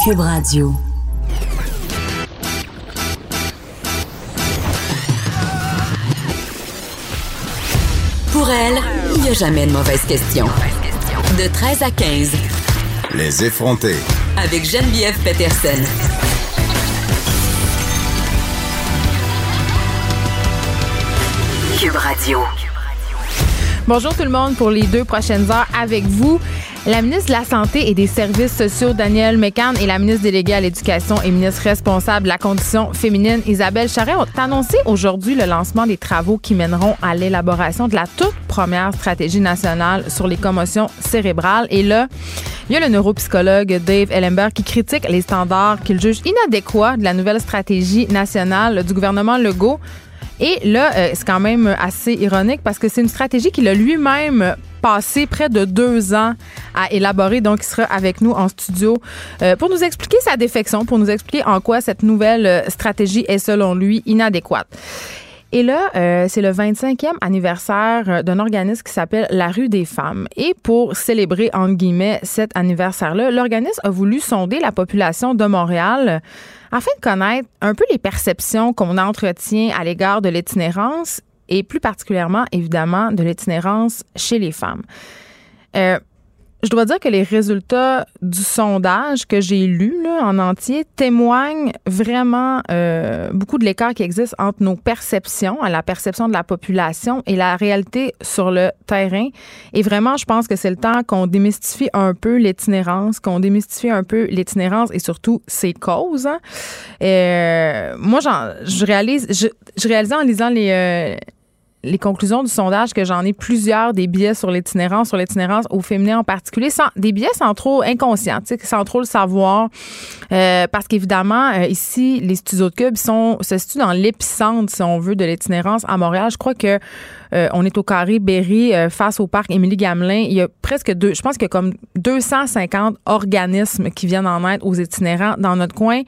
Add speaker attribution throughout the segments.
Speaker 1: Cube Radio. Pour elle, il n'y a jamais de mauvaise question. De 13 à 15.
Speaker 2: Les effronter.
Speaker 1: Avec Geneviève Peterson. Cube Radio.
Speaker 3: Bonjour tout le monde pour les deux prochaines heures avec vous. La ministre de la Santé et des Services sociaux, Danielle McCann, et la ministre déléguée à l'Éducation et ministre responsable de la condition féminine, Isabelle Charret, ont annoncé aujourd'hui le lancement des travaux qui mèneront à l'élaboration de la toute première stratégie nationale sur les commotions cérébrales. Et là, il y a le neuropsychologue Dave Ellenberg qui critique les standards qu'il juge inadéquats de la nouvelle stratégie nationale du gouvernement Legault. Et là, euh, c'est quand même assez ironique parce que c'est une stratégie qu'il a lui-même passé près de deux ans à élaborer. Donc, il sera avec nous en studio euh, pour nous expliquer sa défection, pour nous expliquer en quoi cette nouvelle euh, stratégie est, selon lui, inadéquate. Et là, euh, c'est le 25e anniversaire d'un organisme qui s'appelle La Rue des Femmes. Et pour célébrer, entre guillemets, cet anniversaire-là, l'organisme a voulu sonder la population de Montréal afin de connaître un peu les perceptions qu'on entretient à l'égard de l'itinérance et plus particulièrement, évidemment, de l'itinérance chez les femmes. Euh, je dois dire que les résultats du sondage que j'ai lu en entier témoignent vraiment euh, beaucoup de l'écart qui existe entre nos perceptions, la perception de la population et la réalité sur le terrain. Et vraiment, je pense que c'est le temps qu'on démystifie un peu l'itinérance, qu'on démystifie un peu l'itinérance et surtout ses causes. Hein. Euh, moi, je réalise, je, je réalisais en lisant les euh, les conclusions du sondage que j'en ai plusieurs des biais sur l'itinérance, sur l'itinérance au féminin en particulier, sans, des biais sans trop inconscients, sans trop le savoir, euh, parce qu'évidemment, euh, ici, les studios de Cube sont, se situent dans l'épicentre, si on veut, de l'itinérance à Montréal. Je crois que euh, on est au carré Berry face au parc Émilie Gamelin. Il y a presque deux, je pense qu'il y a comme 250 organismes qui viennent en aide aux itinérants dans notre coin.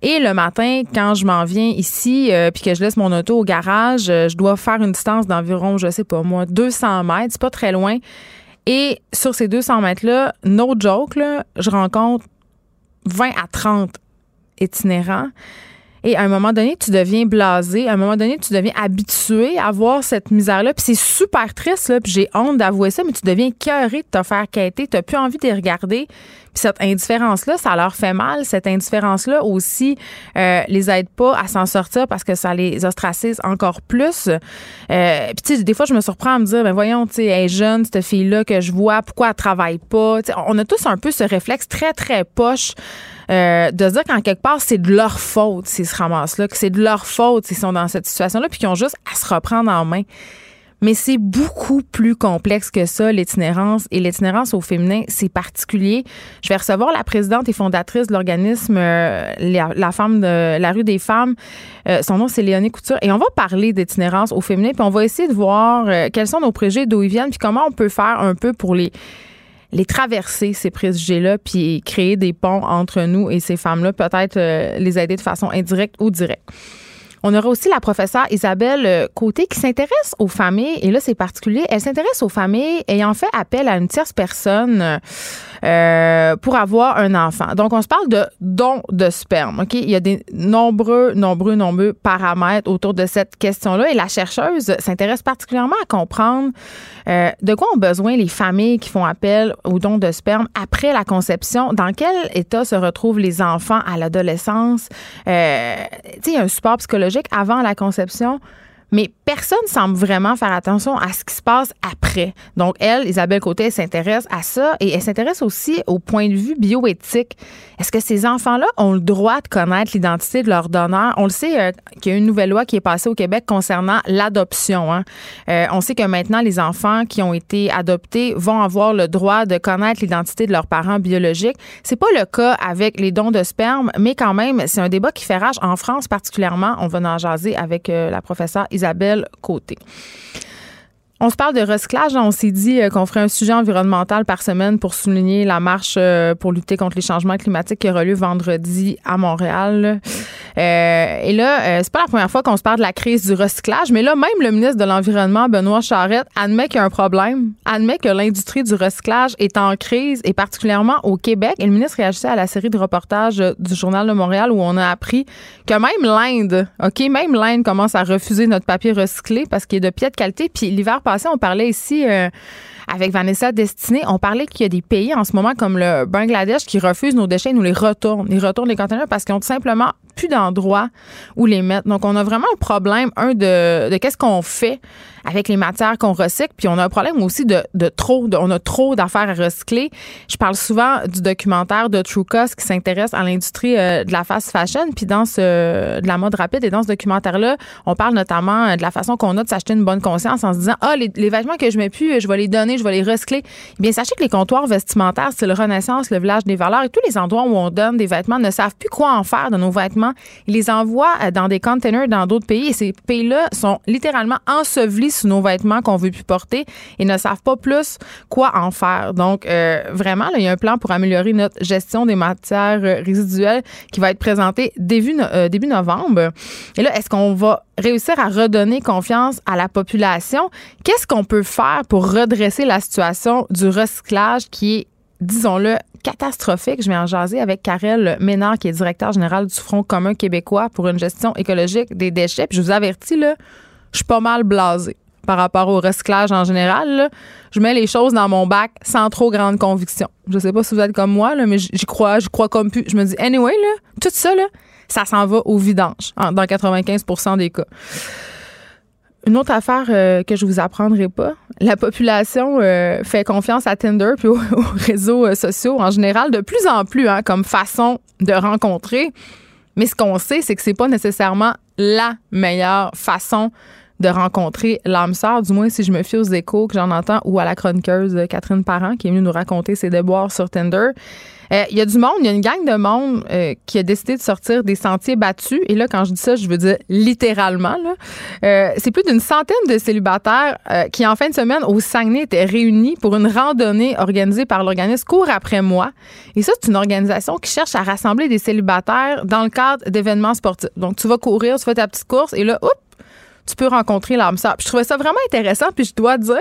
Speaker 3: Et le matin, quand je m'en viens ici, euh, puis que je laisse mon auto au garage, euh, je dois faire une distance d'environ, je sais pas moi, 200 mètres. C'est pas très loin. Et sur ces 200 mètres-là, no joke, je rencontre 20 à 30 itinérants. Et à un moment donné, tu deviens blasé. À un moment donné, tu deviens habitué à voir cette misère-là. Puis c'est super triste, là. Puis j'ai honte d'avouer ça, mais tu deviens cœuré de te faire quêter. Tu n'as plus envie de les regarder. Cette indifférence-là, ça leur fait mal. Cette indifférence-là aussi euh, les aide pas à s'en sortir parce que ça les ostracise encore plus. Euh, puis tu sais, des fois, je me surprends à me dire, ben voyons, tu sais, elle est jeune, cette fille-là que je vois, pourquoi elle travaille pas? on a tous un peu ce réflexe très, très poche euh, de dire qu'en quelque part, c'est de leur faute s'ils se ramassent là, que c'est de leur faute s'ils sont dans cette situation-là, puis qu'ils ont juste à se reprendre en main. Mais c'est beaucoup plus complexe que ça, l'itinérance. Et l'itinérance au féminin, c'est particulier. Je vais recevoir la présidente et fondatrice de l'organisme euh, la, femme de la rue des femmes. Euh, son nom, c'est Léonie Couture. Et on va parler d'itinérance au féminin. Puis on va essayer de voir quels sont nos préjugés, d'où ils viennent, puis comment on peut faire un peu pour les les traverser, ces préjugés-là, puis créer des ponts entre nous et ces femmes-là, peut-être euh, les aider de façon indirecte ou directe. On aura aussi la professeure Isabelle euh, Côté qui s'intéresse aux familles, et là c'est particulier, elle s'intéresse aux familles ayant fait appel à une tierce personne euh, pour avoir un enfant. Donc, on se parle de don de sperme. Il y a des nombreux, nombreux, nombreux paramètres autour de cette question-là. Et la chercheuse s'intéresse particulièrement à comprendre euh, de quoi ont besoin les familles qui font appel au don de sperme après la conception. Dans quel état se retrouvent les enfants à l'adolescence? Euh, tu sais, un support psychologique avant la conception mais personne semble vraiment faire attention à ce qui se passe après. Donc, elle, Isabelle Côté, s'intéresse à ça et elle s'intéresse aussi au point de vue bioéthique. Est-ce que ces enfants-là ont le droit de connaître l'identité de leur donneur? On le sait euh, qu'il y a une nouvelle loi qui est passée au Québec concernant l'adoption. Hein. Euh, on sait que maintenant, les enfants qui ont été adoptés vont avoir le droit de connaître l'identité de leurs parents biologiques. C'est pas le cas avec les dons de sperme, mais quand même, c'est un débat qui fait rage en France particulièrement. On va en jaser avec euh, la professeure Isabelle Côté. On se parle de recyclage. On s'est dit euh, qu'on ferait un sujet environnemental par semaine pour souligner la marche euh, pour lutter contre les changements climatiques qui aura lieu vendredi à Montréal. Euh, et là, euh, c'est pas la première fois qu'on se parle de la crise du recyclage, mais là, même le ministre de l'Environnement, Benoît Charette, admet qu'il y a un problème, admet que l'industrie du recyclage est en crise, et particulièrement au Québec. Et le ministre réagissait à la série de reportages du Journal de Montréal où on a appris que même l'Inde, OK, même l'Inde commence à refuser notre papier recyclé parce qu'il est de pied de qualité. Puis l'hiver passé, on parlait ici euh, avec Vanessa Destinée, on parlait qu'il y a des pays en ce moment comme le Bangladesh qui refusent nos déchets, ils nous les retournent. Ils retournent les conteneurs parce qu'ils ont tout simplement plus d'endroits où les mettre. Donc, on a vraiment un problème, un, de, de qu'est-ce qu'on fait avec les matières qu'on recycle. Puis on a un problème aussi de, de trop, de, on a trop d'affaires à recycler. Je parle souvent du documentaire de True Cost qui s'intéresse à l'industrie euh, de la fast fashion. Puis dans ce, de la mode rapide et dans ce documentaire-là, on parle notamment euh, de la façon qu'on a de s'acheter une bonne conscience en se disant, ah, les, vêtements que je mets plus, je vais les donner, je vais les recycler. Eh bien, sachez que les comptoirs vestimentaires, c'est le Renaissance, le village des valeurs et tous les endroits où on donne des vêtements ne savent plus quoi en faire de nos vêtements. Ils les envoient euh, dans des containers dans d'autres pays et ces pays-là sont littéralement ensevelis sous nos vêtements qu'on veut plus porter et ne savent pas plus quoi en faire. Donc, euh, vraiment, il y a un plan pour améliorer notre gestion des matières euh, résiduelles qui va être présenté début, début novembre. Et là, est-ce qu'on va réussir à redonner confiance à la population? Qu'est-ce qu'on peut faire pour redresser la situation du recyclage qui est disons-le, catastrophique. Je vais en jaser avec Karel Ménard, qui est directeur général du Front commun québécois pour une gestion écologique des déchets. Je vous avertis, là, je suis pas mal blasé par rapport au recyclage en général. Je mets les choses dans mon bac sans trop grande conviction. Je sais pas si vous êtes comme moi, mais j'y crois, je crois comme plus. Je me dis, anyway, là, tout ça, ça s'en va au vidange dans 95% des cas. Une autre affaire euh, que je vous apprendrai pas, la population euh, fait confiance à Tinder puis aux, réseaux euh, sociaux en général de plus en plus hein, comme façon de rencontrer. Mais ce qu'on sait, c'est que c'est pas nécessairement la meilleure façon de rencontrer l'âme sœur, du moins si je me fie aux échos que j'en entends, ou à la chroniqueuse Catherine Parent qui est venue nous raconter ses déboires sur Tinder. Il euh, y a du monde, il y a une gang de monde euh, qui a décidé de sortir des sentiers battus. Et là, quand je dis ça, je veux dire littéralement. Euh, c'est plus d'une centaine de célibataires qui, en fin de semaine, au Saguenay, étaient réunis pour une randonnée organisée par l'organisme Cours après moi. Et ça, c'est une organisation qui cherche à rassembler des célibataires dans le cadre d'événements sportifs. Donc, tu vas courir, tu fais ta petite course et là, oups, tu peux rencontrer l'âme sœur. je trouvais ça vraiment intéressant. Puis je dois dire,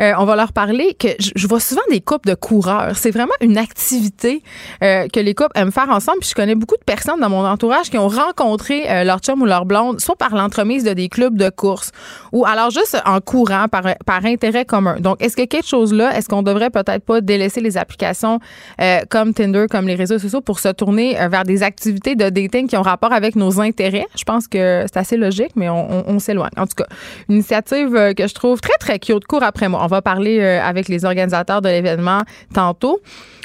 Speaker 3: euh, on va leur parler que je, vois souvent des couples de coureurs. C'est vraiment une activité euh, que les couples aiment faire ensemble. Puis je connais beaucoup de personnes dans mon entourage qui ont rencontré euh, leur chum ou leur blonde, soit par l'entremise de des clubs de course ou alors juste en courant par, par intérêt commun. Donc, est-ce que quelque chose là, est-ce qu'on devrait peut-être pas délaisser les applications comme Tinder, comme les réseaux sociaux pour se tourner vers des activités de dating qui ont rapport avec nos intérêts? Je pense que c'est assez logique, mais on, on, on sait en tout cas, une initiative euh, que je trouve très, très cute. Cours après moi. On va parler euh, avec les organisateurs de l'événement tantôt.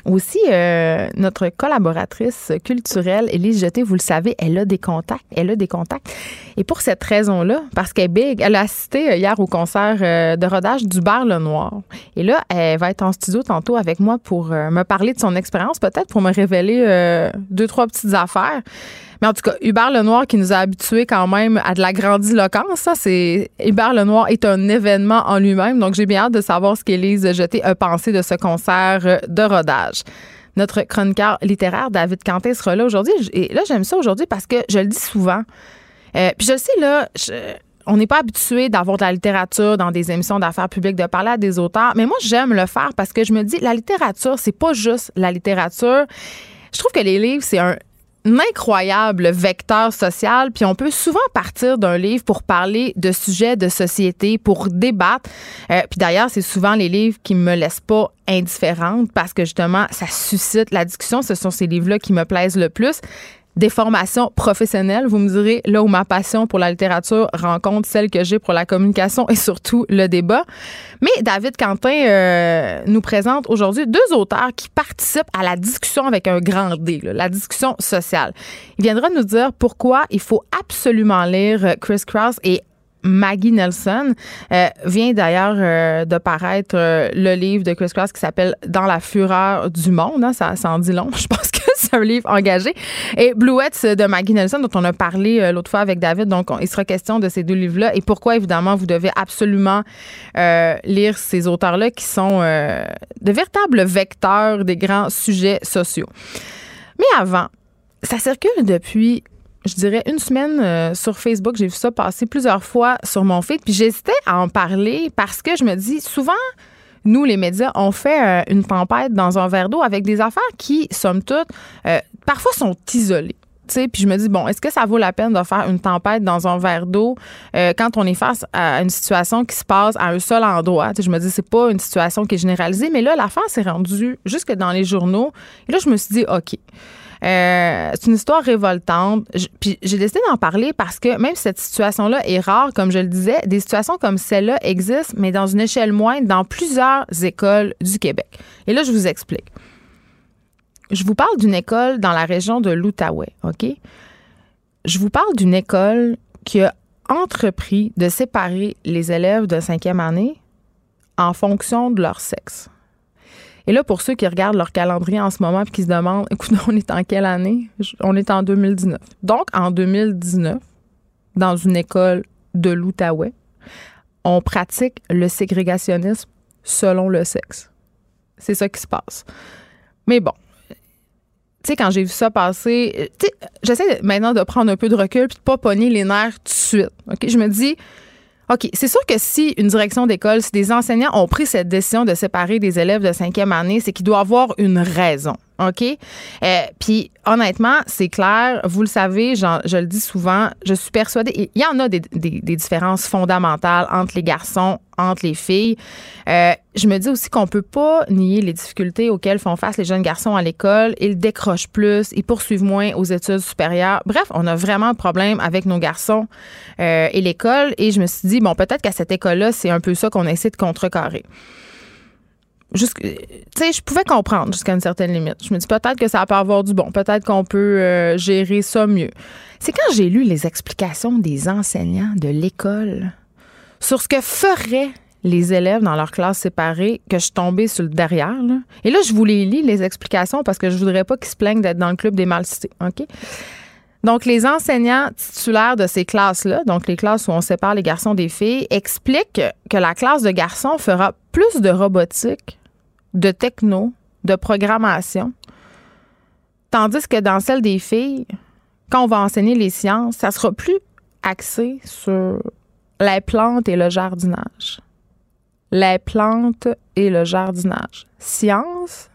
Speaker 3: Aussi, euh, notre collaboratrice culturelle, Élise Jeté, vous le savez, elle a des contacts. Elle a des contacts. Et pour cette raison-là, parce qu'elle est big, elle a assisté hier au concert de rodage du Bar Le Noir. Et là, elle va être en studio tantôt avec moi pour me parler de son expérience, peut-être pour me révéler deux, trois petites affaires. Mais en tout cas, Hubert Lenoir qui nous a habitués quand même à de la grandiloquence, ça, c'est Hubert Lenoir est un événement en lui-même. Donc, j'ai bien hâte de savoir ce qu'Élise Jeté a pensé de ce concert de rodage. Notre chroniqueur littéraire, David Canté, sera là aujourd'hui. Et là, j'aime ça aujourd'hui parce que je le dis souvent. Euh, puis je sais, là, on n'est pas habitué d'avoir de la littérature dans des émissions d'affaires publiques, de parler à des auteurs. Mais moi, j'aime le faire parce que je me dis, la littérature, c'est pas juste la littérature. Je trouve que les livres, c'est un incroyable vecteur social, puis on peut souvent partir d'un livre pour parler de sujets de société, pour débattre. Euh, puis d'ailleurs, c'est souvent les livres qui me laissent pas indifférente parce que justement, ça suscite la discussion. Ce sont ces livres-là qui me plaisent le plus des formations professionnelles. Vous me direz là où ma passion pour la littérature rencontre celle que j'ai pour la communication et surtout le débat. Mais David Quentin euh, nous présente aujourd'hui deux auteurs qui participent à la discussion avec un grand D, la discussion sociale. Il viendra nous dire pourquoi il faut absolument lire Chris Cross et Maggie Nelson euh, vient d'ailleurs euh, de paraître euh, le livre de Chris Cross qui s'appelle Dans la fureur du monde. Hein, ça, ça en dit long. Je pense que c'est un livre engagé. Et Bluets de Maggie Nelson, dont on a parlé l'autre fois avec David. Donc, il sera question de ces deux livres-là et pourquoi, évidemment, vous devez absolument lire ces auteurs-là qui sont de véritables vecteurs des grands sujets sociaux. Mais avant, ça circule depuis je dirais, une semaine euh, sur Facebook. J'ai vu ça passer plusieurs fois sur mon feed. Puis j'hésitais à en parler parce que je me dis, souvent, nous, les médias, on fait euh, une tempête dans un verre d'eau avec des affaires qui, somme toute, euh, parfois sont isolées. Puis je me dis, bon, est-ce que ça vaut la peine de faire une tempête dans un verre d'eau quand on est face à une situation qui se passe à un seul endroit? je me dis, c'est pas une situation qui est généralisée, mais là, l'affaire s'est rendue jusque dans les journaux. Et là, je me suis dit, OK. Euh, c'est une histoire révoltante. puis j'ai décidé d'en parler parce que même cette situation-là est rare, comme je le disais, des situations comme celle-là existent, mais dans une échelle moindre, dans plusieurs écoles du Québec. Et là, je vous explique. Je vous parle d'une école dans la région de l'Outaouais, OK? Je vous parle d'une école qui a entrepris de séparer les élèves de cinquième année en fonction de leur sexe. Et là, pour ceux qui regardent leur calendrier en ce moment et qui se demandent, écoute, on est en quelle année? On est en 2019. Donc, en 2019, dans une école de l'Outaouais, on pratique le ségrégationnisme selon le sexe. C'est ça qui se passe. Mais bon, tu sais, quand j'ai vu ça passer, j'essaie maintenant de prendre un peu de recul puis de pas pogner les nerfs tout de suite. OK? Je me dis, OK, c'est sûr que si une direction d'école, si des enseignants ont pris cette décision de séparer des élèves de cinquième année, c'est qu'il doit avoir une raison. OK? Euh, puis, honnêtement, c'est clair. Vous le savez, je le dis souvent, je suis persuadée. Il y en a des, différences fondamentales entre les garçons, entre les filles. Euh, je me dis aussi qu'on peut pas nier les difficultés auxquelles font face les jeunes garçons à l'école. Ils décrochent plus, ils poursuivent moins aux études supérieures. Bref, on a vraiment un problème avec nos garçons euh, et l'école. Et je me suis dit, bon, peut-être qu'à cette école-là, c'est un peu ça qu'on essaie de contrecarrer sais, je pouvais comprendre jusqu'à une certaine limite. Je me dis peut-être que ça peut avoir du bon, peut-être qu'on peut, euh, gérer ça mieux. C'est quand j'ai lu les explications des enseignants de l'école sur ce que feraient les élèves dans leur classe séparée que je suis tombée sur le derrière. Et là, je vous les lis, les explications, parce que je voudrais pas qu'ils se plaignent d'être dans le club des mal cités. OK? Donc, les enseignants titulaires de ces classes-là, donc les classes où on sépare les garçons des filles, expliquent que la classe de garçons fera plus de robotique de techno, de programmation. Tandis que dans celle des filles, quand on va enseigner les sciences, ça sera plus axé sur les plantes et le jardinage. Les plantes et le jardinage. Science,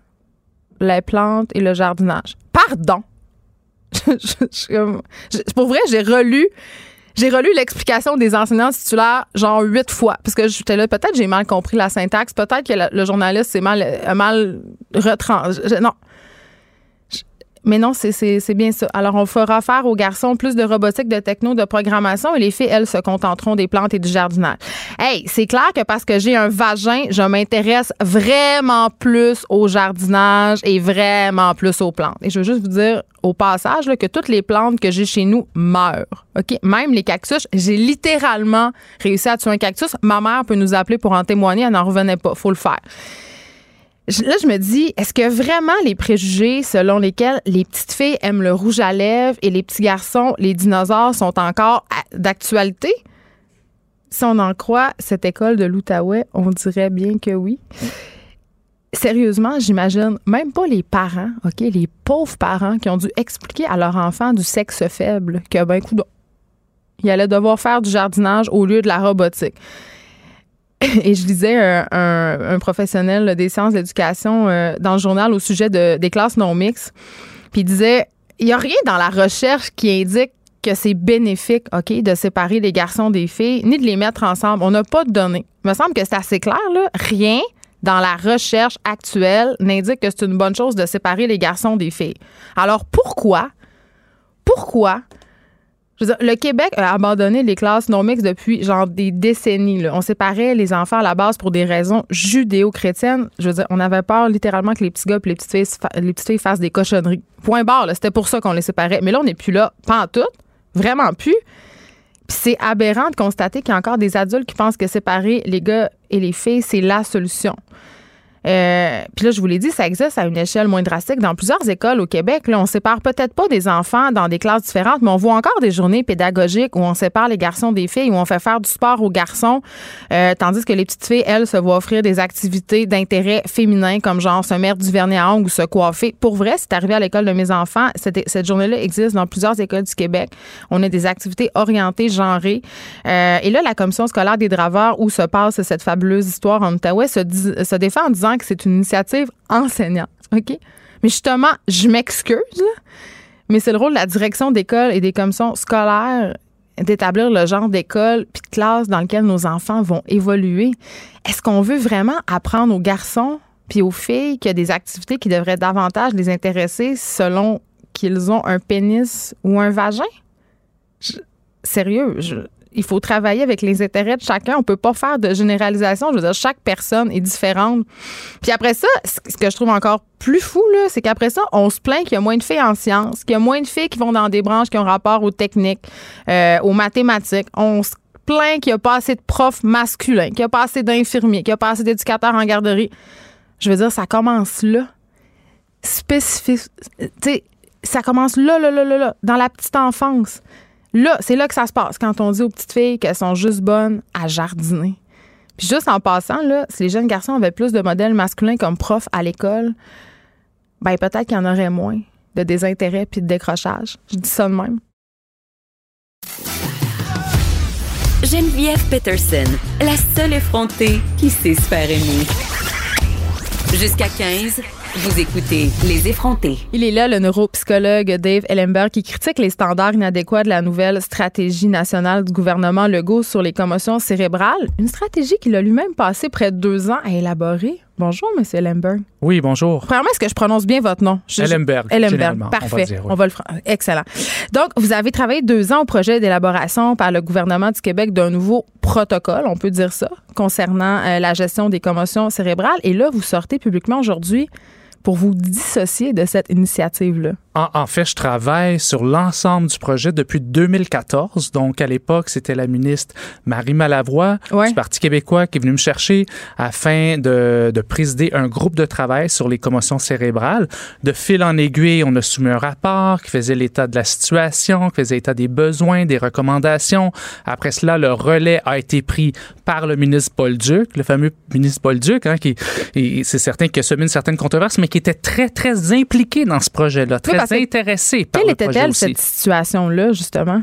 Speaker 3: les plantes et le jardinage. Pardon. pour vrai, j'ai relu j'ai relu l'explication des enseignants titulaires genre huit fois parce que j'étais là peut-être j'ai mal compris la syntaxe, peut-être que le journaliste s'est mal mal retrans non. Mais non, c'est bien ça. Alors, on fera faire aux garçons plus de robotique, de techno, de programmation et les filles, elles, se contenteront des plantes et du jardinage. Hey, c'est clair que parce que j'ai un vagin, je m'intéresse vraiment plus au jardinage et vraiment plus aux plantes. Et je veux juste vous dire au passage que toutes les plantes que j'ai chez nous meurent. OK? Même les cactus, j'ai littéralement réussi à tuer un cactus. Ma mère peut nous appeler pour en témoigner, elle n'en revenait pas. Faut le faire là, je me dis, est-ce que vraiment les préjugés selon lesquels les petites filles aiment le rouge à lèvres et les petits garçons, les dinosaures, sont encore d'actualité? Si on en croit cette école de l'Outaouais, on dirait bien que oui. Sérieusement, j'imagine même pas les parents, OK, les pauvres parents qui ont dû expliquer à leur enfant du sexe faible que, ben, coup, il allait devoir faire du jardinage au lieu de la robotique. Et je lisais un, professionnel des sciences de l'éducation euh, dans le journal au sujet de, des classes non mixtes. Puis il disait il n'y a rien dans la recherche qui indique que c'est bénéfique, OK, de séparer les garçons des filles, ni de les mettre ensemble. On n'a pas de données. Il me semble que c'est assez clair, là. Rien dans la recherche actuelle n'indique que c'est une bonne chose de séparer les garçons des filles. Alors pourquoi, pourquoi le Québec a abandonné les classes non mixtes depuis genre des décennies. On séparait les enfants à la base pour des raisons judéo-chrétiennes. Je veux dire, on avait peur littéralement que les petits gars et les petites filles, les petites filles fassent des cochonneries. Point barre, c'était pour ça qu'on les séparait. Mais là, on n'est plus là, pas en tout, vraiment plus. Puis c'est aberrant de constater qu'il y a encore des adultes qui pensent que séparer les gars et les filles, c'est la solution. Euh, puis là, je vous l'ai dit, ça existe à une échelle moins drastique. Dans plusieurs écoles au Québec, là, on sépare peut-être pas des enfants dans des classes différentes, mais on voit encore des journées pédagogiques où on sépare les garçons des filles, où on fait faire du sport aux garçons, euh, tandis que les petites filles, elles, se voient offrir des activités d'intérêt féminin, comme genre se mettre du vernis à ongles ou se coiffer. Pour vrai, c'est arrivé à l'école de mes enfants. Cette, journée-là existe dans plusieurs écoles du Québec. On a des activités orientées, genrées. Euh, et là, la commission scolaire des draveurs, où se passe cette fabuleuse histoire en Outaouais, se, se défend en disant que c'est une initiative enseignante. OK? Mais justement, je m'excuse, mais c'est le rôle de la direction d'école et des commissions scolaires d'établir le genre d'école puis de classe dans lequel nos enfants vont évoluer. Est-ce qu'on veut vraiment apprendre aux garçons puis aux filles qu'il y a des activités qui devraient davantage les intéresser selon qu'ils ont un pénis ou un vagin? sérieux, je, il faut travailler avec les intérêts de chacun. On peut pas faire de généralisation. Je veux dire, chaque personne est différente. Puis après ça, ce que je trouve encore plus fou, c'est qu'après ça, on se plaint qu'il y a moins de filles en sciences, qu'il y a moins de filles qui vont dans des branches qui ont rapport aux techniques, euh, aux mathématiques. On se plaint qu'il n'y a pas assez de profs masculins, qu'il n'y a pas assez d'infirmiers, qu'il n'y a pas assez d'éducateurs en garderie. Je veux dire, ça commence là. Spécifique. Tu sais, ça commence là, là, là, là, là, dans la petite enfance. Là, c'est là que ça se passe quand on dit aux petites filles qu'elles sont juste bonnes à jardiner. Puis juste en passant, là, si les jeunes garçons avaient plus de modèles masculins comme profs à l'école, ben peut-être qu'il y en aurait moins de désintérêt puis de décrochage. Je dis ça de même.
Speaker 1: Geneviève Peterson, la seule effrontée qui sait se faire aimer. Jusqu'à 15. Vous écoutez Les effrontés.
Speaker 3: Il est là, le neuropsychologue Dave Ellenberg, qui critique les standards inadéquats de la nouvelle stratégie nationale du gouvernement Legault sur les commotions cérébrales. Une stratégie qu'il a lui-même passé près de deux ans à élaborer. Bonjour, M. Ellenberg.
Speaker 4: Oui, bonjour.
Speaker 3: Premièrement, est-ce que je prononce bien votre nom?
Speaker 4: Ellenberg.
Speaker 3: Ellenberg, parfait. On va, le. Excellent. Donc, vous avez travaillé deux ans au projet d'élaboration par le gouvernement du Québec d'un nouveau protocole, on peut dire ça, concernant euh, la gestion des commotions cérébrales. Et là, vous sortez publiquement aujourd'hui pour vous dissocier de cette initiative-là?
Speaker 4: En, fait, je travaille sur l'ensemble du projet depuis 2014. Donc, à l'époque, c'était la ministre Marie Malavroy du Parti québécois qui est venue me chercher afin de, de, présider un groupe de travail sur les commotions cérébrales. De fil en aiguille, on a soumis un rapport qui faisait l'état de la situation, qui faisait l'état des besoins, des recommandations. Après cela, le relais a été pris par le ministre Paul Duc, le fameux ministre Paul Duc, hein, qui, c'est certain qu'il a semé une certaine controverse, mais qui était très, très impliqué dans ce projet-là, très par
Speaker 3: Quelle
Speaker 4: était-elle
Speaker 3: cette situation-là, justement?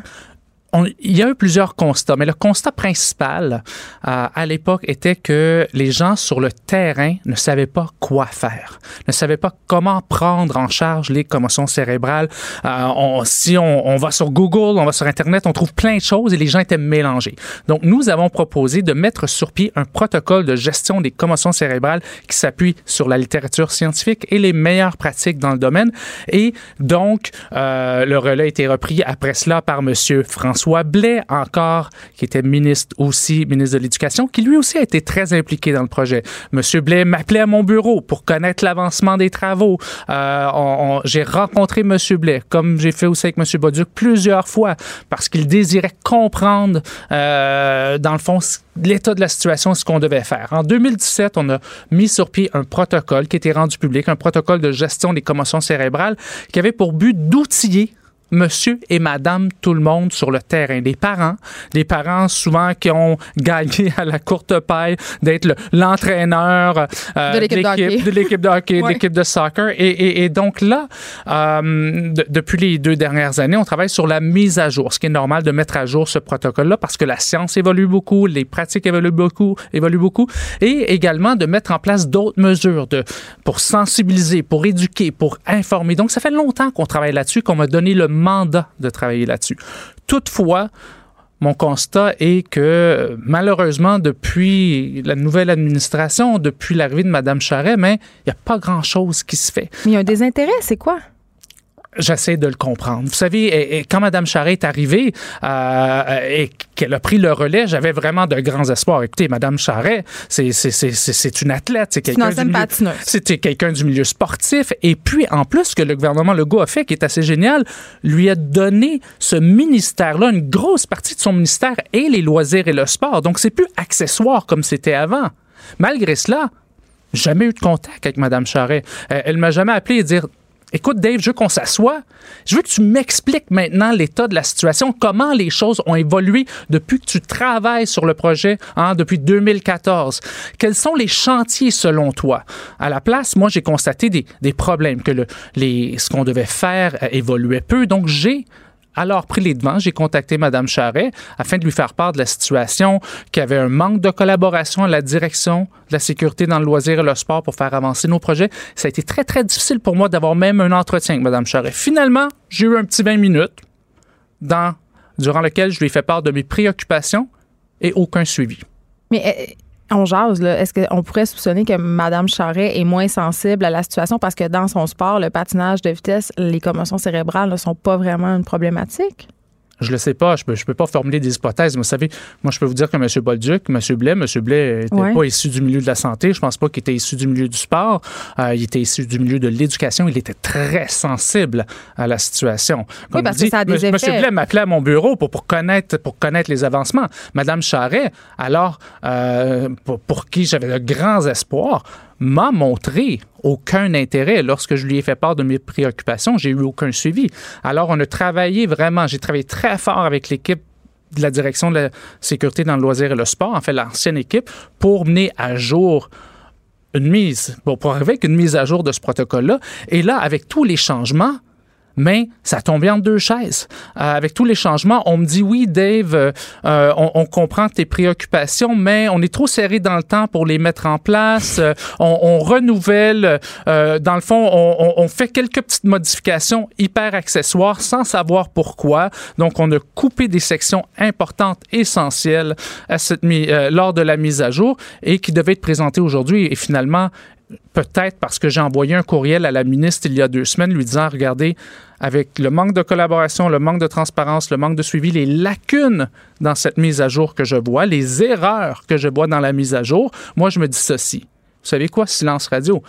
Speaker 4: Il y a eu plusieurs constats, mais le constat principal euh, à l'époque était que les gens sur le terrain ne savaient pas quoi faire, ne savaient pas comment prendre en charge les commotions cérébrales. Euh, on, si on, on, va sur Google, on va sur Internet, on trouve plein de choses et les gens étaient mélangés. Donc, nous avons proposé de mettre sur pied un protocole de gestion des commotions cérébrales qui s'appuie sur la littérature scientifique et les meilleures pratiques dans le domaine. Et donc, euh, le relais a été repris après cela par Monsieur François François Blais, encore, qui était ministre aussi, ministre de l'Éducation, qui lui aussi a été très impliqué dans le projet. Monsieur Blais m'appelait à mon bureau pour connaître l'avancement des travaux. Euh, j'ai rencontré Monsieur Blais, comme j'ai fait aussi avec Monsieur Bauduc plusieurs fois, parce qu'il désirait comprendre, euh, dans le fond, l'état de la situation, ce qu'on devait faire. En 2017, on a mis sur pied un protocole qui était rendu public, un protocole de gestion des commotions cérébrales qui avait pour but d'outiller monsieur et madame tout le monde sur le terrain. Des parents, des parents souvent qui ont gagné à la courte paille d'être l'entraîneur
Speaker 3: euh, de l'équipe
Speaker 4: de hockey, de l'équipe de soccer. Et, et, et donc là, euh, depuis les deux dernières années, on travaille sur la mise à jour, ce qui est normal de mettre à jour ce protocole-là parce que la science évolue beaucoup, les pratiques évoluent beaucoup, évoluent beaucoup, et également de mettre en place d'autres mesures de, pour sensibiliser, pour éduquer, pour informer. Donc, ça fait longtemps qu'on travaille là-dessus, qu'on m'a donné le mandat de travailler là-dessus. Toutefois, mon constat est que malheureusement, depuis la nouvelle administration, depuis l'arrivée de Mme Charret, il n'y a pas grand-chose qui se fait.
Speaker 3: Il y a un désintérêt, c'est quoi?
Speaker 4: J'essaie de le comprendre. Vous savez, et, quand Mme Charret est arrivée euh, et qu'elle a pris le relais, j'avais vraiment de grands espoirs. Écoutez, Mme Charret, c'est une athlète, c'est quelqu'un du, milieu, c'était quelqu'un du milieu sportif. Et puis, en plus, ce que le gouvernement Legault a fait, qui est assez génial, lui a donné ce ministère-là, une grosse partie de son ministère et les loisirs et le sport. Donc, c'est plus accessoire comme c'était avant. Malgré cela, Jamais eu de contact avec Mme Charret. Euh, elle m'a jamais appelé et dire Écoute, Dave, je veux qu'on s'assoie. Je veux que tu m'expliques maintenant l'état de la situation, comment les choses ont évolué depuis que tu travailles sur le projet, hein, depuis 2014. Quels sont les chantiers selon toi? À la place, moi, j'ai constaté des, des, problèmes, que le, les, ce qu'on devait faire euh, évoluait peu. Donc, j'ai alors pris les devants. J'ai contacté Mme Charret afin de lui faire part de la situation, qu'il y avait un manque de collaboration à la direction de la sécurité dans le loisir et le sport pour faire avancer nos projets. Ça a été très, très difficile pour moi d'avoir même un entretien avec Mme Charret. Finalement, j'ai eu un petit 20 minutes durant lequel je lui ai fait part de mes préoccupations et aucun suivi.
Speaker 3: Mais euh, on jase, là. Est-ce qu'on pourrait soupçonner que Mme Charret est moins sensible à la situation parce que dans son sport, le patinage de vitesse, les commotions cérébrales ne sont pas vraiment une problématique?
Speaker 4: Je le sais pas. Je peux, je peux pas formuler des hypothèses. Mais vous savez, moi, je peux vous dire que M. Bolduc, M. Blais, M. Blais n'était pas issu du milieu de la santé. Je pense pas qu'il était issu du milieu du sport. Euh, il était issu du milieu de l'éducation. Il était très sensible à la situation.
Speaker 3: Comme oui, parce que ça a des
Speaker 4: M.
Speaker 3: effets.
Speaker 4: M. Blais m'appelait à mon bureau pour, pour, connaître, pour connaître les avancements. Mme Charret, alors, euh, pour, pour qui j'avais de grands espoirs, m'a montré aucun intérêt. Lorsque je lui ai fait part de mes préoccupations, j'ai eu aucun suivi. Alors, on a travaillé vraiment, j'ai travaillé très fort avec l'équipe de la direction de la sécurité dans le loisir et le sport, en fait l'ancienne équipe, pour mener à jour une mise, pour, pour arriver avec une mise à jour de ce protocole-là. Et là, avec tous les changements, mais ça tombait en deux chaises. Euh, avec tous les changements, on me dit oui, Dave, euh, euh, on, on, comprend tes préoccupations, mais on est trop serré dans le temps pour les mettre en place. Euh, on, on, renouvelle, euh, dans le fond, on, on, fait quelques petites modifications hyper accessoires sans savoir pourquoi. Donc, on a coupé des sections importantes, essentielles à cette, lors de la mise à jour et qui devaient être présentées aujourd'hui. Et finalement, peut-être parce que j'ai envoyé un courriel à la ministre il y a deux semaines lui disant, regardez, avec le manque de collaboration, le manque de transparence, le manque de suivi, les lacunes dans cette mise à jour que je vois, les erreurs que je vois dans la mise à jour, moi, je me dis ceci. Vous savez quoi, silence radio?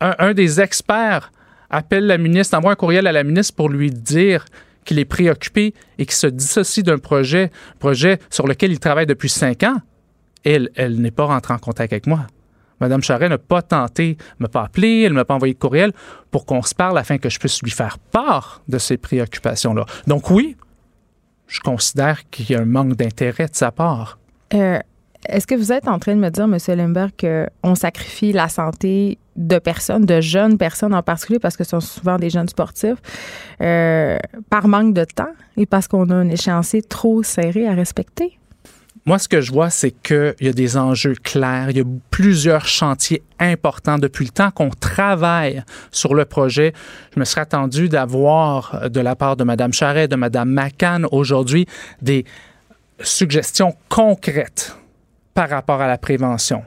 Speaker 4: Un, des experts appelle la ministre, envoie un courriel à la ministre pour lui dire qu'il est préoccupé et qu'il se dissocie d'un projet, projet sur lequel il travaille depuis cinq ans. Elle, elle n'est pas rentrée en contact avec moi. Mme Charret n'a pas tenté, ne pas appelé, elle ne m'a pas envoyé de courriel pour qu'on se parle afin que je puisse lui faire part de ces préoccupations-là. Donc oui, je considère qu'il y a un manque d'intérêt de sa part.
Speaker 3: Euh, Est-ce que vous êtes en train de me dire, M. Limberg, qu'on sacrifie la santé de personnes, de jeunes personnes en particulier, parce que ce sont souvent des jeunes sportifs, euh, par manque de temps et parce qu'on a un échéancier trop serré à respecter?
Speaker 4: Moi, ce que je vois, c'est qu'il y a des enjeux clairs. Il y a plusieurs chantiers importants depuis le temps qu'on travaille sur le projet. Je me serais attendu d'avoir de la part de Mme Charret, de Mme McCann aujourd'hui des suggestions concrètes par rapport à la prévention.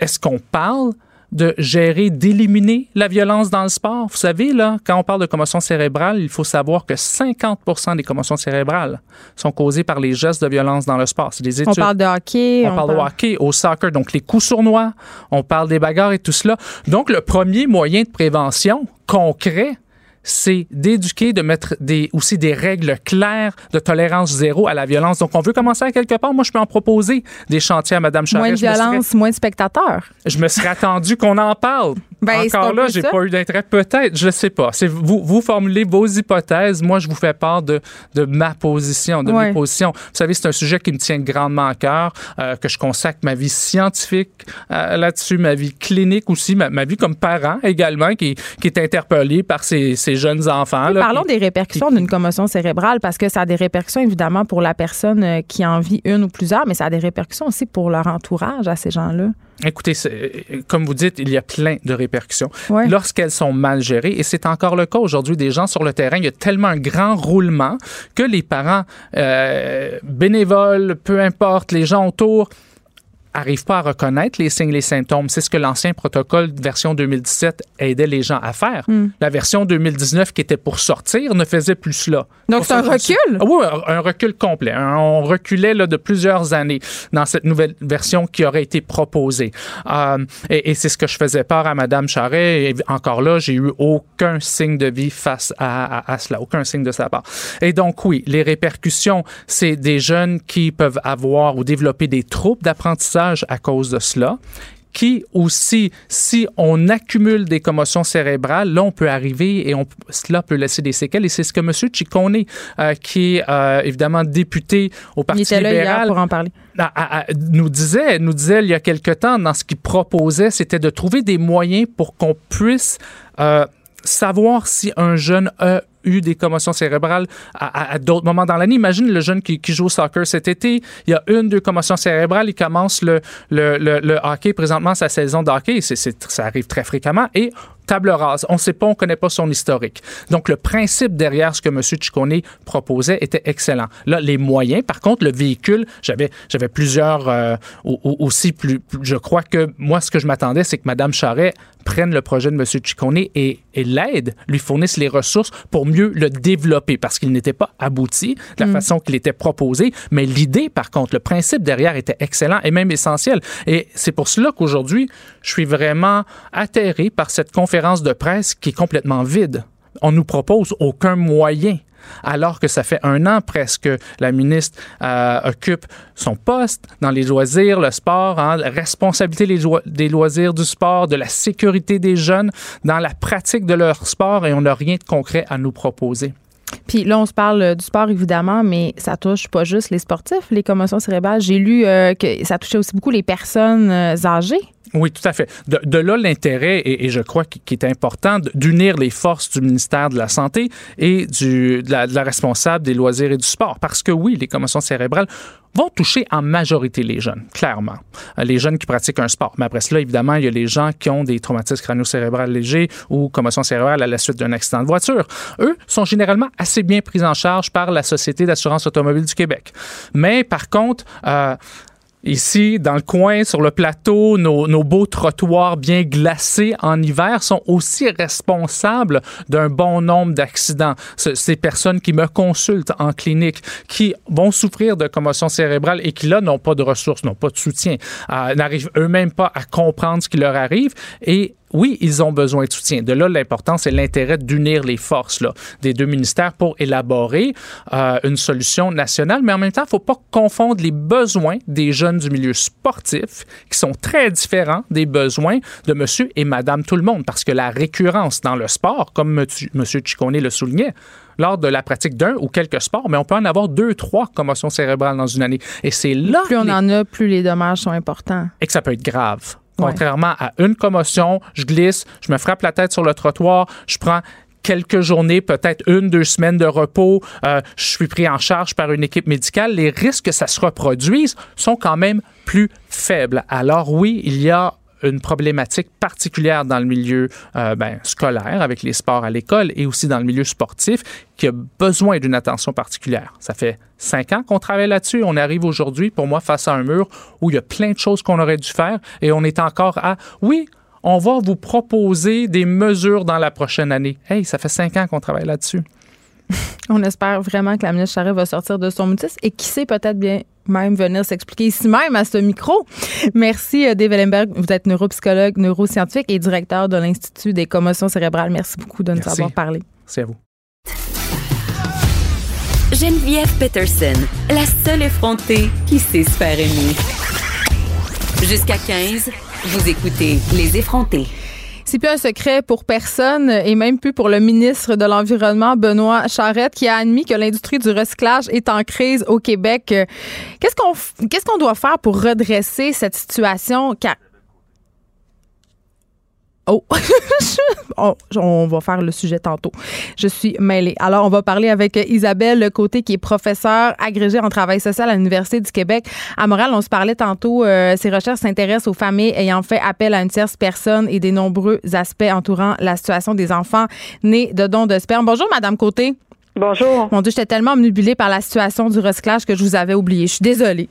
Speaker 4: Est-ce qu'on parle de gérer, d'éliminer la violence dans le sport. Vous savez, là, quand on parle de commotion cérébrale, il faut savoir que 50 des commotions cérébrales sont causées par les gestes de violence dans le sport. C'est des études.
Speaker 3: On parle de hockey.
Speaker 4: On, on parle, parle de hockey, au soccer, donc les coups sournois, on parle des bagarres et tout cela. Donc, le premier moyen de prévention concret, c'est d'éduquer, de mettre des, aussi des règles claires de tolérance zéro à la violence. Donc, on veut commencer à quelque part. Moi, je peux en proposer des chantiers à Mme Charest.
Speaker 3: Moins de violence, serais, moins de spectateurs.
Speaker 4: Je me serais attendu qu'on en parle. Ben, Encore là, j'ai pas eu d'intérêt. Peut-être, je sais pas. C'est vous, vous formulez vos hypothèses. Moi, je vous fais part de, de ma position, de ouais. mes positions. Vous savez, c'est un sujet qui me tient grandement à cœur, euh, que je consacre ma vie scientifique euh, là-dessus, ma vie clinique aussi, ma, ma, vie comme parent également, qui, qui est interpellée par ces, ces jeunes enfants. Là,
Speaker 3: parlons qui, des répercussions d'une commotion cérébrale, parce que ça a des répercussions évidemment pour la personne euh, qui en vit une ou plusieurs, mais ça a des répercussions aussi pour leur entourage à ces gens-là.
Speaker 4: Écoutez, comme vous dites, il y a plein de répercussions ouais. lorsqu'elles sont mal gérées. Et c'est encore le cas aujourd'hui des gens sur le terrain. Il y a tellement un grand roulement que les parents euh, bénévoles, peu importe, les gens autour, n'arrivent pas à reconnaître les signes, les symptômes. C'est ce que l'ancien protocole version 2017 aidait les gens à faire. Mm. La version 2019 qui était pour sortir ne faisait plus cela.
Speaker 3: Donc c'est un recul?
Speaker 4: Ah oui, un recul complet. On reculait là, de plusieurs années dans cette nouvelle version qui aurait été proposée. Euh, et, et c'est ce que je faisais part à Mme Charret. Et encore là, j'ai eu aucun signe de vie face à, à, à, cela, aucun signe de sa part. Et donc oui, les répercussions, c'est des jeunes qui peuvent avoir ou développer des troubles d'apprentissage à cause de cela qui aussi, si on accumule des commotions cérébrales, là, on peut arriver et on, cela peut laisser des séquelles. Et c'est ce que M. Ciccone, euh, qui est euh, évidemment député au Parti
Speaker 3: Il était là
Speaker 4: libéral,
Speaker 3: hier pour en parler.
Speaker 4: à- à- à- nous disait, nous disait il y a quelque temps dans ce qu'il proposait, c'était de trouver des moyens pour qu'on puisse euh, savoir si un jeune a eu des commotions cérébrales à, d'autres moments dans l'année. Imagine le jeune qui, joue au soccer cet été, il y a une, deux commotions cérébrales, il commence le, hockey, présentement sa saison de hockey, ça arrive très fréquemment, et table rase. On ne sait pas, on ne connaît pas son historique. Donc, le principe derrière ce que M. Ciccone proposait était excellent. Là, les moyens, par contre, le véhicule, j'avais, j'avais plusieurs euh, au- au- aussi plus, Je crois que moi, ce que je m'attendais, c'est que Mme Charret prenne le projet de M. Ciccone et, et l'aide, lui fournisse les ressources pour mieux le développer parce qu'il n'était pas abouti de la façon qu'il était proposé. Mais l'idée, par contre, le principe derrière était excellent et même essentiel. Et c'est pour cela qu'aujourd'hui, je suis vraiment atterré par cette conférence de presse qui est complètement vide. On nous propose aucun moyen alors que ça fait un an presque la ministre euh, occupe son poste dans les loisirs, le sport, hein, responsabilité des loi- des loisirs du sport, de la sécurité des jeunes dans la pratique de leur sport et on n'a rien de concret à nous proposer.
Speaker 3: Puis là, on se parle euh, du sport, évidemment, mais ça touche pas juste les sportifs, les commotions cérébrales. J'ai lu euh, que ça touchait aussi beaucoup les personnes âgées.
Speaker 4: Oui, tout à fait. De, de là l'intérêt, et, et je crois qu'il est important d'unir les forces du ministère de la Santé et du, de, la, de la responsable des loisirs et du sport. Parce que oui, les commotions cérébrales vont toucher en majorité les jeunes, clairement. Euh, Les jeunes qui pratiquent un sport. Mais après cela, évidemment, il y a les gens qui ont des traumatismes crânio-cérébrales légers ou commotions cérébrales à la suite d'un accident de voiture. Eux sont généralement assez bien pris en charge par la Société d'assurance automobile du Québec. Mais par contre, euh, Ici, dans le coin, sur le plateau, nos, beaux trottoirs bien glacés en hiver sont aussi responsables d'un bon nombre d'accidents. Ce- Ces personnes qui me consultent en clinique, qui vont souffrir de commotion cérébrale et qui, là, n'ont pas de ressources, n'ont pas de soutien, euh, n'arrivent eux-mêmes pas à comprendre ce qui leur arrive et oui, ils ont besoin de soutien. De là, l'importance et l'intérêt d'unir les forces là, des deux ministères pour élaborer euh, une solution nationale. Mais en même temps, il ne faut pas confondre les besoins des jeunes du milieu sportif, qui sont très différents des besoins de monsieur et madame tout le monde, parce que la récurrence dans le sport, comme monsieur, Ciccone le soulignait, lors de la pratique d'un ou quelques sports, mais on peut en avoir deux, trois commotions cérébrales dans une année. Et c'est là
Speaker 3: Plus on
Speaker 4: les-
Speaker 3: en a, plus les dommages sont importants.
Speaker 4: et que ça peut être grave. Contrairement à une commotion, je glisse, je me frappe la tête sur le trottoir, je prends quelques journées, peut-être une, deux semaines de repos, euh, je suis pris en charge par une équipe médicale, les risques que ça se reproduise sont quand même plus faibles. Alors oui, il y a une problématique particulière dans le milieu euh, ben, scolaire, avec les sports à l'école, et aussi dans le milieu sportif, qui a besoin d'une attention particulière. Ça fait cinq ans qu'on travaille là-dessus. On arrive aujourd'hui, pour moi, face à un mur où il y a plein de choses qu'on aurait dû faire, et on est encore à, oui, on va vous proposer des mesures dans la prochaine année. Hey, ça fait cinq ans qu'on travaille là-dessus.
Speaker 3: On espère vraiment que la ministre Charest va sortir de son mutisme et qui sait peut-être bien même venir s'expliquer ici même à ce micro. Merci, euh, Dave Ellenberg. Vous êtes neuropsychologue, neuroscientifique et directeur de l'Institut des commotions cérébrales. Merci beaucoup de nous
Speaker 4: Merci.
Speaker 3: avoir parlé.
Speaker 4: C'est à vous.
Speaker 1: Geneviève Peterson, la seule effrontée qui sait se faire aimer. Jusqu'à 15, vous écoutez Les effrontés.
Speaker 3: C'est plus un secret pour personne et même plus pour le ministre de l'Environnement, Benoît Charette, qui a admis que l'industrie du recyclage est en crise au Québec. Qu'est-ce qu'on qu'est-ce doit faire pour redresser cette situation? Oh, Oh, on va faire le sujet tantôt. Je suis mêlée. Alors, on va parler avec Isabelle Côté, qui est professeure agrégée en travail social à l'Université du Québec. À Montréal, on se parlait tantôt, euh, ses recherches s'intéressent aux familles ayant fait appel à une tierce personne et des nombreux aspects entourant la situation des enfants nés de dons de sperme. Bonjour, Madame Côté.
Speaker 5: Bonjour.
Speaker 3: Mon Dieu, j'étais tellement omnubilée par la situation du recyclage que je vous avais oublié. Je suis désolée.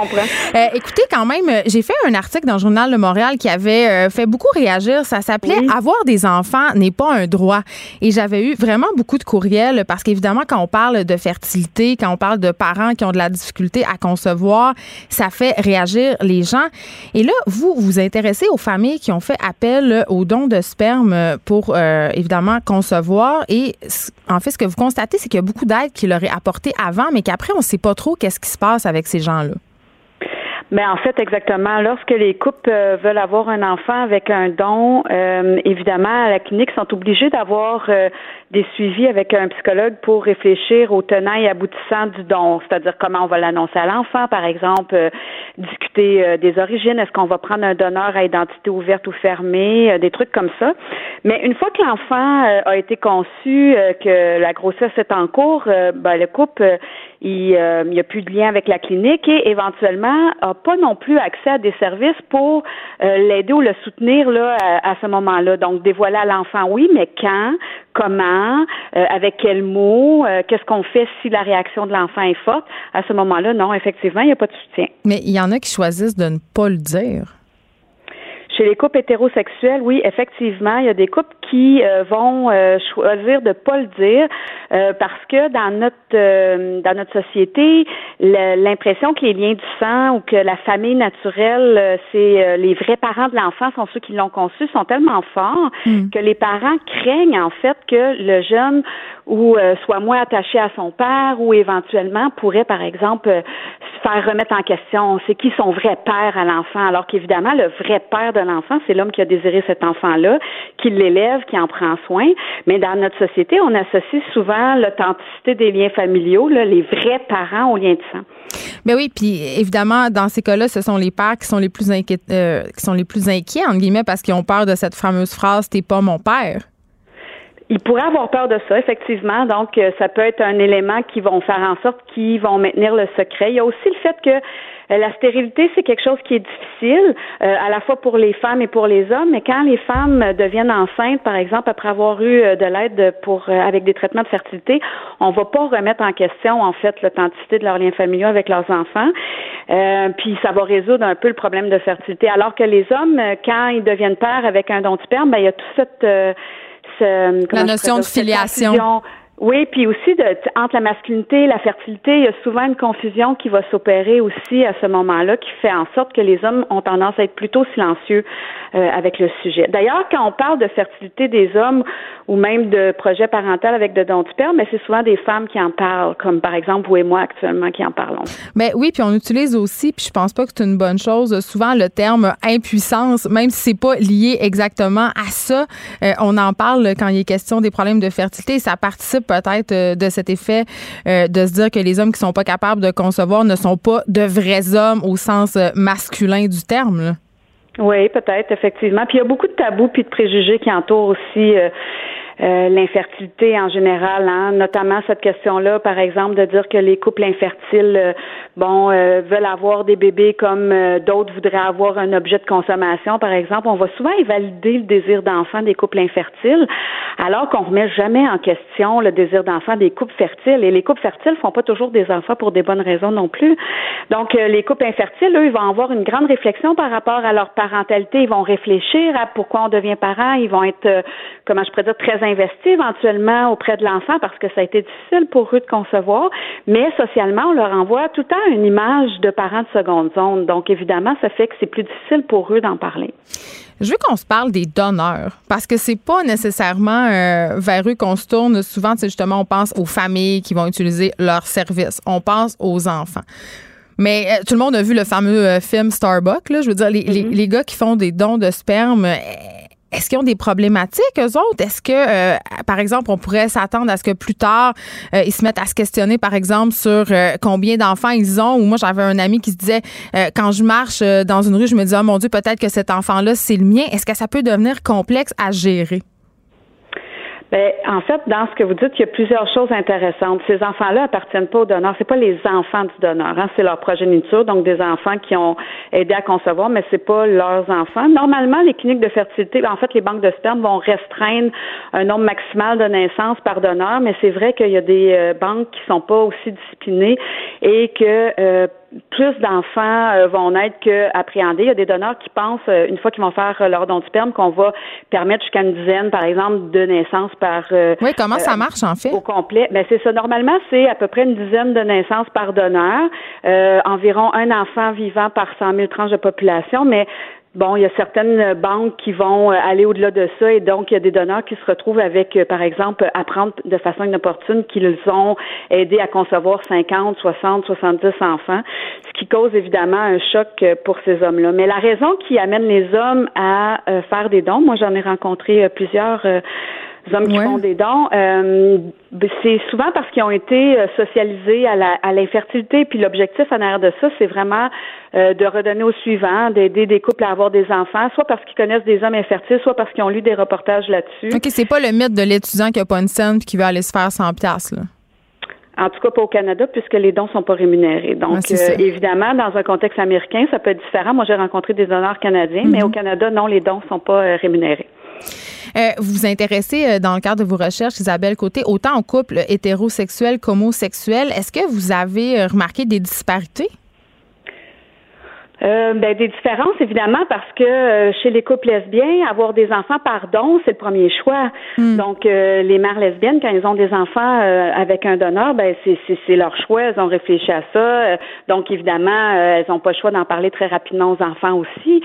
Speaker 5: Comprends.
Speaker 3: Euh, écoutez, quand même, euh, j'ai fait un article dans le Journal de Montréal qui avait euh, fait beaucoup réagir. Ça s'appelait
Speaker 5: Oui.
Speaker 3: Avoir des enfants n'est pas un droit. Et j'avais eu vraiment beaucoup de courriels parce qu'évidemment, quand on parle de fertilité, quand on parle de parents qui ont de la difficulté à concevoir, ça fait réagir les gens. Et là, vous vous intéressez aux familles qui ont fait appel aux dons de sperme pour euh, évidemment concevoir. Et en fait, ce que vous constatez, c'est qu'il y a beaucoup d'aides qui leur est apportée avant, mais qu'après, on ne sait pas trop qu'est-ce qui se passe avec ces gens-là.
Speaker 5: Mais en fait, exactement. Lorsque les couples euh, veulent avoir un enfant avec un don, euh, évidemment, à la clinique, sont obligés d'avoir euh, des suivis avec un psychologue pour réfléchir aux tenants et aboutissants du don, c'est-à-dire comment on va l'annoncer à l'enfant, par exemple, discuter des origines, est-ce qu'on va prendre un donneur à identité ouverte ou fermée, des trucs comme ça. Mais une fois que l'enfant a été conçu, que la grossesse est en cours, ben, le couple il n'y a plus de lien avec la clinique et éventuellement a pas non plus accès à des services pour euh, l'aider ou le soutenir là à, ce moment-là. Donc dévoiler à l'enfant, oui, mais quand, comment, euh, avec quels mots, euh, qu'est-ce qu'on fait si la réaction de l'enfant est forte. À ce moment-là, non, effectivement, il n'y a pas de soutien.
Speaker 3: Mais il y en a qui choisissent de ne pas le dire.
Speaker 5: Chez les couples hétérosexuels, oui, effectivement, il y a des couples qui euh, vont euh, choisir de pas le dire euh, parce que dans notre dans notre société, l'impression que les liens du sang ou que la famille naturelle, c'est les vrais parents de l'enfant sont ceux qui l'ont conçu, sont tellement forts hmm. que les parents craignent en fait que le jeune ou soit moins attaché à son père ou éventuellement pourrait, par exemple, se faire remettre en question. C'est qui son vrai père à l'enfant, alors qu'évidemment le vrai père de l'enfant, c'est l'homme qui a désiré cet enfant-là, qui l'élève, qui en prend soin. Mais dans notre société, on associe souvent l'authenticité des liens familiaux, les vrais parents aux liens de sang.
Speaker 3: Mais oui, puis évidemment, dans ces cas-là, ce sont les pères qui sont les plus inquiets, euh, qui sont les plus inquiets entre guillemets parce qu'ils ont peur de cette fameuse phrase "T'es pas mon père".
Speaker 5: Ils pourraient avoir peur de ça, effectivement. Donc, euh, ça peut être un élément qui vont faire en sorte qu'ils vont maintenir le secret. Il y a aussi le fait que la stérilité, c'est quelque chose qui est difficile, euh, à la fois pour les femmes et pour les hommes, mais quand les femmes deviennent enceintes, par exemple, après avoir eu euh, de l'aide pour avec des traitements de fertilité, on va pas remettre en question, en fait, l'authenticité de leurs liens familiaux avec leurs enfants. puis ça va résoudre un peu le problème de fertilité. Alors que les hommes, quand ils deviennent pères avec un don de sperme, ben, il y a toute cette...
Speaker 3: la notion de filiation.
Speaker 5: Oui, puis aussi entre la masculinité et la fertilité, il y a souvent une confusion qui va s'opérer aussi à ce moment-là, qui fait en sorte que les hommes ont tendance à être plutôt silencieux euh, avec le sujet. D'ailleurs, quand on parle de fertilité des hommes ou même de projet parental avec de dons du père, mais c'est souvent des femmes qui en parlent, comme par exemple vous et moi actuellement qui en parlons.
Speaker 3: Mais oui, puis on utilise aussi, puis je pense pas que c'est une bonne chose, souvent le terme impuissance, même si c'est pas lié exactement à ça, euh, on en parle quand il est question des problèmes de fertilité. Ça participe peut-être euh, de cet effet euh, de se dire que les hommes qui sont pas capables de concevoir ne sont pas de vrais hommes au sens euh, masculin du terme.
Speaker 5: Oui, peut-être, effectivement. Puis il y a beaucoup de tabous puis de préjugés qui entourent aussi l'infertilité en général, hein, notamment cette question-là, par exemple, de dire que les couples infertiles, euh, bon, euh, veulent avoir des bébés comme d'autres voudraient avoir un objet de consommation, par exemple. On va souvent invalider le désir d'enfant des couples infertiles, alors qu'on remet jamais en question le désir d'enfant des couples fertiles. Et les couples fertiles font pas toujours des enfants pour des bonnes raisons non plus. Donc, les couples infertiles, eux, ils vont avoir une grande réflexion par rapport à leur parentalité. Ils vont réfléchir à pourquoi on devient parent. Ils vont être, comment je pourrais dire, très investi éventuellement auprès de l'enfant parce que ça a été difficile pour eux de concevoir, mais socialement, on leur envoie tout le temps une image de parents de seconde zone. Donc, évidemment, ça fait que c'est plus difficile pour eux d'en parler.
Speaker 3: Je veux qu'on se parle des donneurs parce que c'est pas nécessairement euh, vers eux qu'on se tourne. Souvent, c'est justement, on pense aux familles qui vont utiliser leurs services. On pense aux enfants. Mais euh, tout le monde a vu le fameux euh, film Starbucks. Là. Je veux dire, les, les, mm-hmm. les, gars qui font des dons de sperme, est-ce qu'ils ont des problématiques, eux autres? Est-ce que, euh, par exemple, on pourrait s'attendre à ce que plus tard, euh, ils se mettent à se questionner, par exemple, sur euh, combien d'enfants ils ont? Ou moi, j'avais un ami qui se disait, quand je marche dans une rue, je me dis, oh mon Dieu, peut-être que cet enfant-là, c'est le mien. Est-ce que ça peut devenir complexe à gérer?
Speaker 5: Ben, en fait, dans ce que vous dites, il y a plusieurs choses intéressantes. Ces enfants-là appartiennent pas au donneur. C'est pas les enfants du donneur, hein. c'est leur progéniture, donc des enfants qui ont aidé à concevoir, mais c'est pas leurs enfants. Normalement, les cliniques de fertilité, en fait, les banques de sperme vont restreindre un nombre maximal de naissances par donneur, mais c'est vrai qu'il y a des euh, banques qui sont pas aussi disciplinées et que euh, plus d'enfants euh, vont naître qu'appréhendés. Il y a des donneurs qui pensent, euh, une fois qu'ils vont faire leur don de sperme, qu'on va permettre jusqu'à une dizaine, par exemple, de naissances par...
Speaker 3: Euh, oui, comment ça marche, en fait?
Speaker 5: Au complet? Ben, c'est ça. Normalement, c'est à peu près une dizaine de naissances par donneur, environ un enfant vivant par 100 000 tranches de population, mais Bon, il y a certaines banques qui vont euh, aller au-delà de ça et donc il y a des donneurs qui se retrouvent avec, euh, par exemple, apprendre de façon inopportune qu'ils ont aidé à concevoir 50, 60, 70 enfants, ce qui cause évidemment un choc euh, pour ces hommes-là. Mais la raison qui amène les hommes à faire des dons, moi j'en ai rencontré plusieurs hommes qui font des dons, euh, c'est souvent parce qu'ils ont été euh, socialisés à l'infertilité. puis l'objectif en arrière de ça, c'est vraiment euh, de redonner au suivant, d'aider des couples à avoir des enfants, soit parce qu'ils connaissent des hommes infertiles, soit parce qu'ils ont lu des reportages là-dessus.
Speaker 3: OK, c'est pas le mythe de l'étudiant qui a pas une scène qui veut aller se faire 100 pièces là?
Speaker 5: En tout cas, pas au Canada, puisque les dons sont pas rémunérés. Donc, évidemment, dans un contexte américain, ça peut être différent. Moi, j'ai rencontré des donneurs canadiens, mais mm-hmm. au Canada, non, les dons sont pas rémunérés.
Speaker 3: Euh, vous vous intéressez, euh, dans le cadre de vos recherches, Isabelle Côté, autant aux couples hétérosexuels qu'homosexuels. Est-ce que vous avez euh, remarqué des disparités?
Speaker 5: Euh, ben, des différences, évidemment, parce que euh, chez les couples lesbiens, avoir des enfants par don, c'est le premier choix. Hmm. Donc, euh, les mères lesbiennes, quand elles ont des enfants avec un donneur, ben, c'est leur choix. Elles ont réfléchi à ça. donc, évidemment, elles n'ont pas le choix d'en parler très rapidement aux enfants aussi.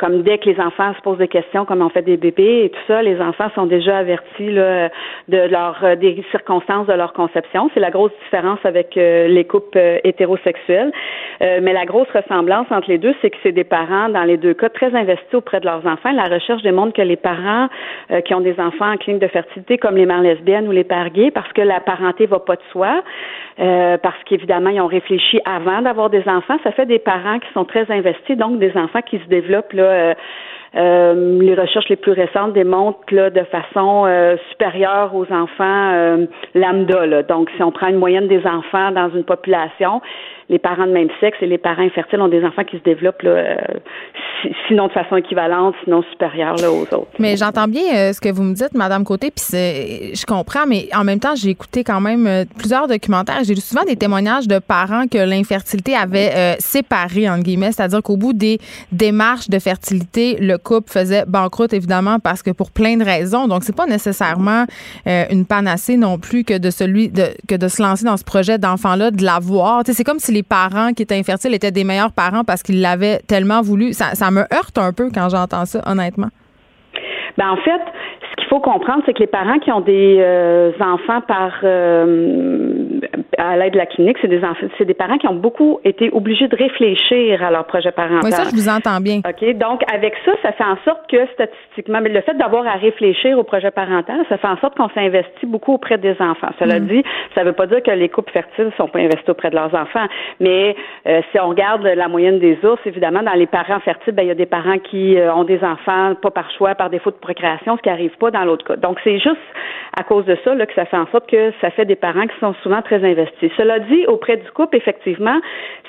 Speaker 5: comme dès que les enfants se posent des questions, comme on fait des bébés et tout ça, les enfants sont déjà avertis là, de leur des circonstances de leur conception. C'est la grosse différence avec les couples hétérosexuels. mais la grosse ressemblance entre les les deux, c'est que c'est des parents, dans les deux cas, très investis auprès de leurs enfants. La recherche démontre que les parents euh, qui ont des enfants en clinique de fertilité, comme les mères lesbiennes ou les pères gays, parce que la parenté va pas de soi, euh, parce qu'évidemment, ils ont réfléchi avant d'avoir des enfants, ça fait des parents qui sont très investis, donc des enfants qui se développent là. Euh, euh, les recherches les plus récentes démontrent là, de façon euh, supérieure aux enfants euh, lambda. Là. Donc, si on prend une moyenne des enfants dans une population, les parents de même sexe et les parents infertiles ont des enfants qui se développent là, euh, sinon de façon équivalente, sinon supérieure là, aux autres.
Speaker 3: Mais j'entends bien euh, ce que vous me dites, Madame Côté, puis je comprends, mais en même temps, j'ai écouté quand même euh, plusieurs documentaires. J'ai lu souvent des témoignages de parents que l'infertilité avait séparé, entre guillemets, c'est-à-dire qu'au bout des démarches de fertilité, le couple faisait banqueroute, évidemment, parce que pour plein de raisons. Donc, c'est pas nécessairement une panacée non plus que de celui que de se lancer dans ce projet d'enfant-là, de l'avoir. C'est comme si les parents qui étaient infertiles étaient des meilleurs parents parce qu'ils l'avaient tellement voulu. Ça, me heurte un peu quand j'entends ça, honnêtement.
Speaker 5: Ben en fait, ce qu'il faut comprendre, c'est que les parents qui ont des euh, enfants par euh, à l'aide de la clinique, c'est des enfants, c'est des parents qui ont beaucoup été obligés de réfléchir à leur projet parental.
Speaker 3: Oui, ça, je vous entends bien.
Speaker 5: OK? Donc, avec ça, ça fait en sorte que statistiquement, mais le fait d'avoir à réfléchir au projet parental, ça fait en sorte qu'on s'investit beaucoup auprès des enfants. Cela mm. dit, ça ne veut pas dire que les couples fertiles ne sont pas investis auprès de leurs enfants. Mais euh, si on regarde la moyenne des ours, évidemment, dans les parents fertiles, ben, il y a des parents qui euh, ont des enfants pas par choix, par défaut de procréation, ce qui n'arrive pas dans l'autre cas. Donc, c'est juste à cause de ça là, que ça fait en sorte que ça fait des parents qui sont souvent très investis cela dit, auprès du couple, effectivement,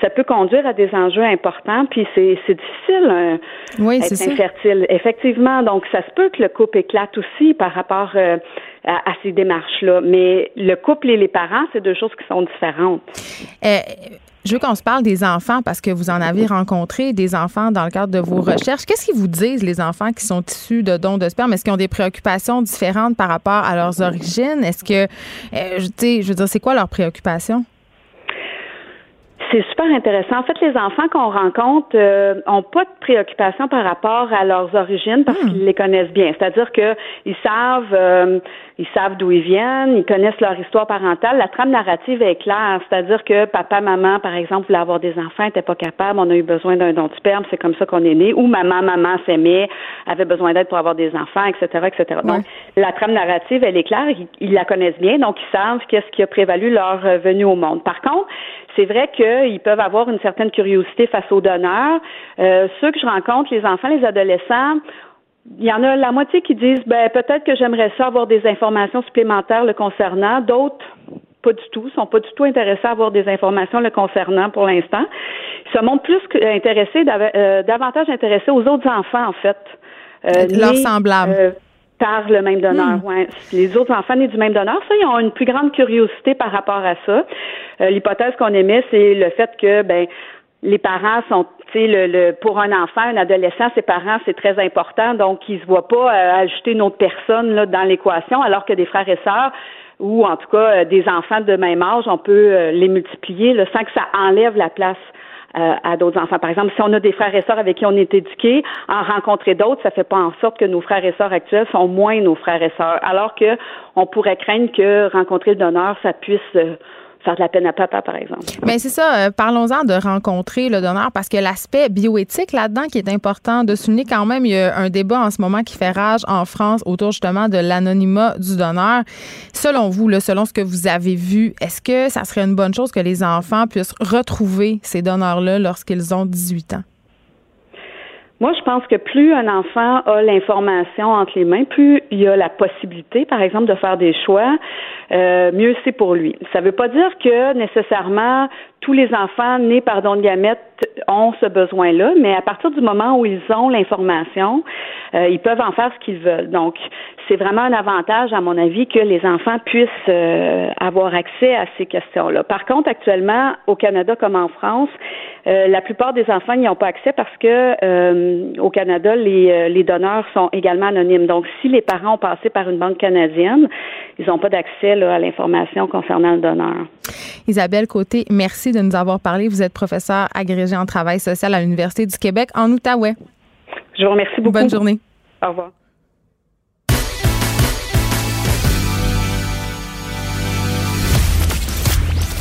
Speaker 5: ça peut conduire à des enjeux importants, puis c'est, difficile euh,
Speaker 3: oui,
Speaker 5: être infertile. Effectivement, donc ça se peut que le couple éclate aussi par rapport euh, à, ces démarches-là. Mais le couple et les parents, c'est deux choses qui sont différentes.
Speaker 3: Euh, je veux qu'on se parle des enfants parce que vous en avez rencontré des enfants dans le cadre de vos recherches. Qu'est-ce qu'ils vous disent, les enfants qui sont issus de dons de sperme? Est-ce qu'ils ont des préoccupations différentes par rapport à leurs origines? Est-ce que, euh, je veux dire, c'est quoi leurs préoccupations?
Speaker 5: C'est super intéressant. En fait, les enfants qu'on rencontre euh, ont pas de préoccupation par rapport à leurs origines parce hmm. qu'ils les connaissent bien. C'est-à-dire qu'ils savent, euh, ils savent d'où ils viennent, ils connaissent leur histoire parentale. La trame narrative est claire. C'est-à-dire que papa, maman, par exemple, voulaient avoir des enfants, n'étaient pas capables, on a eu besoin d'un don de sperme, c'est comme ça qu'on est né. Ou maman, maman s'aimait, avait besoin d'aide pour avoir des enfants, etc., etc. Donc, la trame narrative, elle est claire. Ils, ils, la connaissent bien, donc ils savent qu'est-ce qui a prévalu leur venue au monde. Par contre, c'est vrai qu'ils peuvent avoir une certaine curiosité face aux donneurs. Euh, ceux que je rencontre, les enfants, les adolescents, il y en a la moitié qui disent ben peut-être que j'aimerais ça avoir des informations supplémentaires le concernant, d'autres pas du tout, sont pas du tout intéressés à avoir des informations le concernant pour l'instant. Ils se montrent plus intéressés, euh, davantage intéressés aux autres enfants en fait.
Speaker 3: Euh, Leurs semblables
Speaker 5: par le même donneur. Hmm. Ouais. Les autres enfants nés du même donneur, ça, ils ont une plus grande curiosité par rapport à ça. Euh, l'hypothèse qu'on émet, c'est le fait que ben les parents sont, le, le, pour un enfant, un adolescent, ses parents, c'est très important, donc ils se voient pas euh, ajouter une autre personne là, dans l'équation, alors que des frères et sœurs, ou en tout cas euh, des enfants de même âge, on peut les multiplier là, sans que ça enlève la place à d'autres enfants. Par exemple, si on a des frères et sœurs avec qui on est éduqué, en rencontrer d'autres, ça fait pas en sorte que nos frères et sœurs actuels sont moins nos frères et sœurs. Alors que on pourrait craindre que rencontrer le donneur, ça puisse faire de la peine à papa, par exemple.
Speaker 3: Mais c'est ça, euh, parlons-en de rencontrer le donneur parce que l'aspect bioéthique là-dedans qui est important de souligner quand même, il y a un débat en ce moment qui fait rage en France autour justement de l'anonymat du donneur. Selon vous, selon ce que vous avez vu, est-ce que ça serait une bonne chose que les enfants puissent retrouver ces donneurs-là lorsqu'ils ont 18 ans?
Speaker 5: Moi, je pense que plus un enfant a l'information entre les mains, plus il a la possibilité, par exemple, de faire des choix, euh, mieux c'est pour lui. Ça ne veut pas dire que nécessairement tous les enfants nés par don de ont ce besoin-là, mais à partir du moment où ils ont l'information, euh, ils peuvent en faire ce qu'ils veulent. Donc, c'est vraiment un avantage, à mon avis, que les enfants puissent euh, avoir accès à ces questions-là. Par contre, actuellement, au Canada comme en France, euh, la plupart des enfants n'y ont pas accès parce que au Canada, les, les donneurs sont également anonymes. Donc, si les parents ont passé par une banque canadienne, ils n'ont pas d'accès à l'information concernant le donneur.
Speaker 3: Isabelle Côté, merci de nous avoir parlé. Vous êtes professeur agrégé en travail social à l'Université du Québec en Outaouais.
Speaker 5: Je vous remercie beaucoup.
Speaker 3: Bonne journée.
Speaker 5: Au revoir.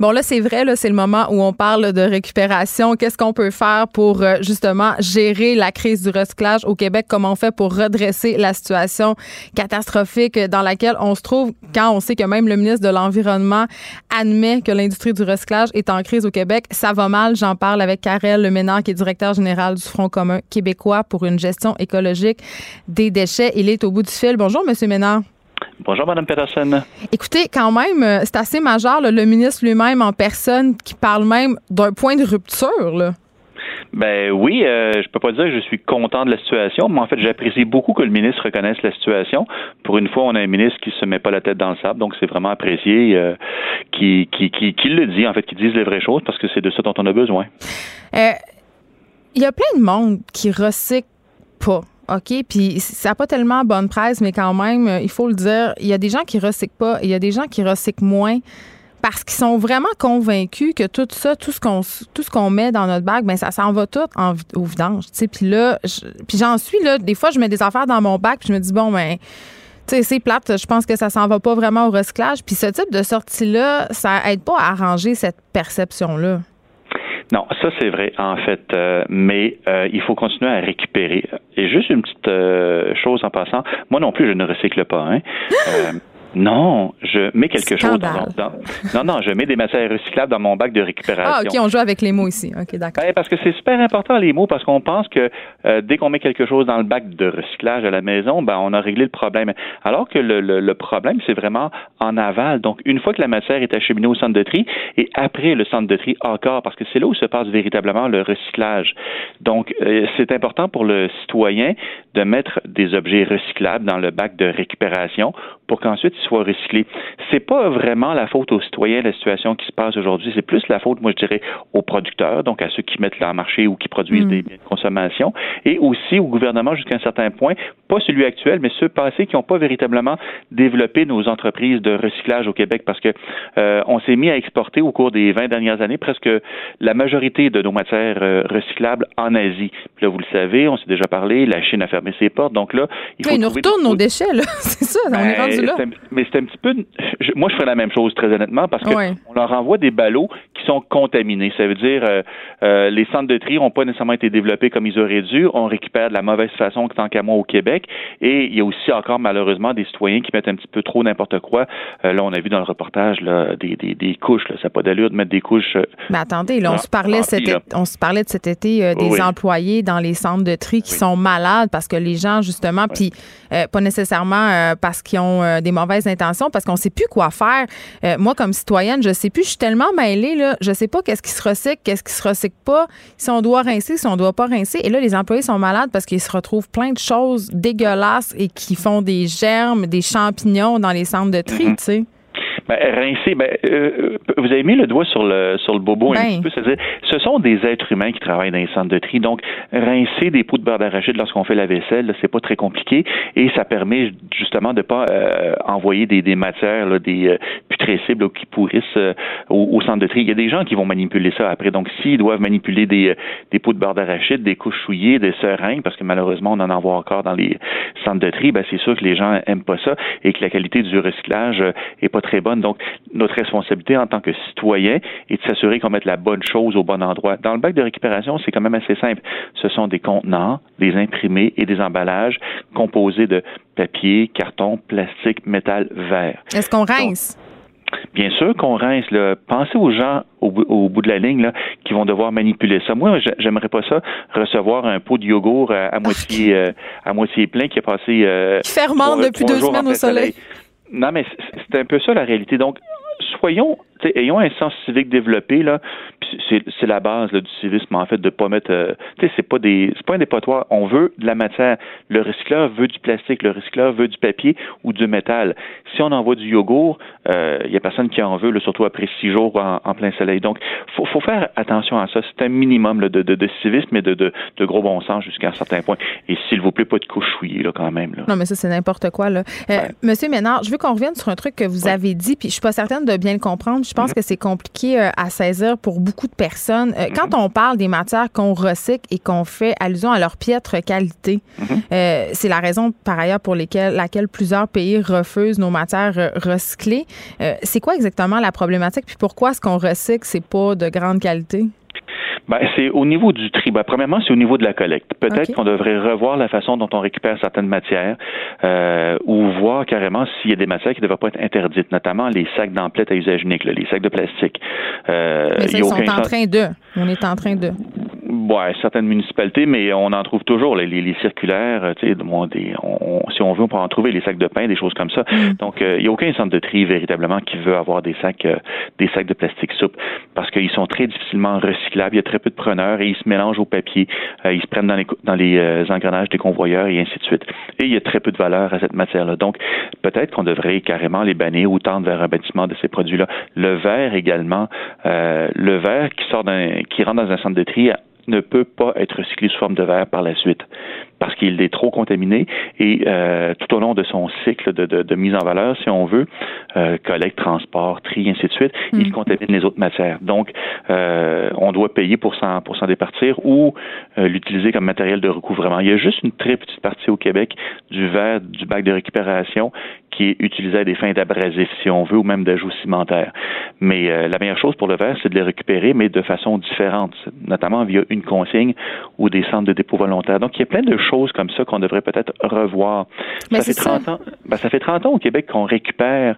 Speaker 3: Bon, là, c'est vrai, là, c'est le moment où on parle de récupération. Qu'est-ce qu'on peut faire pour euh, justement gérer la crise du recyclage au Québec? Comment on fait pour redresser la situation catastrophique dans laquelle on se trouve quand on sait que même le ministre de l'Environnement admet que l'industrie du recyclage est en crise au Québec? Ça va mal. J'en parle avec Karel Leménard, qui est directeur général du Front commun québécois pour une gestion écologique des déchets. Il est au bout du fil. Bonjour, Monsieur Ménard.
Speaker 6: Bonjour, Mme Peterson.
Speaker 3: Écoutez, quand même, euh, c'est assez majeur, le ministre lui-même en personne qui parle même d'un point de rupture. Là.
Speaker 6: Ben oui, euh, je peux pas dire que je suis content de la situation, mais en fait, j'apprécie beaucoup que le ministre reconnaisse la situation. Pour une fois, on a un ministre qui se met pas la tête dans le sable, donc c'est vraiment apprécié, euh, qui, qui, qui, qui, le dit, en fait, qui dise les vraies choses, parce que c'est de ça dont on a besoin.
Speaker 3: Il y a plein de monde qui recycle pas. OK, puis ça n'a pas tellement bonne presse, mais quand même, il faut le dire, il y a des gens qui recyclent pas, il y a des gens qui recyclent moins parce qu'ils sont vraiment convaincus que tout ça, tout ce qu'on tout ce qu'on met dans notre bac, ben ça s'en va tout en, au vidange. Puis là, puis j'en suis là, des fois je mets des affaires dans mon bac, puis je me dis bon ben tu sais, c'est plate, je pense que ça s'en va pas vraiment au recyclage. Puis ce type de sortie-là, ça aide pas à arranger cette perception-là.
Speaker 6: Non, ça c'est vrai en fait, euh, mais euh, il faut continuer à récupérer. Et juste une petite euh, chose en passant, moi non plus je ne recycle pas. Hein. Non, je mets quelque chose dans, dans, Non, non, je mets des matières recyclables dans mon bac de récupération.
Speaker 3: Ah, OK, on joue avec les mots ici. OK, d'accord.
Speaker 6: Ben, parce que c'est super important, les mots, parce qu'on pense que euh, dès qu'on met quelque chose dans le bac de recyclage à la maison, ben, on a réglé le problème. Alors que le, le, problème, c'est vraiment en aval. Donc, une fois que la matière est acheminée au centre de tri, et après le centre de tri encore, parce que c'est là où se passe véritablement le recyclage. Donc, euh, c'est important pour le citoyen de mettre des objets recyclables dans le bac de récupération pour qu'ensuite ils soient recyclés. C'est pas vraiment la faute aux citoyens la situation qui se passe aujourd'hui, c'est plus la faute, moi je dirais, aux producteurs, donc à ceux qui mettent leur marché ou qui produisent mm. des biens de consommation, et aussi au gouvernement jusqu'à un certain point, pas celui actuel, mais ceux passés qui n'ont pas véritablement développé nos entreprises de recyclage au Québec, parce que euh, on s'est mis à exporter au cours des 20 dernières années presque la majorité de nos matières euh, recyclables en Asie. Puis là, vous le savez, on s'est déjà parlé, la Chine a fermé ses portes, donc là,
Speaker 3: il faut. nous retourne nos déchets, là, c'est ça, on est rendu là.
Speaker 6: Mais c'est un petit peu. moi, je ferais la même chose, très honnêtement, parce qu'on leur envoie des ballots qui sont contaminés. Ça veut dire euh, euh, les centres de tri n'ont pas nécessairement été développés comme ils auraient dû. On récupère de la mauvaise façon, tant qu'à moi, au Québec. Et il y a aussi encore, malheureusement, des citoyens qui mettent un petit peu trop n'importe quoi. Euh, là, on a vu dans le reportage là, des, des, des couches. Là. Ça n'a pas d'allure de mettre des couches.
Speaker 3: Mais attendez, là, on, se parlait cet on se parlait de cet été des employés dans les centres de tri qui sont malades parce que les gens, justement, puis pas nécessairement parce qu'ils ont des mauvaises intentions, parce qu'on sait plus quoi faire. moi, comme citoyenne, je sais plus. Je suis tellement mêlée, là. Je sais pas qu'est-ce qui se recycle, qu'est-ce qui se recycle pas, si on doit rincer, si on doit pas rincer. Et là, les employés sont malades parce qu'ils se retrouvent plein de choses dégueulasses et qui font des germes, des champignons dans les centres de tri, tu sais.
Speaker 6: Ben, rincer, ben, euh, vous avez mis le doigt sur le sur le bobo un
Speaker 3: Ben.
Speaker 6: petit peu, c'est-à-dire, ce sont des êtres humains qui travaillent dans les centres de tri. Donc, rincer des pots de beurre d'arachide lorsqu'on fait la vaisselle, c'est pas très compliqué et ça permet justement de pas euh, envoyer des, des matières, là, des euh, putrescibles là, qui pourrissent euh, au, au centre de tri. Il y a des gens qui vont manipuler ça après. Donc, s'ils doivent manipuler des, euh, des pots de beurre d'arachide, des couches souillées, des seringues, parce que malheureusement, on en en voit encore dans les centres de tri, ben, c'est sûr que les gens aiment pas ça et que la qualité du recyclage euh, est pas très bonne. Donc, notre responsabilité en tant que citoyen est de s'assurer qu'on mette la bonne chose au bon endroit. Dans le bac de récupération, c'est quand même assez simple. Ce sont des contenants, des imprimés et des emballages composés de papier, carton, plastique, métal, verre.
Speaker 3: Est-ce qu'on rince?
Speaker 6: Bien sûr qu'on rince. Là. Pensez aux gens au, bout- au bout de la ligne là, qui vont devoir manipuler ça. Moi, j'a- j'aimerais pas ça recevoir un pot de yogourt à, à moitié euh, à moitié plein qui a passé euh,
Speaker 3: Qui fermente depuis deux semaines au soleil.
Speaker 6: Non, mais c'est- un peu ça la réalité. Donc, soyons, ayons un sens civique développé là. C'est la base là, du civisme en fait de pas mettre. euh, tu sais, c'est pas des, c'est pas un dépotoir. On veut de la matière. Le recycleur veut du plastique. Le recycleur veut du papier ou du métal. Si on envoie du yogourt, il y a personne qui en veut, là, surtout après six jours en, en plein soleil. Donc, faut, faut faire attention à ça. C'est un minimum là, de, de, de civisme et de, de, de gros bon sens jusqu'à un certain point. Et s'il vous plaît, pas de couche souillée là quand même. Là.
Speaker 3: Non, mais ça, c'est n'importe quoi. Là. Euh, Monsieur Ménard, je veux qu'on revienne sur un truc que vous avez dit, puis je suis pas certaine de bien le comprendre. Je pense
Speaker 6: Mm-hmm.
Speaker 3: que c'est compliqué euh, à saisir pour beaucoup de personnes. Euh. Quand on parle des matières qu'on recycle et qu'on fait allusion à leur piètre qualité,
Speaker 6: Mm-hmm.
Speaker 3: euh, c'est la raison, par ailleurs, pour lesquelles, laquelle plusieurs pays refusent nos matières recyclées. C'est quoi exactement la problématique, puis pourquoi ce qu'on recycle, c'est pas de grande qualité?
Speaker 6: Ben, c'est au niveau du tri. Ben, premièrement, c'est au niveau de la collecte. Peut-être qu'on devrait revoir la façon dont on récupère certaines matières euh, ou voir carrément s'il y a des matières qui ne devraient pas être interdites, notamment les sacs d'emplettes à usage unique, là, les sacs de plastique. Euh,
Speaker 3: Mais ça, ils sont en train de. On est en train de.
Speaker 6: Ouais, certaines municipalités, mais on en trouve toujours les, les, les circulaires. euh, Tu sais, bon, des, on, on- si on veut, on peut en trouver les sacs de pain, des choses comme ça. Donc, euh, il n'y a aucun centre de tri véritablement qui veut avoir des sacs, euh, des sacs de plastique souple parce qu'ils sont très difficilement recyclables. Il y a très peu de preneurs et ils se mélangent au papier. Euh, ils se prennent dans les dans les euh, engrenages des convoyeurs et ainsi de suite. Et il y a très peu de valeur à cette matière-là. Donc, peut-être qu'on devrait carrément les bannir ou tendre vers un bâtiment de ces produits-là. Le verre également, euh, le verre qui sort d'un, qui rentre dans un centre de tri ne peut pas être recyclé sous forme de verre par la suite parce qu'il est trop contaminé et euh, tout au long de son cycle de, de, de mise en valeur, si on veut, euh, collecte, transport, tri, ainsi de suite, il contamine les autres matières. Donc, euh, on doit payer pour s'en, pour s'en départir ou euh, l'utiliser comme matériel de recouvrement. Il y a juste une très petite partie au Québec du verre du bac de récupération qui est utilisé à des fins d'abrasif, si on veut, ou même d'ajout cimentaire. Mais euh, la meilleure chose pour le verre, c'est de les récupérer, mais de façon différente, notamment via une consigne ou des centres de dépôt volontaire. Donc, il y a plein de choses comme ça qu'on devrait peut-être revoir.
Speaker 3: Mais
Speaker 6: ça fait
Speaker 3: c'est ça.
Speaker 6: 30 ans. Ben, ça fait 30 ans au Québec qu'on récupère,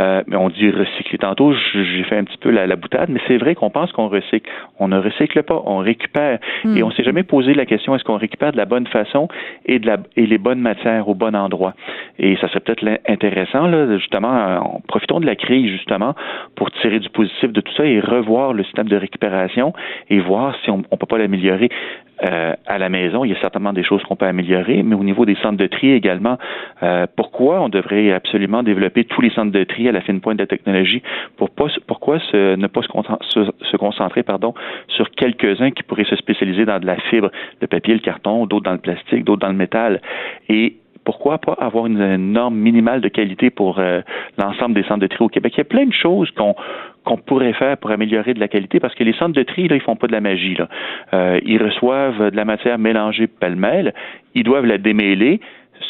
Speaker 6: euh, mais on dit recycler. Tantôt, j'ai fait un petit peu la, la boutade, mais c'est vrai qu'on pense qu'on recycle. On ne recycle pas, on récupère. Et on s'est jamais posé la question est-ce qu'on récupère de la bonne façon et de la et les bonnes matières au bon endroit? Et ça serait peut-être intéressant, là, justement, euh, en- profitons de la crise justement pour tirer du positif de tout ça et revoir le système de récupération et voir si on, on peut pas l'améliorer. Euh, à la maison, il y a certainement des choses qu'on peut améliorer, mais au niveau des centres de tri également, euh, pourquoi on devrait absolument développer tous les centres de tri à la fine pointe de la technologie pour pas, pourquoi se- ne pas se, se- se concentrer pardon, sur quelques-uns qui pourraient se spécialiser dans de la fibre, le papier, le carton, d'autres dans le plastique, d'autres dans le métal? Et pourquoi pas avoir une, norme minimale de qualité pour euh, l'ensemble des centres de tri au Québec? Il y a plein de choses qu'on pourrait faire pour améliorer de la qualité parce que les centres de tri, là, ils font pas de la magie. Euh, ils reçoivent de la matière mélangée pêle-mêle, ils doivent la démêler.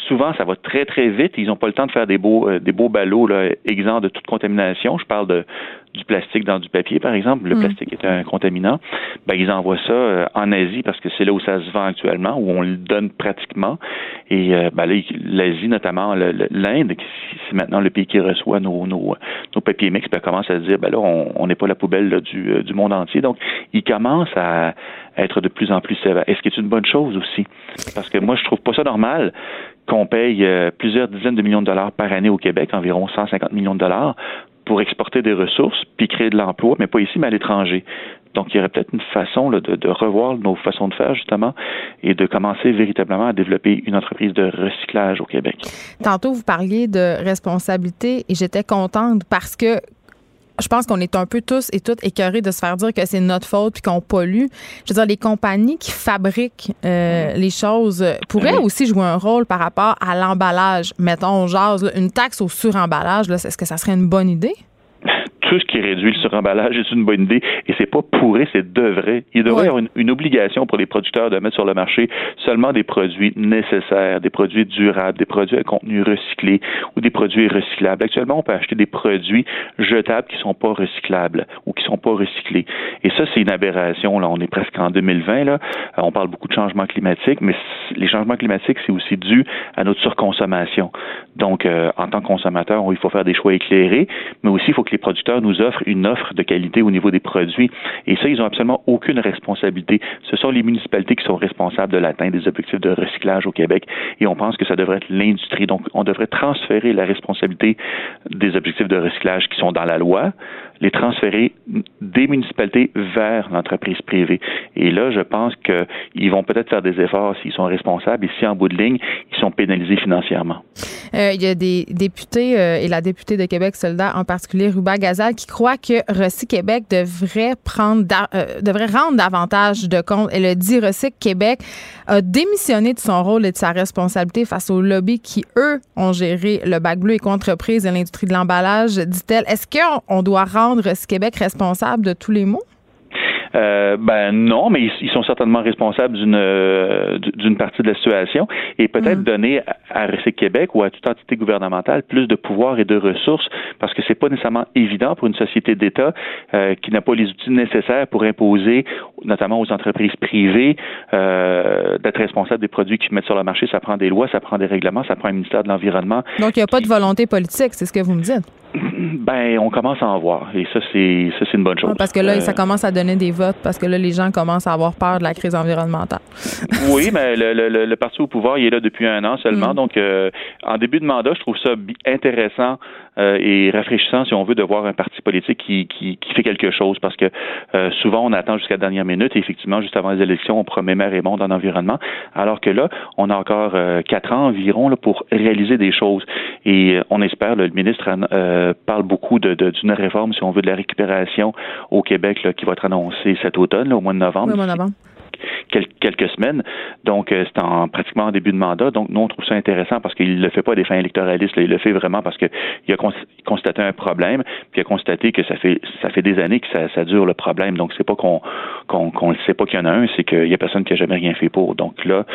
Speaker 6: Souvent, ça va très, très vite. Ils n'ont pas le temps de faire des beaux, euh, des beaux ballots là, exempts de toute contamination. Je parle de, du plastique dans du papier, par exemple. Le plastique est un contaminant. Ben, ils envoient ça euh, en Asie parce que c'est là où ça se vend actuellement, où on le donne pratiquement. Et euh, ben, là, l'Asie, notamment l'Inde, qui- c'est maintenant le pays qui reçoit nos, nos, nos papiers mix, ben, commence à se dire, ben là, on n'est pas la poubelle là, du, euh, du monde entier. Donc, ils commencent à être de plus en plus sévères. Est-ce que c'est une bonne chose aussi? Parce que moi, je trouve pas ça normal qu'on paye euh, plusieurs dizaines de millions de dollars par année au Québec, environ 150 millions de dollars, pour exporter des ressources puis créer de l'emploi, mais pas ici, mais à l'étranger. Donc, il y aurait peut-être une façon de, de, revoir nos façons de faire, justement, et de commencer véritablement à développer une entreprise de recyclage au Québec.
Speaker 3: Tantôt, vous parliez de responsabilité et j'étais contente parce que je pense qu'on est un peu tous et toutes écœurés de se faire dire que c'est notre faute puis qu'on pollue. Je veux dire, les compagnies qui fabriquent euh, les choses pourraient aussi jouer un rôle par rapport à l'emballage. Mettons, jase, une taxe au suremballage, est-ce que ça serait une bonne idée?
Speaker 6: Tout ce qui réduit le suremballage est une bonne idée et c'est pas pourri, c'est devrait. Il devrait y avoir une, obligation pour les producteurs de mettre sur le marché seulement des produits nécessaires, des produits durables, des produits à contenu recyclé ou des produits recyclables. Actuellement, on peut acheter des produits jetables qui sont pas recyclables ou qui sont pas recyclés. Et ça, c'est une aberration. Là, on est presque en 2020. Là, on parle beaucoup de changement climatique, mais les changements climatiques, c'est aussi dû à notre surconsommation. Donc, euh, en tant que consommateur, il faut faire des choix éclairés, mais aussi il faut que les producteurs nous offrent une offre de qualité au niveau des produits. Et ça, ils n'ont absolument aucune responsabilité. Ce sont les municipalités qui sont responsables de l'atteinte des objectifs de recyclage au Québec. Et on pense que ça devrait être l'industrie. Donc, on devrait transférer la responsabilité des objectifs de recyclage qui sont dans la loi les transférer des municipalités vers l'entreprise privée. Et là, je pense qu'ils vont peut-être faire des efforts s'ils sont responsables et si en bout de ligne, ils sont pénalisés financièrement.
Speaker 3: Euh, il y a des députés euh, et la députée de Québec solidaire en particulier, Ruba qui croit que Recyc Québec devrait prendre euh, devrait rendre davantage de compte. Elle a dit Recyc Québec a démissionné de son rôle et de sa responsabilité face aux lobbies qui, eux, ont géré le bac bleu et et l'industrie de l'emballage, dit-elle. Est-ce qu'on doit rendre rendre Québec responsable de tous les maux?
Speaker 6: Euh, ben non, mais ils, sont certainement responsables d'une euh, d'une partie de la situation et peut-être mm. donner à Recyc Québec ou à toute entité gouvernementale plus de pouvoir et de ressources parce que c'est pas nécessairement évident pour une société d'État euh, qui n'a pas les outils nécessaires pour imposer, notamment aux entreprises privées, d'être responsable des produits qu'ils mettent sur le marché. Ça prend des lois, ça prend des règlements, ça prend un ministère de l'environnement.
Speaker 3: Donc il n'y a pas de volonté politique, c'est ce que vous me dites.
Speaker 6: Ben, on commence à en voir. Et ça, c'est ça, c'est une bonne chose.
Speaker 3: parce que là, ça commence à donner des votes parce que là, les gens commencent à avoir peur de la crise environnementale.
Speaker 6: oui, mais le, le, le, parti au pouvoir, il est là depuis un an seulement. Mm. Donc, euh, en début de mandat, je trouve ça intéressant euh, et rafraîchissant, si on veut, de voir un parti politique qui, qui, qui fait quelque chose parce que euh, souvent, on attend jusqu'à la dernière minute et effectivement, juste avant les élections, on promet mer et monde en environnement, alors que là, on a encore quatre ans environ là, pour réaliser des choses. Et on espère, le ministre parle beaucoup d'une de, d'une réforme, si on veut, de la récupération au Québec là, qui va être annoncée cet automne, novembre.
Speaker 3: au mois de novembre
Speaker 6: quelques semaines. Donc, euh, c'est en pratiquement en début de mandat. Donc, nous, on trouve ça intéressant parce qu'il ne le fait pas à des fins électoralistes. il le fait vraiment parce qu'il a constaté un problème, puis il a constaté que ça fait ça fait des années que ça, dure le problème. Donc, c'est pas qu'on qu'on ne sait pas qu'il y en a un, c'est qu'il y a personne qui a jamais rien fait pour. Donc là,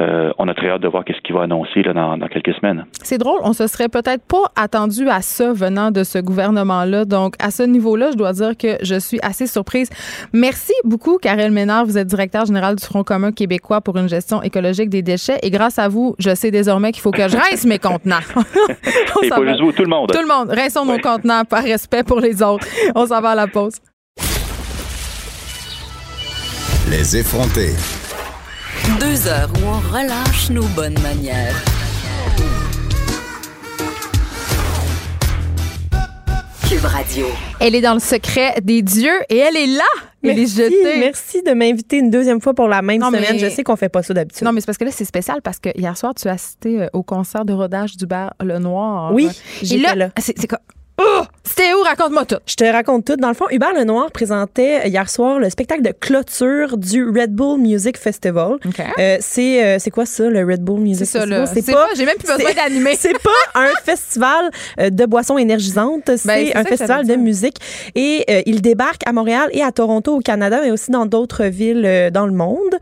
Speaker 6: euh, on a très hâte de voir qu'est-ce qu'il va annoncer là, dans, dans quelques semaines.
Speaker 3: C'est drôle, on se serait peut-être pas attendu à ça venant de ce gouvernement-là. Donc, à ce niveau-là, je dois dire que je suis assez surprise. Merci beaucoup, Karel Ménard. Vous êtes directeur général du Front commun québécois pour une gestion écologique des déchets. Et grâce à vous, je sais désormais qu'il faut que je rince mes contenants.
Speaker 6: Et pas juste vous, tout le monde.
Speaker 3: Tout le monde. Rinçons nos contenants par respect pour les autres. On s'en va à la pause.
Speaker 2: Les effrontés.
Speaker 1: Deux heures où on relâche nos bonnes manières. Cube Radio.
Speaker 3: Elle est dans le secret des dieux et elle est là.
Speaker 7: Merci, merci de m'inviter une deuxième fois pour la même semaine. Je sais qu'on fait pas ça d'habitude.
Speaker 3: Non, mais c'est parce que là, c'est spécial parce que hier soir, tu as assisté euh, au concert de rodage du bar Le Noir.
Speaker 7: Oui, j'étais là.
Speaker 3: C'est quoi? Oh! C'était où? Raconte-moi tout.
Speaker 7: Je te raconte tout. Dans le fond, Hubert Lenoir présentait hier soir le spectacle de clôture du Red Bull Music Festival. Euh, c'est euh, c'est quoi ça, le Red Bull Music Festival?
Speaker 3: C'est pas, j'ai même plus besoin d'animer.
Speaker 7: c'est pas un festival euh, de boissons énergisantes, ben, c'est un festival de musique. Et il débarque à Montréal et à Toronto au Canada, mais aussi dans d'autres villes dans le monde.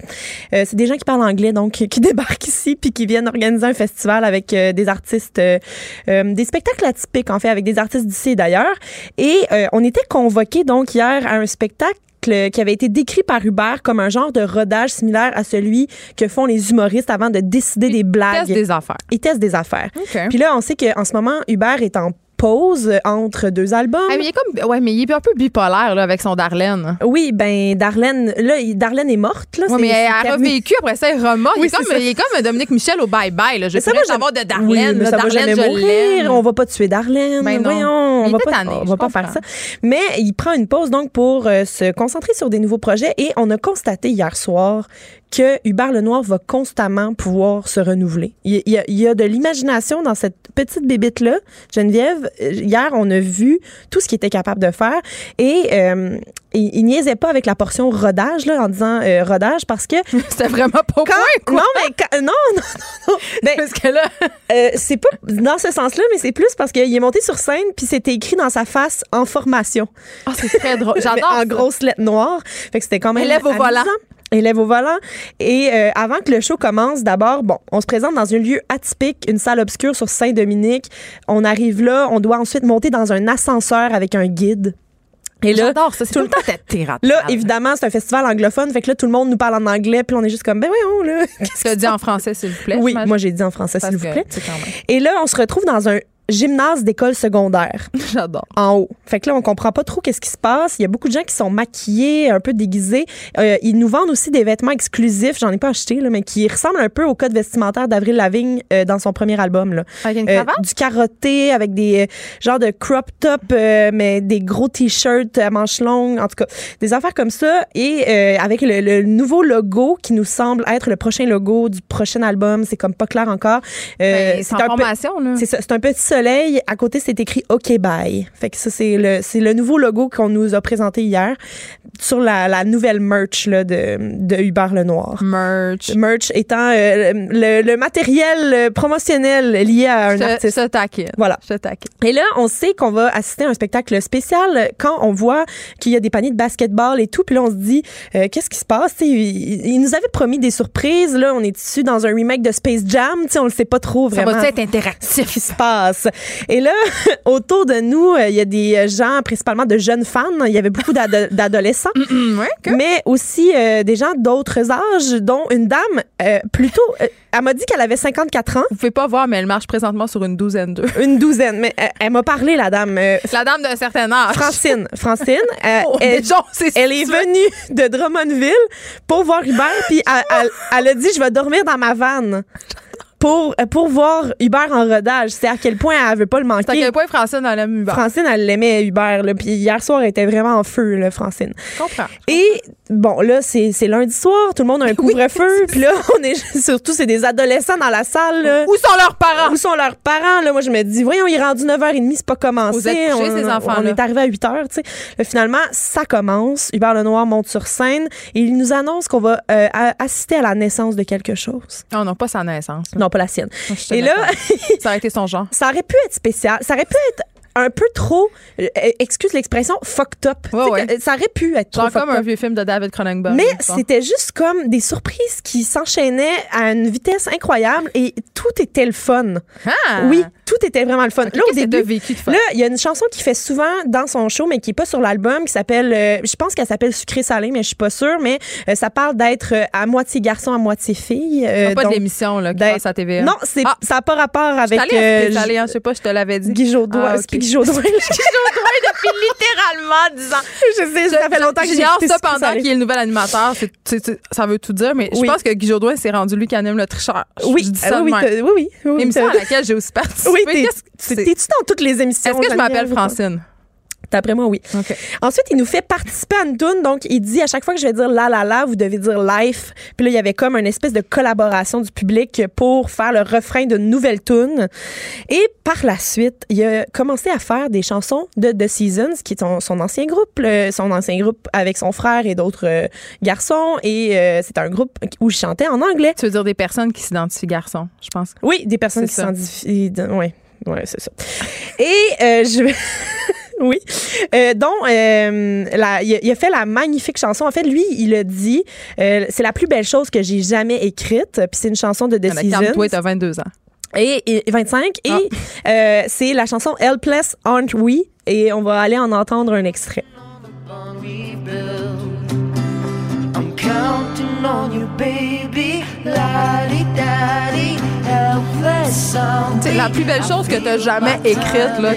Speaker 7: c'est des gens qui parlent anglais, donc qui débarquent ici puis qui viennent organiser un festival avec des artistes, des spectacles atypiques en fait, avec des artistes d'ici d'ailleurs. Et euh, on était convoqués donc hier à un spectacle qui avait été décrit par Hubert comme un genre de rodage similaire à celui que font les humoristes avant de décider des blagues.
Speaker 3: Ils testent des affaires.
Speaker 7: Ils testent des affaires. Puis là, on sait qu'en ce moment, Hubert est en pause entre deux albums.
Speaker 3: Ah, mais il est comme, ouais, mais il est un peu bipolaire là, avec son Darlene.
Speaker 7: Oui, ben Darlene, là, Darlene est morte. Là,
Speaker 3: ouais, mais elle a revécu après ça, elle remonte. il, est comme, il, est comme, Dominique Michel au bye-bye. Là. Je ça va savoir de Darlene. Oui, mais
Speaker 7: ça
Speaker 3: Darlene,
Speaker 7: va jamais mourir. On va pas tuer Darlene. Ben Voyons, on va pas, on va pas faire ça. Mais il prend une pause donc pour euh, se concentrer sur des nouveaux projets et on a constaté hier soir que Hubert Lenoir va constamment pouvoir se renouveler. Il y a, il y a de l'imagination dans cette petite bébite-là. Geneviève, hier, on a vu tout ce qu'il était capable de faire et euh, il, il, niaisait pas avec la portion rodage là, en disant euh, rodage parce que...
Speaker 3: C'était vraiment pas point, quoi.
Speaker 7: Non, mais non, non, non. Ben,
Speaker 3: parce que là...
Speaker 7: euh, c'est pas dans ce sens-là, mais c'est plus parce qu'il est monté sur scène puis c'était écrit dans sa face en formation.
Speaker 3: Ah, oh, c'est très drôle. J'adore
Speaker 7: En grosses lettres noires. Fait que c'était quand même
Speaker 3: Élève au volant
Speaker 7: élève au volant. Et euh, avant que le show commence, d'abord, bon, on se présente dans un lieu atypique, une salle obscure sur Saint-Dominique. On arrive là, on doit ensuite monter dans un ascenseur avec un guide.
Speaker 3: Et là, J'adore ça, c'est tout, le temps théâtral.
Speaker 7: Là, évidemment, c'est un festival anglophone, fait que là, tout le monde nous parle en anglais, puis on est juste comme, ben voyons, là.
Speaker 3: Qu'est-ce que tu dit en français, s'il vous plaît?
Speaker 7: Oui, moi, j'ai dit en français, s'il vous plaît. Et là, on se retrouve dans un gymnase d'école secondaire.
Speaker 3: J'adore.
Speaker 7: En haut. Fait que là, on comprend pas trop qu'est-ce qui se passe. Il y a beaucoup de gens qui sont maquillés, un peu déguisés. Euh, ils nous vendent aussi des vêtements exclusifs. J'en ai pas acheté, là, mais qui ressemblent un peu au code vestimentaire d'Avril Lavigne euh, dans son premier album. Là.
Speaker 3: Avec une cravate?
Speaker 7: Euh, du carotté, avec des euh, genres de crop top, euh, mais des gros t-shirts à manches longues. En tout cas, des affaires comme ça. Et avec le, le, nouveau logo qui nous semble être le prochain logo du prochain album. C'est comme pas clair encore.
Speaker 3: Ben, c'est là.
Speaker 7: C'est ça. C'est un petit soleil. À côté, c'est écrit OK Bye. Fait que ça, c'est le, c'est le nouveau logo qu'on nous a présenté hier sur la, la nouvelle merch là, de, de Hubert Lenoir.
Speaker 3: Merch.
Speaker 7: Merch étant euh, le, le, matériel promotionnel lié à un
Speaker 3: je,
Speaker 7: artiste.
Speaker 3: Je taquine.
Speaker 7: Voilà.
Speaker 3: Je taquine.
Speaker 7: Et là, on sait qu'on va assister à un spectacle spécial quand on voit qu'il y a des paniers de basketball et tout. Puis là, on se dit, euh, qu'est-ce qui se passe? T'sais, il, il, nous avait promis des surprises. Là, on est issu dans un remake de Space Jam? T'sais, on le sait pas trop vraiment.
Speaker 3: Ça va être interactif.
Speaker 7: Ce qui se passe. Et là, autour de nous, il y a des gens, principalement de jeunes fans. Il y avait beaucoup d'adolescents,
Speaker 3: mm -mm, ouais, que...
Speaker 7: mais aussi euh, des gens d'autres âges, dont une dame euh, plutôt. Euh, elle m'a dit qu'elle avait 54 ans.
Speaker 3: Vous pouvez pas voir, mais elle marche présentement sur une douzaine d'eux.
Speaker 7: Une douzaine, mais elle, elle m'a parlé, la dame.
Speaker 3: la dame d'un certain âge.
Speaker 7: Francine. Francine.
Speaker 3: oh, elle,
Speaker 7: est, elle est venue de Drummondville pour voir Hubert, puis elle, elle, elle a dit Je vais dormir dans ma vanne pour, pour voir Hubert en rodage. C'est à quel point elle veut pas le manquer.
Speaker 3: C'est à quel point Francine, elle aime Hubert.
Speaker 7: Francine, elle l'aimait Hubert. Là, puis hier soir, elle était vraiment en feu, là, Francine.
Speaker 3: Je comprends.
Speaker 7: Et bon, là, c'est lundi soir. Tout le monde a un couvre-feu. Oui, puis là, on est surtout, c'est des adolescents dans la salle. Là.
Speaker 3: Où sont leurs parents?
Speaker 7: Où sont leurs parents? Là, moi, je me dis, voyons, il est rendu 9h30, c'est pas commencé.
Speaker 3: Vous êtes couchés,
Speaker 7: on,
Speaker 3: ces enfants
Speaker 7: on est arrivé à 8h, tu sais. Finalement, ça commence. Hubert Lenoir monte sur scène et il nous annonce qu'on va euh, assister à la naissance de quelque chose.
Speaker 3: Oh non, pas sa naissance.
Speaker 7: Non, pas la sienne. Et là,
Speaker 3: ça aurait été son genre.
Speaker 7: Ça aurait pu être spécial. Ça aurait pu être un peu trop, euh, excuse l'expression, fucked up.
Speaker 3: Ouais, ouais.
Speaker 7: Ça aurait pu être trop
Speaker 3: comme un vieux film de David Cronenberg.
Speaker 7: Mais c'était juste comme des surprises qui s'enchaînaient à une vitesse incroyable et tout était le fun.
Speaker 3: Ah!
Speaker 7: Oui, tout était vraiment le fun.
Speaker 3: Okay,
Speaker 7: là, au début,
Speaker 3: vécu de fun?
Speaker 7: là, il y a une chanson qui fait souvent dans son show, mais qui est pas sur l'album, qui s'appelle, euh, je pense qu'elle s'appelle Sucré Salé, mais je suis pas sûre, mais euh, ça parle d'être euh, à moitié garçon, à moitié fille.
Speaker 3: Euh, pas donc, de l'émission, là, qui passe à TVA.
Speaker 7: Non, c'est, ah. ça n'a pas rapport avec.
Speaker 3: Je euh, salé, hein, je sais pas, je te l'avais dit.
Speaker 7: Guy.
Speaker 3: Ah, okay.
Speaker 7: Guy Jodoin.
Speaker 3: Jodoin depuis littéralement 10 ans.
Speaker 7: Je sais, ça fait longtemps que j'ai
Speaker 3: J'ignore ça pendant qu'il est le nouvel animateur. Ça veut tout dire, mais
Speaker 7: Oui.
Speaker 3: je pense que Guy Jodoin, c'est rendu lui qui anime le tricheur.
Speaker 7: Oui,
Speaker 3: je dis ça
Speaker 7: euh,
Speaker 3: de
Speaker 7: oui, oui, oui, oui.
Speaker 3: Émission à laquelle j'ai aussi participé.
Speaker 7: Oui? T'es-tu dans toutes les émissions?
Speaker 3: Est-ce que je m'appelle? Francine?
Speaker 7: D'après moi, oui. Ensuite, il nous fait participer à une tune. Donc, il dit à chaque fois que je vais dire la la la, vous devez dire life. Puis là, il y avait comme une espèce de collaboration du public pour faire le refrain d'une nouvelle tune. Et par la suite, il a commencé à faire des chansons de The Seasons, qui est son, son ancien groupe, le- son ancien groupe avec son frère et d'autres euh, garçons. Et euh, c'est un groupe où je chantais en anglais.
Speaker 3: Tu veux dire des personnes qui s'identifient garçons, je pense.
Speaker 7: Oui, des personnes qui s'identifient. Oui, ouais, c'est ça. Et euh, je. Oui. Euh, donc, euh, la- il, a, il a fait la magnifique chanson. En fait, lui, il a dit euh, c'est la plus belle chose que j'ai jamais écrite. Puis c'est une chanson de The
Speaker 3: Mais
Speaker 7: Seasons.
Speaker 3: Calme-toi, t'as 22 ans.
Speaker 7: Et, et 25. Et
Speaker 3: Ah.
Speaker 7: euh, c'est la chanson Helpless Aren't We? Et on va aller en entendre un extrait.
Speaker 8: I'm counting
Speaker 3: on you, baby. C'est la plus belle chose que tu as jamais écrite, là.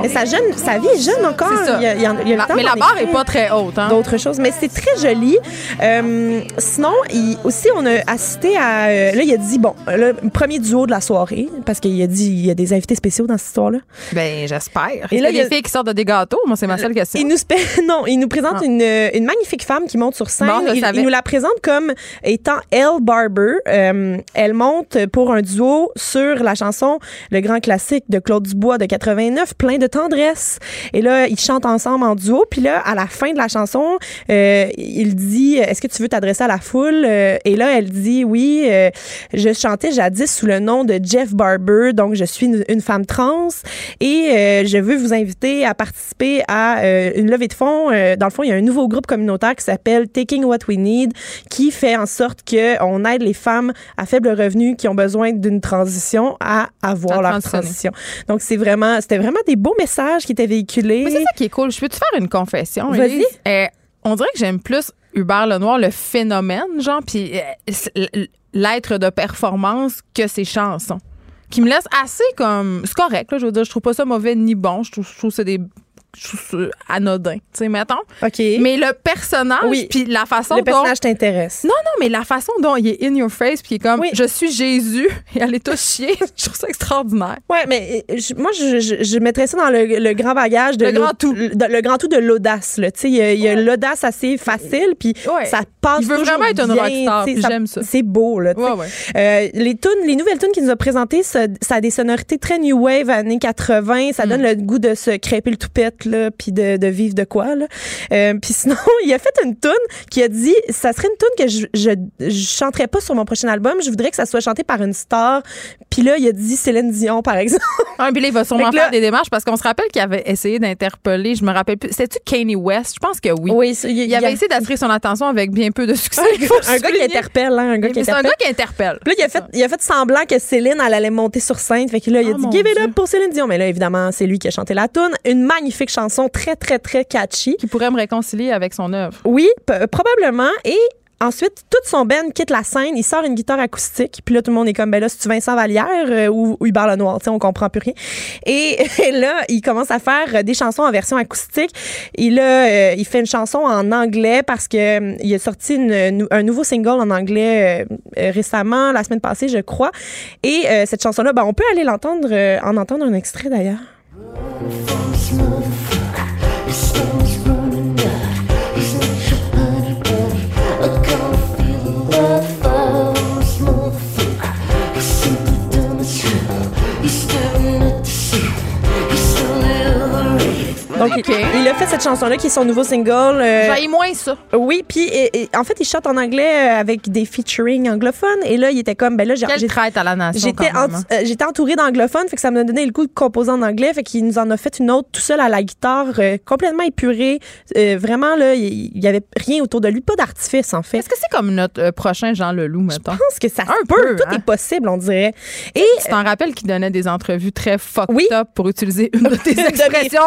Speaker 7: Mais sa, jeune, sa vie est jeune encore.
Speaker 3: Il y a, il y a mais la barre est pas très haute. Hein?
Speaker 7: D'autres choses. Mais c'est très joli. Euh, sinon, il, aussi, on a assisté à. Euh, là, il a dit, bon, le premier duo de la soirée, parce qu'il a dit, il y a des invités spéciaux dans cette histoire-là.
Speaker 3: Ben, j'espère. Et là, il y a des filles qui sortent de des gâteaux? Moi, c'est ma seule question.
Speaker 7: Il nous, non, il nous présente ah. une, une, magnifique femme qui monte sur scène. il, nous la présente comme étant Elle Barber. Euh, elle monte pour un duo sur la chanson, le grand classique de Claude Dubois de 89, plein de tendresse. Et là, ils chantent ensemble en duo. Puis là, à la fin de la chanson, euh, il dit Est-ce que tu veux t'adresser à la foule? Euh, Et là, elle dit Oui, euh, je chantais jadis sous le nom de Jeff Barber, donc je suis une, femme trans et je veux vous inviter à participer à une levée de fonds. dans le fond, il y a un nouveau groupe communautaire qui s'appelle Taking What We Need, qui fait en sorte qu'on aide les femmes à faible revenu qui ont besoin d'une transition à avoir leur transition. Donc, c'est vraiment, c'était vraiment des beaux messages qui étaient véhiculés.
Speaker 3: c'est ça qui est cool. Je peux te faire une confession?
Speaker 7: Vas-y.
Speaker 3: Eh, on dirait que j'aime plus Hubert Lenoir, le phénomène, genre, puis euh, l'être de performance que ses chansons. Qui me laisse assez comme. C'est correct, là, je veux dire, je trouve pas ça mauvais ni bon. Je trouve, je trouve que c'est des anodin, tu sais, mettons.
Speaker 7: OK.
Speaker 3: Mais le personnage, puis la façon
Speaker 7: le personnage t'intéresse.
Speaker 3: Non, non, mais la façon dont il est in your face, puis il est comme, je suis Jésus, et elle est tout chier, je trouve ça extraordinaire.
Speaker 7: Ouais, mais euh, moi, je, je, mettrais ça dans le, grand bagage de...
Speaker 3: Le grand tout.
Speaker 7: Le, grand tout de l'audace, Tu sais, il y a, l'audace assez facile, puis ça passe
Speaker 3: Il veut vraiment être un rockstar, j'aime ça.
Speaker 7: C'est beau, là,
Speaker 3: ouais, ouais.
Speaker 7: Euh, les tunes, les nouvelles tunes qu'il nous a présentées, ça, a des sonorités très new wave, années 80, ça mm. donne le goût de se crêper le toupette, puis de, vivre de quoi. Là. Euh, puis sinon, il a fait une tune qui a dit ça serait une tune que je, je, chanterais pas sur mon prochain album. Je voudrais que ça soit chanté par une star. Puis là, il a dit Céline Dion, par exemple.
Speaker 3: Ah, puis là, il va sûrement faire des démarches parce qu'on se rappelle qu'il avait essayé d'interpeller, je me rappelle plus, c'était-tu Kanye West? Je pense que oui.
Speaker 7: Oui,
Speaker 3: il, avait essayé d'attirer son attention avec bien peu de succès.
Speaker 7: un, gars qui interpelle, hein, un gars qui
Speaker 3: interpelle. C'est un gars qui interpelle.
Speaker 7: Puis là, il a, fait, il a fait semblant que Céline, elle allait monter sur scène. Fait que là, il a ah, dit Give it up pour Céline Dion. Mais là, évidemment, c'est lui qui a chanté la tune. Une magnifique chanson très, très, très catchy.
Speaker 3: Qui pourrait me réconcilier avec son œuvre.
Speaker 7: Oui, probablement. Et Ensuite, toute son ben quitte la scène, il sort une guitare acoustique, puis là tout le monde est comme ben là, si tu Vincent Vallière euh, ou, ou Hubert Lenoir, tu sais, on comprend plus rien. Et, là, il commence à faire des chansons en version acoustique. Là, euh, il fait une chanson en anglais parce que euh, il a sorti un nouveau single en anglais récemment, la semaine passée, je crois. Et cette chanson-là, ben, on peut aller l'entendre, en entendre un extrait d'ailleurs. From Donc, il a fait cette chanson-là qui est son nouveau single.
Speaker 3: Euh, moins ça.
Speaker 7: Oui, puis en fait, il chante en anglais euh, avec des featuring anglophones. Et là, il était comme, ben là,
Speaker 3: j'ai. traite à la nation.
Speaker 7: J'étais,
Speaker 3: hein.
Speaker 7: euh, entourée d'anglophones, fait que ça me donné le coup de composer en anglais. Fait qu'il nous en a fait une autre tout seul à la guitare, complètement épurée. vraiment, là, il y, avait rien autour de lui, pas d'artifice, en fait.
Speaker 3: Est-ce que c'est comme notre prochain Jean Leloup, mettons?
Speaker 7: Je pense que ça Un peut. Tout hein. est possible, on dirait.
Speaker 3: Et. Tu t'en rappelles qu'il donnait des entrevues très fucked up pour utiliser une de tes expressions?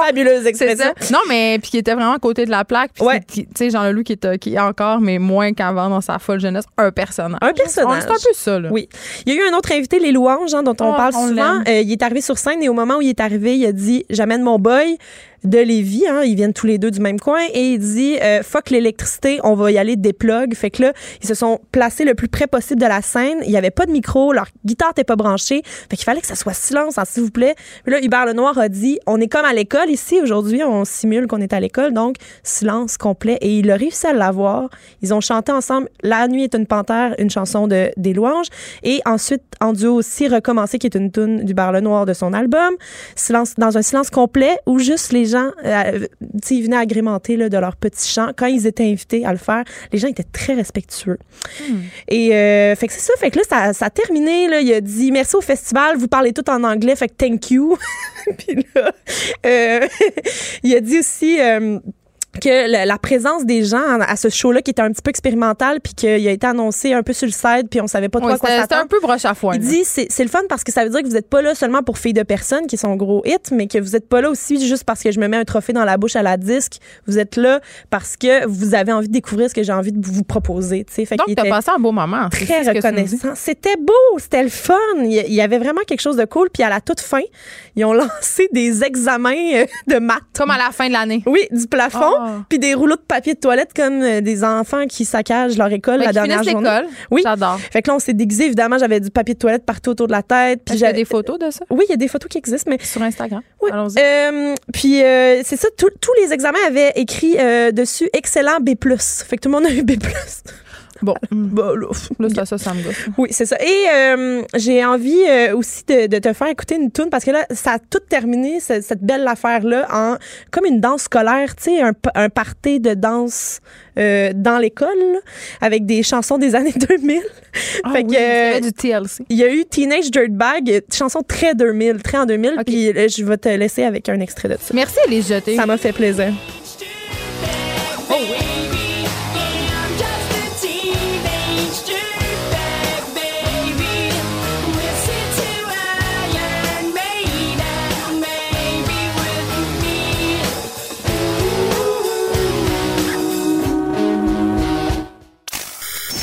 Speaker 7: Fabuleuses expressions
Speaker 3: non, mais puis qui était vraiment à côté de la plaque. Puis, tu sais, Jean Leloup qui est, qui est encore, mais moins qu'avant dans sa folle jeunesse, un personnage.
Speaker 7: Un personnage.
Speaker 3: C'est un peu ça, là.
Speaker 7: Oui. Il y a eu un autre invité, Les Louanges, hein, dont on ah, parle souvent. Euh, il est arrivé sur scène et au moment où il est arrivé, il a dit J'amène mon boy de Lévis. Hein, ils viennent tous les deux du même coin et il dit euh, fuck l'électricité, on va y aller des plugs. Fait que là, ils se sont placés le plus près possible de la scène. Il y avait pas de micro, leur guitare n'était pas branchée. Fait qu'il fallait que ça soit silence, hein, s'il vous plaît. Puis là, Hubert Lenoir a dit on est comme à l'école ici aujourd'hui, on simule qu'on est à l'école, donc silence complet. Et il a réussi à l'avoir. Ils ont chanté ensemble La nuit est une panthère, une chanson de des louanges, et ensuite en duo aussi Recommencer, qui est une tune d'Hubert Lenoir de son album. Silence dans un silence complet où juste les gens, euh, ils venaient agrémenter là, de leur petit chant. Quand ils étaient invités à le faire, les gens étaient très respectueux. Hmm. Et euh, fait que c'est ça. Fait que là, ça, ça, a terminé. Là, il a dit merci au festival. Vous parlez tout en anglais. Fait que thank you. Puis là, euh, il a dit aussi que la, présence des gens à ce show-là qui était un petit peu expérimental puis qu'il a été annoncé un peu sur le site puis on savait pas trop quoi s'attendre.
Speaker 3: C'était un peu broche à foin.
Speaker 7: Il dit c'est le fun parce que ça veut dire que vous êtes pas là seulement pour Filles de personnes qui sont gros hits mais que vous êtes pas là aussi juste parce que je me mets un trophée dans la bouche à la disque. Vous êtes là parce que vous avez envie de découvrir ce que j'ai envie de vous proposer. Fait
Speaker 3: Donc t'as passé un beau moment.
Speaker 7: Très reconnaissant. C'était beau, c'était le fun. Il y avait vraiment quelque chose de cool puis à la toute fin, ils ont lancé des examens euh, de maths.
Speaker 3: Comme à la fin de l'année.
Speaker 7: Oui, du plafond. Puis des rouleaux de papier de toilette comme euh, des enfants qui saccagent leur école la dernière journée.
Speaker 3: Oui. J'adore.
Speaker 7: Fait que là, on s'est déguisé. Évidemment, j'avais du papier de toilette partout autour de la tête.
Speaker 3: Puis j'ai des photos de ça?
Speaker 7: Oui, il y a des photos qui existent. mais
Speaker 3: Sur Instagram.
Speaker 7: Oui. Allons-y. Euh, puis euh, c'est ça, tous les examens avaient écrit dessus excellent B+. Fait que tout le monde a eu B+.
Speaker 3: Bon, bah, là, ça, ça me gosse.
Speaker 7: Oui, c'est ça. Et euh, j'ai envie euh, aussi de, de, te faire écouter une tune parce que là, ça a tout terminé, cette, belle affaire-là, en comme une danse scolaire, tu sais, un, un party de danse euh, dans l'école avec des chansons des années 2000.
Speaker 3: Ah, fait oui, que, du TLC.
Speaker 7: Il y a eu Teenage Dirtbag, chanson très 2000, très en 2000, puis je vais te laisser avec un extrait de ça.
Speaker 3: Merci, les jeter.
Speaker 7: Ça m'a fait plaisir.
Speaker 3: Oh oui.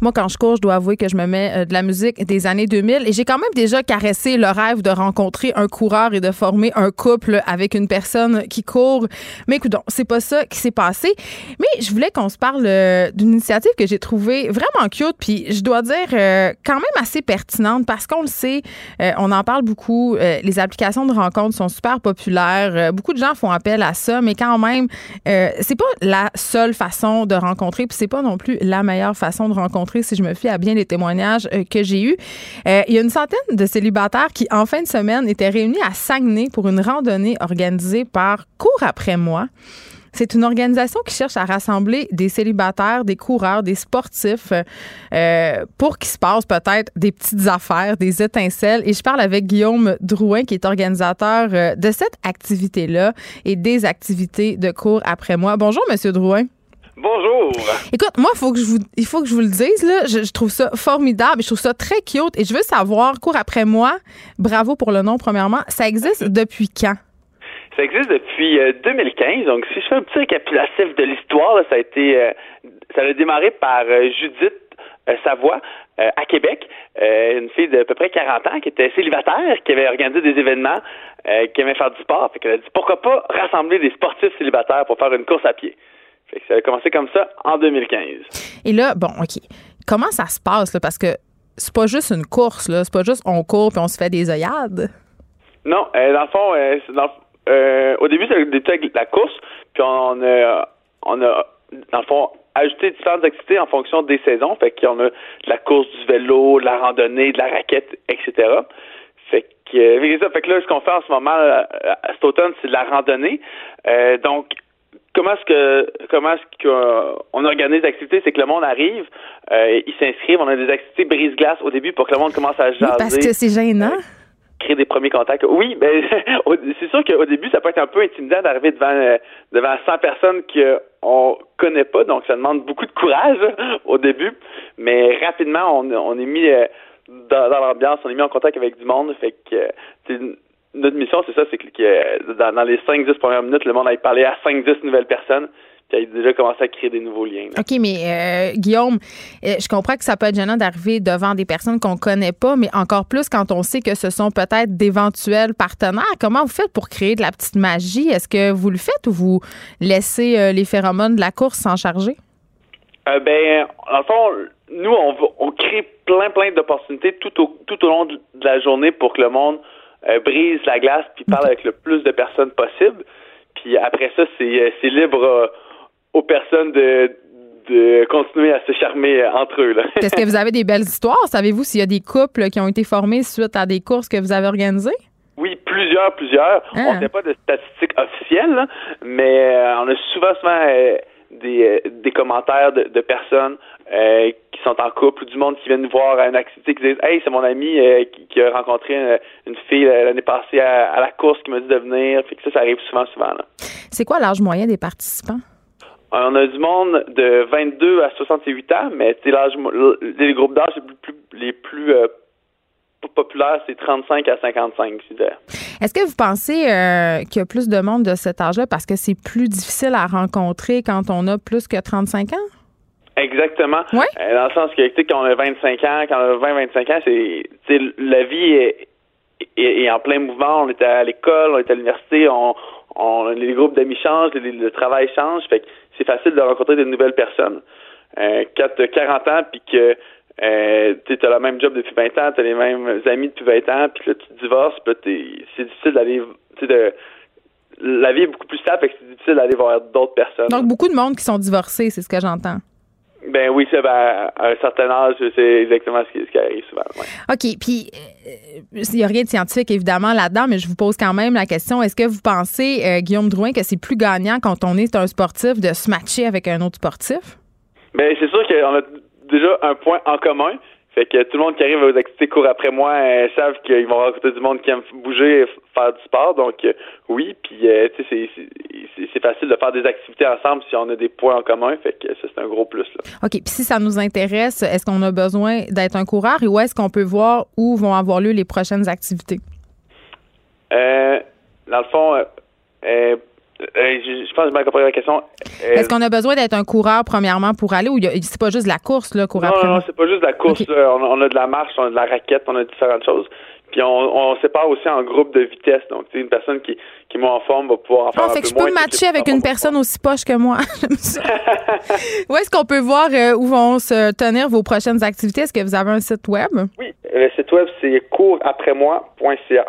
Speaker 3: Moi, quand je cours, je dois avouer que je me mets euh, de la musique des années 2000 et j'ai quand même déjà caressé le rêve de rencontrer un coureur et de former un couple avec une personne qui court. Mais écoute, c'est pas ça qui s'est passé. Mais je voulais qu'on se parle euh, d'une initiative que j'ai trouvée vraiment cute puis je dois dire euh, quand même assez pertinente parce qu'on le sait, on en parle beaucoup. les applications de rencontres sont super populaires. beaucoup de gens font appel à ça, mais quand même, c'est pas la seule façon de rencontrer puis c'est pas non plus la meilleure façon de rencontrer si je me fie à bien les témoignages euh, que j'ai eus. Euh, il y a une centaine de célibataires qui, en fin de semaine, étaient réunis à Saguenay pour une randonnée organisée par Cours après moi. C'est une organisation qui cherche à rassembler des célibataires, des coureurs, des sportifs euh, pour qu'il se passe peut-être des petites affaires, des étincelles. Et je parle avec Guillaume Drouin, qui est organisateur de cette activité-là et des activités de cours après moi. Bonjour, Monsieur Drouin.
Speaker 8: Bonjour.
Speaker 3: Écoute, moi, faut que je vous, il faut que je vous le dise, là, je, trouve ça formidable, je trouve ça très cute et je veux savoir, cours après moi, bravo pour le nom, premièrement, ça existe depuis quand?
Speaker 8: Ça existe depuis 2015. Euh, donc, si je fais un petit récapitulatif de l'histoire, ça a été, euh, ça a démarré par euh, Judith Savoie à Québec, une fille d'à peu près 40 ans qui était célibataire, qui avait organisé des événements, qui aimait faire du sport. Fait qu'elle a dit pourquoi pas rassembler des sportifs célibataires pour faire une course à pied? Ça a commencé comme ça en 2015.
Speaker 3: Et là, bon, OK. Comment ça se passe, là? Parce que c'est pas juste une course, là. C'est pas juste on court puis on se fait des œillades.
Speaker 8: Non, euh, dans le fond, euh, euh, au début, c'était la course, puis on a, on a, dans le fond, ajouté différentes activités en fonction des saisons. Fait qu'on a la course du vélo, de la randonnée, de la raquette, etc. Fait que, fait que là, ce qu'on fait en ce moment, cet automne, c'est de la randonnée. donc, comment est-ce que comment est-ce qu'on organise l'activité, c'est que le monde arrive, euh, ils s'inscrivent, on a des activités brise-glace au début pour que le monde commence à jaser.
Speaker 3: parce que c'est gênant. Euh,
Speaker 8: créer des premiers contacts. Oui, ben c'est sûr qu'au début, ça peut être un peu intimidant d'arriver devant euh, devant 100 personnes qu'on connaît pas, donc ça demande beaucoup de courage au début, mais rapidement on, on est mis dans, dans l'ambiance, on est mis en contact avec du monde, fait que notre mission, c'est ça, c'est que dans, les 5-10 premières minutes, le monde aille parler à 5-10 nouvelles personnes qui a déjà commencé à créer des nouveaux liens.
Speaker 3: OK, mais euh, Guillaume, euh, je comprends que ça peut être gênant d'arriver devant des personnes qu'on connaît pas, mais encore plus quand on sait que ce sont peut-être d'éventuels partenaires. Comment vous faites pour créer de la petite magie? Est-ce que vous le faites ou vous laissez euh, les phéromones de la course s'en charger?
Speaker 8: ben, en fond, nous, on, on crée plein, plein d'opportunités tout au, tout au long de la journée pour que le monde euh, brise la glace puis parle avec le plus de personnes possible. Puis après ça, c'est, euh, c'est libre euh, aux personnes de, de continuer à se charmer entre eux.
Speaker 3: Est-ce que vous avez des belles histoires? Savez-vous s'il y a des couples qui ont été formés suite à des courses que vous avez organisées?
Speaker 8: Oui, plusieurs, plusieurs. On n'a pas de statistiques officielles, mais on a souvent, souvent des, des commentaires de, de personnes qui sont en couple ou du monde qui vient nous voir à une activité qui disent Hey, c'est mon ami qui, a rencontré une, fille l'année passée à, la course qui m'a dit de venir. Fait que ça, ça arrive souvent, souvent.
Speaker 3: C'est quoi l'âge moyen des participants?
Speaker 8: On a du monde de 22 à 68 ans, mais l'âge, les groupes d'âge les plus, les plus euh, populaires, c'est 35 à 55,
Speaker 3: Est-ce que vous pensez euh, qu'il y a plus de monde de cet âge-là parce que c'est plus difficile à rencontrer quand on a plus que 35 ans?
Speaker 8: Exactement.
Speaker 3: Oui.
Speaker 8: Euh, dans le sens que, quand on a 25 ans, quand on a 20-25 ans, c'est, la vie est, est, en plein mouvement. On était à l'école, on était à l'université, on, on, les groupes d'amis changent, le, travail change, fait que c'est facile de rencontrer de nouvelles personnes. Euh, quand tu as 40 ans, puis que euh, tu as le même job depuis 20 ans, tu as les mêmes amis depuis 20 ans, puis là, tu te divorces, puis c'est difficile d'aller, de la vie est beaucoup plus stable, fait que c'est difficile d'aller voir d'autres personnes.
Speaker 3: Donc, beaucoup de monde qui sont divorcés, c'est ce que j'entends.
Speaker 8: Ben oui, c'est ben, à un certain âge, c'est exactement ce qui, arrive souvent.
Speaker 3: OK. Puis, euh, il n'y a rien de scientifique, évidemment, là-dedans, mais je vous pose quand même la question est-ce que vous pensez, euh, Guillaume Drouin, que c'est plus gagnant quand on est un sportif de se matcher avec un autre sportif?
Speaker 8: Bien, c'est sûr qu'on a déjà un point en commun. Fait que tout le monde qui arrive aux activités court après moi euh, savent qu'ils vont rencontrer du monde qui aime bouger, faire du sport. Donc euh, oui, puis euh, tu sais, c'est facile de faire des activités ensemble si on a des points en commun. Fait que ça c'est un gros plus. Là.
Speaker 3: OK. Puis si ça nous intéresse, est-ce qu'on a besoin d'être un coureur et où est-ce qu'on peut voir où vont avoir lieu les prochaines activités?
Speaker 8: dans le fond, euh, je, pense que j'ai compris la question.
Speaker 3: Euh, Est-ce qu'on a besoin d'être un coureur, premièrement, pour aller ou c'est pas juste la course, là, courir
Speaker 8: Non, non, c'est pas juste la course. On, a de la marche, on a de la raquette, on a différentes choses. Puis on, on sépare aussi en groupe de vitesse. Donc, une personne qui, qui est moins en forme va pouvoir en faire ah,
Speaker 3: un
Speaker 8: fait
Speaker 3: que je peux matcher avec une personne aussi poche que moi. où est-ce qu'on peut voir euh, où vont se tenir vos prochaines activités? Est-ce que vous avez un site web?
Speaker 8: Oui, le site web, c'est couraprès-moi.ca.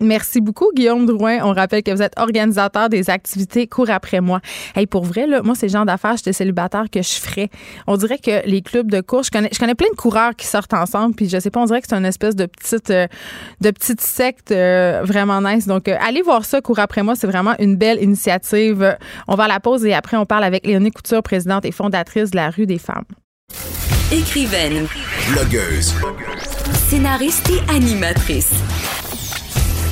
Speaker 3: Merci beaucoup, Guillaume Drouin. On rappelle que vous êtes organisateur des activités Cours après moi. Hey, pour vrai, là, moi, c'est le genre d'affaires, j'étais célibataire, que je ferais. On dirait que les clubs de course, je connais, je connais plein de coureurs qui sortent ensemble, puis je sais pas, on dirait que c'est une espèce de petite, euh, de petite secte euh, vraiment nice. Donc, euh, allez voir ça, Cours après moi. C'est vraiment une belle initiative. On va à la pause et après, on parle avec Léonie Couture, présidente et fondatrice de la Rue des Femmes.
Speaker 1: Écrivaine.
Speaker 2: Blogueuse.
Speaker 1: Scénariste et animatrice.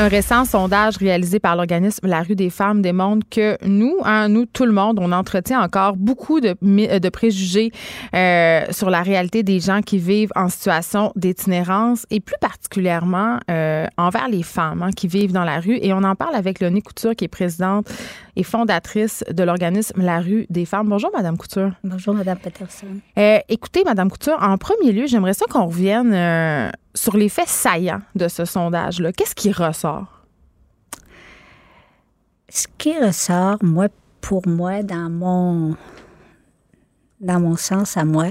Speaker 3: Un récent sondage réalisé par l'organisme La Rue des Femmes démontre que nous, hein, nous, tout le monde, on entretient encore beaucoup de, de préjugés euh, sur la réalité des gens qui vivent en situation d'itinérance et plus particulièrement euh, envers les femmes hein, qui vivent dans la rue. Et on en parle avec Léonie Couture, qui est présidente et fondatrice de l'organisme La Rue des Femmes. Bonjour, Madame Couture.
Speaker 9: Bonjour, Madame Peterson.
Speaker 3: Euh, écoutez, Madame Couture, en premier lieu, j'aimerais ça qu'on revienne euh, sur les faits saillants de ce sondage-là. Qu'est-ce qui ressort?
Speaker 9: Ce qui ressort, moi, pour moi, dans mon, dans mon sens à moi,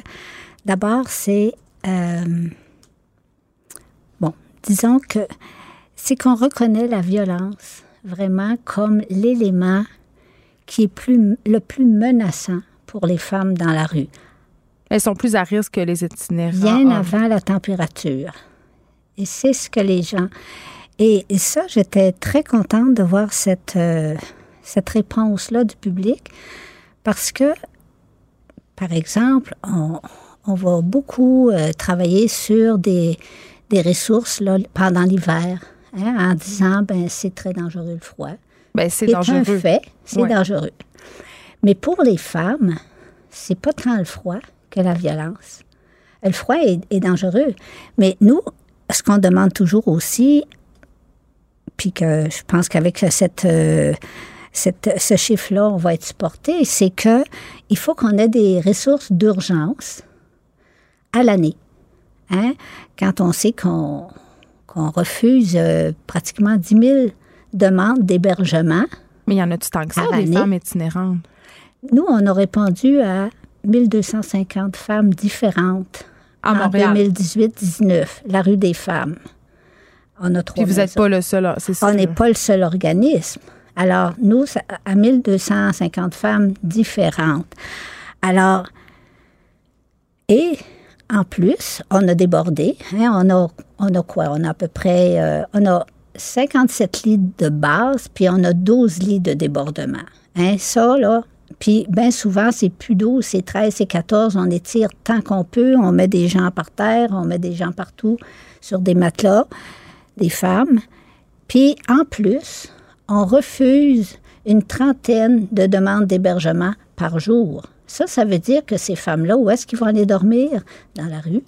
Speaker 9: d'abord, c'est, euh, bon, disons que c'est qu'on reconnaît la violence vraiment comme l'élément qui est plus, le plus menaçant pour les femmes dans la rue.
Speaker 3: Elles sont plus à risque que les itinérants.
Speaker 9: Bien avant la température. Et c'est ce que les gens... Et, ça, j'étais très contente de voir cette, euh, cette réponse-là du public parce que, par exemple, on, on va beaucoup euh, travailler sur des, des ressources là, pendant l'hiver hein, en disant ben c'est très dangereux le froid.
Speaker 3: Ben, c'est dangereux.
Speaker 9: un fait, c'est dangereux. Mais pour les femmes, c'est pas tant le froid que la violence. Le froid est, dangereux. Mais nous, ce qu'on demande toujours aussi, puis que je pense qu'avec cette, euh, cette, ce chiffre-là, on va être supporté, c'est que il faut qu'on ait des ressources d'urgence à l'année. Hein? Quand on sait qu'on refuse euh, pratiquement 10 000 demandes d'hébergement.
Speaker 3: Mais il y en a-tu tant que ça, des femmes itinérantes?
Speaker 9: Nous, on a répondu à 1250 femmes différentes
Speaker 3: en
Speaker 9: 2018-19, la rue des femmes.
Speaker 3: On a trois Puis vous n'êtes pas le seul, c'est
Speaker 9: On n'est pas le seul organisme. Alors, nous, à 1250 femmes différentes. Alors, et en plus, on a débordé. Hein, on, a, on a quoi? On a à peu près, euh, on a 57 lits de base, puis on a 12 lits de débordement. Hein, ça, là, puis bien souvent, c'est plus 12, c'est 13, c'est 14. On étire tant qu'on peut. On met des gens par terre, on met des gens partout sur des matelas, des femmes. Puis en plus, on refuse une trentaine de demandes d'hébergement par jour. Ça, ça veut dire que ces femmes-là, où est-ce qu'ils vont aller dormir? Dans la rue.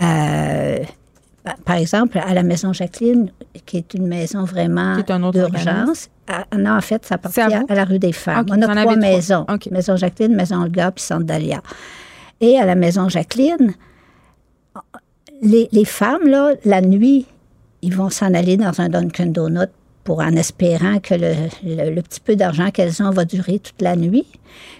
Speaker 9: Euh, par exemple, à la Maison Jacqueline, qui est une maison vraiment d'urgence. Non, en fait, ça appartient à, la rue des Femmes. On a trois maisons. Maison Jacqueline, Maison Olga, puis Centre Dalia. Et à la Maison Jacqueline, les, les femmes, là, la nuit, ils vont s'en aller dans un Dunkin' Donut pour en espérant que le, petit peu d'argent qu'elles ont va durer toute la nuit.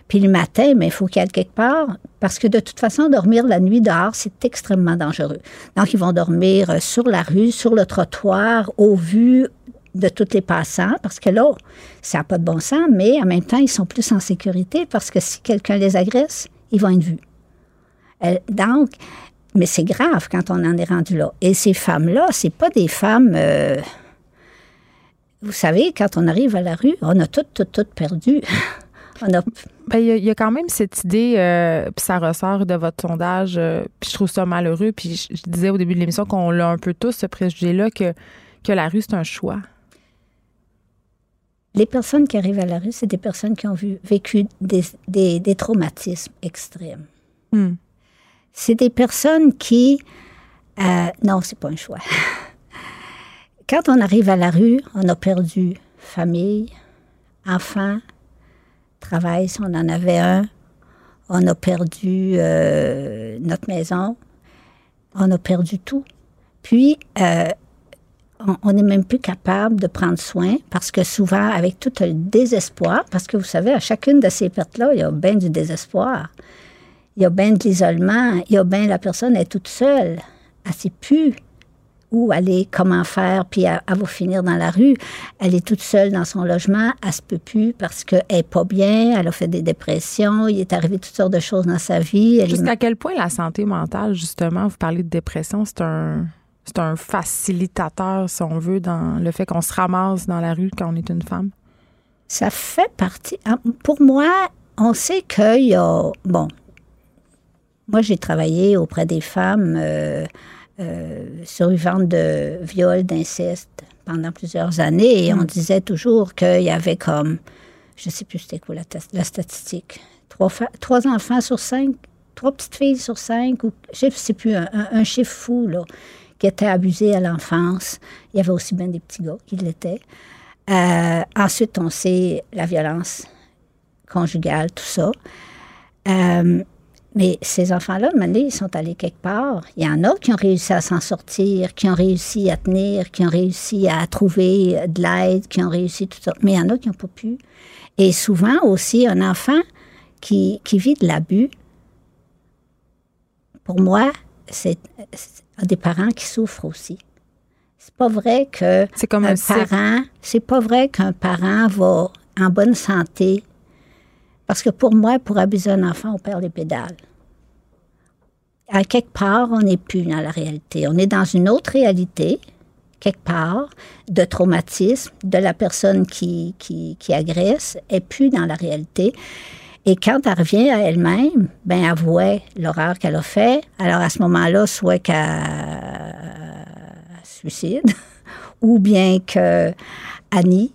Speaker 9: Puis le matin, mais il faut qu'elles quelque part, parce que de toute façon, dormir la nuit dehors, c'est extrêmement dangereux. Donc, ils vont dormir euh, sur la rue, sur le trottoir, au vu de tous les passants, parce que là, ça n'a pas de bon sens, mais en même temps, ils sont plus en sécurité, parce que si quelqu'un les agresse, ils vont être vus. Euh, donc, mais c'est grave quand on en est rendu là. Et ces femmes-là, c'est pas des femmes... Euh, vous savez, quand on arrive à la rue, on a tout, tout, tout perdu.
Speaker 3: on a... Ben, il y, a quand même cette idée, euh, puis ça ressort de votre sondage, euh, puis je trouve ça malheureux. Puis je, disais au début de l'émission qu'on l'a un peu tous, ce préjugé-là, que, que la rue, c'est un choix.
Speaker 9: Les personnes qui arrivent à la rue, c'est des personnes qui ont vu, vécu des, des, traumatismes extrêmes. Hmm. C'est des personnes qui... Euh, non, c'est pas un choix. Quand on arrive à la rue, on a perdu famille, enfants, travail si on en avait un. On a perdu euh, notre maison. On a perdu tout. Puis, euh, on n'est même plus capable de prendre soin parce que souvent, avec tout le désespoir, parce que vous savez, à chacune de ces pertes-là, il y a bien du désespoir. Il y a bien de l'isolement. Il y a bien la personne est toute seule. Elle ne où aller, comment faire, puis elle, va finir dans la rue. Elle est toute seule dans son logement, elle se peut plus parce qu'elle n'est pas bien, elle a fait des dépressions, il est arrivé toutes sortes de choses dans sa vie.
Speaker 3: Jusqu'à quel point la santé mentale, justement, vous parlez de dépression, c'est un, c'est un facilitateur, si on veut, dans le fait qu'on se ramasse dans la rue quand on est une femme?
Speaker 9: Ça fait partie. Ah, pour moi, on sait qu'il y a. Bon, moi, j'ai travaillé auprès des femmes. Euh, euh, survivantes de viol, d'inceste pendant plusieurs années et on mm. disait toujours qu'il y avait comme, je ne sais plus c'était quoi la, statistique, trois, trois, enfants sur cinq, trois petites filles sur cinq, ou je ne sais plus, un, chiffre fou, là, qui étaient abusés à l'enfance. Il y avait aussi bien des petits gars qui l'étaient. Euh, ensuite, on sait la violence conjugale, tout ça. Euh, mais ces enfants-là, de ils sont allés quelque part. Il y en a qui ont réussi à s'en sortir, qui ont réussi à tenir, qui ont réussi à trouver de l'aide, qui ont réussi tout ça. Mais il y en a qui n'ont pas pu. Et souvent aussi, un enfant qui, qui vit de l'abus, pour moi, c'est des parents qui souffrent aussi. C'est pas vrai que c'est comme un, parent, c'est pas vrai qu'un parent va en bonne santé parce que pour moi, pour abuser un enfant, on perd les pédales. À quelque part, on n'est plus dans la réalité. On est dans une autre réalité, quelque part, de traumatisme, de la personne qui, qui, agresse, et plus dans la réalité. Et quand elle revient à elle-même, ben elle voit l'horreur qu'elle a fait. Alors à ce moment-là, soit qu'elle suicide, ou bien que Annie,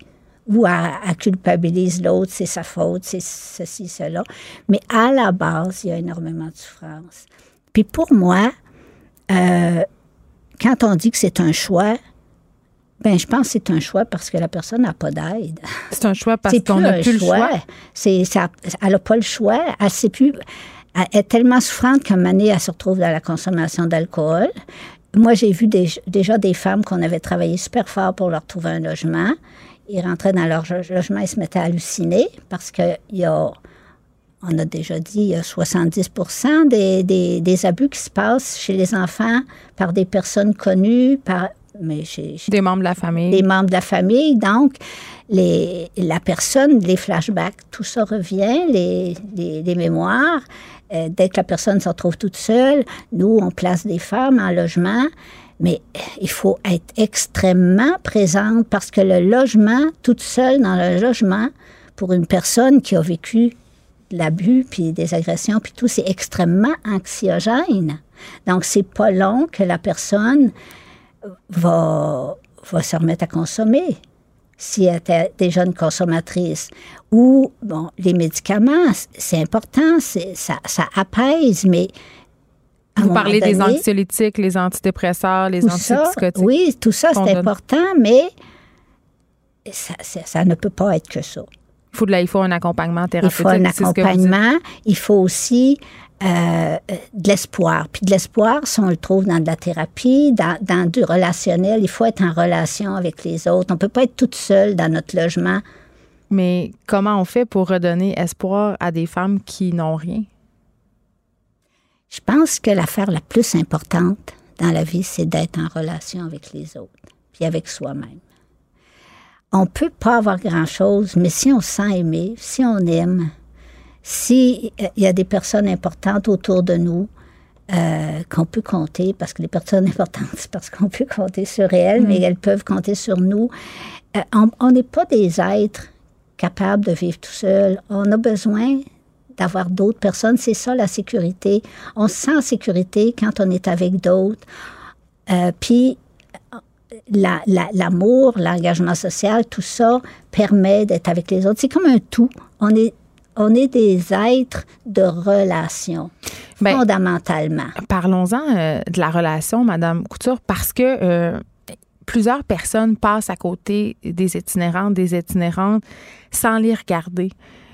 Speaker 9: ou elle, culpabilise l'autre, c'est sa faute, c'est ceci, cela. Mais à la base, il y a énormément de souffrance. Puis pour moi, euh, quand on dit que c'est un choix, ben je pense que c'est un choix parce que la personne n'a pas d'aide.
Speaker 3: C'est un choix parce qu'on n'a plus le choix.
Speaker 9: C'est, elle n'a pas le choix. Elle sait plus. Elle est tellement souffrante qu'à un moment elle se retrouve dans la consommation d'alcool. Moi, j'ai vu déjà des femmes qu'on avait travaillé super fort pour leur trouver un logement ils rentraient dans leur logement, ils se mettaient à halluciner parce qu'il y a, on a déjà dit, il y a 70 des, des, des, abus qui se passent chez les enfants par des personnes connues, par,
Speaker 3: mais des membres de la famille.
Speaker 9: Des membres de la famille. Donc, les, la personne, les flashbacks, tout ça revient, les, les, mémoires. Euh, dès que la personne se retrouve toute seule, nous, on place des femmes en logement Mais il faut être extrêmement présente parce que le logement, toute seule dans le logement, pour une personne qui a vécu l'abus, puis des agressions, puis tout, c'est extrêmement anxiogène. Donc, c'est pas long que la personne va, va se remettre à consommer si elle était déjà une consommatrice. Ou, bon, les médicaments, c'est important, ça, ça apaise, mais
Speaker 3: vous parlez des anxiolytiques, les antidépresseurs, les antipsychotiques.
Speaker 9: oui, tout ça, c'est important, mais ça, ça, ne peut pas être que ça.
Speaker 3: Il faut, de il faut un accompagnement thérapeutique.
Speaker 9: Il faut un accompagnement. Il faut aussi euh, de l'espoir. Puis de l'espoir, si on le trouve dans de la thérapie, dans, dans, du relationnel, il faut être en relation avec les autres. On ne peut pas être toute seule dans notre logement.
Speaker 3: Mais comment on fait pour redonner espoir à des femmes qui n'ont rien?
Speaker 9: Je pense que l'affaire la plus importante dans la vie, c'est d'être en relation avec les autres, puis avec soi-même. On peut pas avoir grand-chose, mais si on se sent aimé, si on aime, s'il euh, y a des personnes importantes autour de nous, euh, qu'on peut compter, parce que les personnes importantes, c'est parce qu'on peut compter sur elles, mais mm. elles peuvent compter sur nous. Euh, on n'est pas des êtres capables de vivre tout seuls. On a besoin d'avoir d'autres personnes. C'est ça la sécurité. On se sent en sécurité quand on est avec d'autres. Euh, puis l'amour, l'engagement social, tout ça permet d'être avec les autres. C'est comme un tout. On est, on est des êtres de relation, ben, fondamentalement.
Speaker 3: Parlons-en euh, de la relation, Madame Couture, parce que euh, plusieurs personnes passent à côté des itinérantes, des itinérantes, sans les regarder.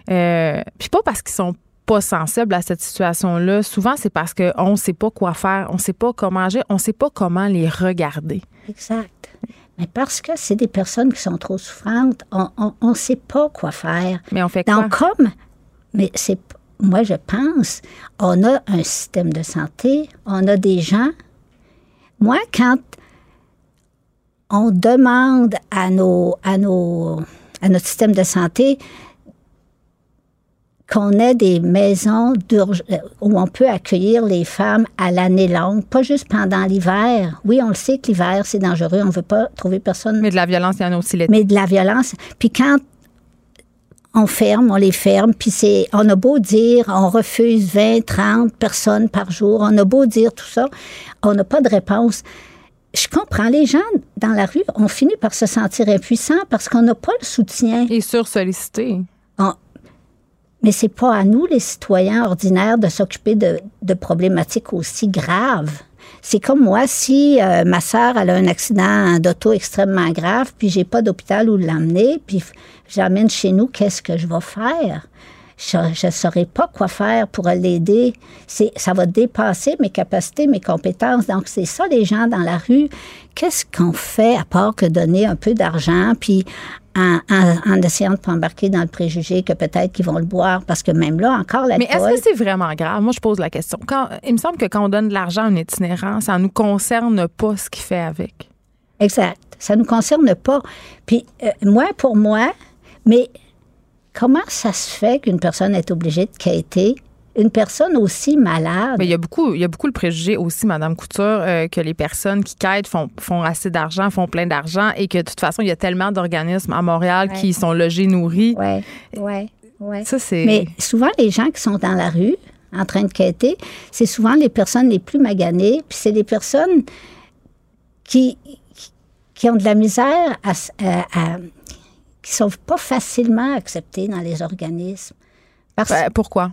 Speaker 3: Euh, puis pas parce qu'ils sont pas sensibles à cette situation-là. Souvent, c'est parce qu'on ne sait pas quoi faire, on ne sait pas comment agir, on ne sait pas comment les regarder.
Speaker 9: Exact. Mais parce que c'est des personnes qui sont trop souffrantes, on ne sait pas quoi faire.
Speaker 3: Mais on fait quoi?
Speaker 9: Donc, comme, mais c'est, moi, je pense, on a un système de santé, on a des gens. Moi, quand on demande à nos, à nos, à notre système de santé qu'on ait des maisons euh, où on peut accueillir les femmes à l'année longue, pas juste pendant l'hiver. Oui, on le sait que l'hiver, c'est dangereux, on ne veut pas trouver personne.
Speaker 3: Mais de la violence, il y en a aussi l'été.
Speaker 9: Mais de la violence. Puis quand on ferme, on les ferme, puis c'est, on a beau dire, on refuse 20, 30 personnes par jour, on a beau dire tout ça, on n'a pas de réponse. Je comprends, les gens dans la rue ont fini par se sentir impuissants parce qu'on n'a pas le soutien.
Speaker 3: Et sursollicités.
Speaker 9: Mais c'est pas à nous, les citoyens ordinaires, de s'occuper de, problématiques aussi graves. C'est comme moi, si euh, ma sœur a un accident d'auto extrêmement grave, puis j'ai pas d'hôpital où l'emmener, puis j'amène chez nous, qu'est-ce que je vais faire? Je ne saurais pas quoi faire pour l'aider. Ça va dépasser mes capacités, mes compétences. Donc, c'est ça, les gens dans la rue. Qu'est-ce qu'on fait à part que donner un peu d'argent, puis en, essayant de pas embarquer dans le préjugé que peut-être qu'ils vont le boire? Parce que même là, encore la
Speaker 3: Mais est-ce que c'est vraiment grave? Moi, je pose la question. Quand, il me semble que quand on donne de l'argent à un itinérant, ça ne nous concerne pas ce qu'il fait avec.
Speaker 9: Exact. Ça ne nous concerne pas. Puis, euh, moi, pour moi, mais comment ça se fait qu'une personne est obligée de quitter une personne aussi malade?
Speaker 3: Mais il y a beaucoup, il y a beaucoup le préjugé aussi, Madame Couture, euh, que les personnes qui quittent font, font assez d'argent, font plein d'argent et que de toute façon, il y a tellement d'organismes à Montréal qui sont logés, nourris.
Speaker 9: Oui, oui, oui.
Speaker 3: Ça, c'est...
Speaker 9: Mais souvent, les gens qui sont dans la rue en train de quitter, c'est souvent les personnes les plus maganées, puis c'est les personnes qui, qui ont de la misère à, à, qui sont pas facilement acceptées dans les organismes.
Speaker 3: Parce... Ben, pourquoi?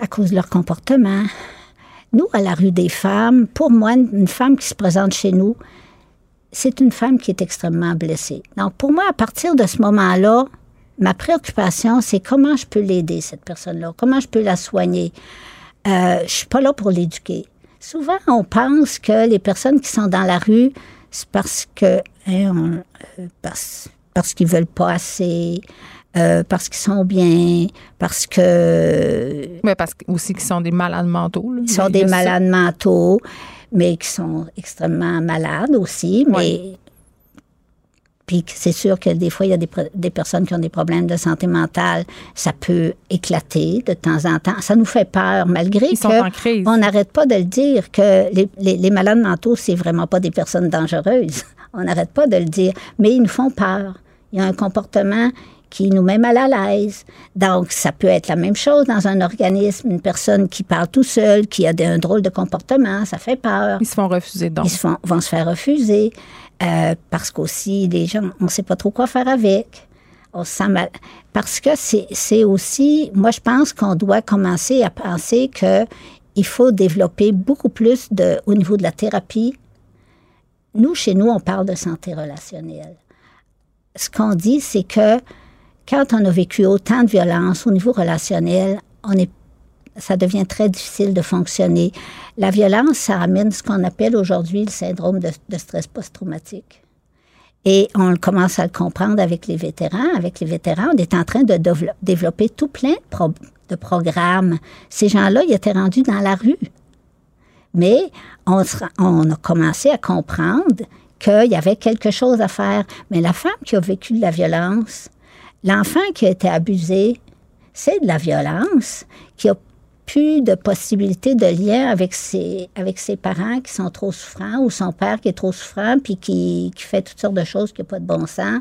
Speaker 9: à cause de leur comportement. Nous, à la rue des femmes, pour moi, une femme qui se présente chez nous, c'est une femme qui est extrêmement blessée. Donc, pour moi, à partir de ce moment-là, ma préoccupation, c'est comment je peux l'aider, cette personne-là, comment je peux la soigner? Euh, je suis pas là pour l'éduquer. Souvent, on pense que les personnes qui sont dans la rue, c'est parce que hein, euh, parce, parce qu'ils veulent pas assez, euh, parce qu'ils sont bien, parce que...
Speaker 3: Mais parce aussi qu'ils sont des malades mentaux.
Speaker 9: Ils sont des malades mentaux, mais qui sont extrêmement malades aussi. Mais puis c'est sûr que des fois, il y a des, des, personnes qui ont des problèmes de santé mentale. Ça peut éclater de temps en temps. Ça nous fait peur, malgré que on n'arrête pas de le dire que les, les, les malades mentaux, c'est vraiment pas des personnes dangereuses. On n'arrête pas de le dire, mais ils nous font peur. Il y a un comportement qui nous met mal à l'aise. Donc, ça peut être la même chose dans un organisme, une personne qui parle tout seul, qui a un drôle de comportement, ça fait peur.
Speaker 3: Ils se font refuser donc.
Speaker 9: Ils se font, vont se faire refuser. Euh, parce qu'aussi, les gens, on ne sait pas trop quoi faire avec. On mal. Parce que c'est aussi, moi, je pense qu'on doit commencer à penser qu'il faut développer beaucoup plus de, au niveau de la thérapie. Nous, chez nous, on parle de santé relationnelle. Ce qu'on dit, c'est que quand on a vécu autant de violence au niveau relationnel, on est ça devient très difficile de fonctionner. La violence, ça amène ce qu'on appelle aujourd'hui le syndrome de, stress post-traumatique. Et on commence à le comprendre avec les vétérans. Avec les vétérans, on est en train de développer tout plein de, programmes. Ces gens-là, ils étaient rendus dans la rue. Mais on, a commencé à comprendre qu'il y avait quelque chose à faire. Mais la femme qui a vécu de la violence, l'enfant qui a été abusé, c'est de la violence qui a plus de possibilités de lien avec ses, avec ses parents qui sont trop souffrants ou son père qui est trop souffrant puis qui, qui fait toutes sortes de choses qui n'ont pas de bon sens.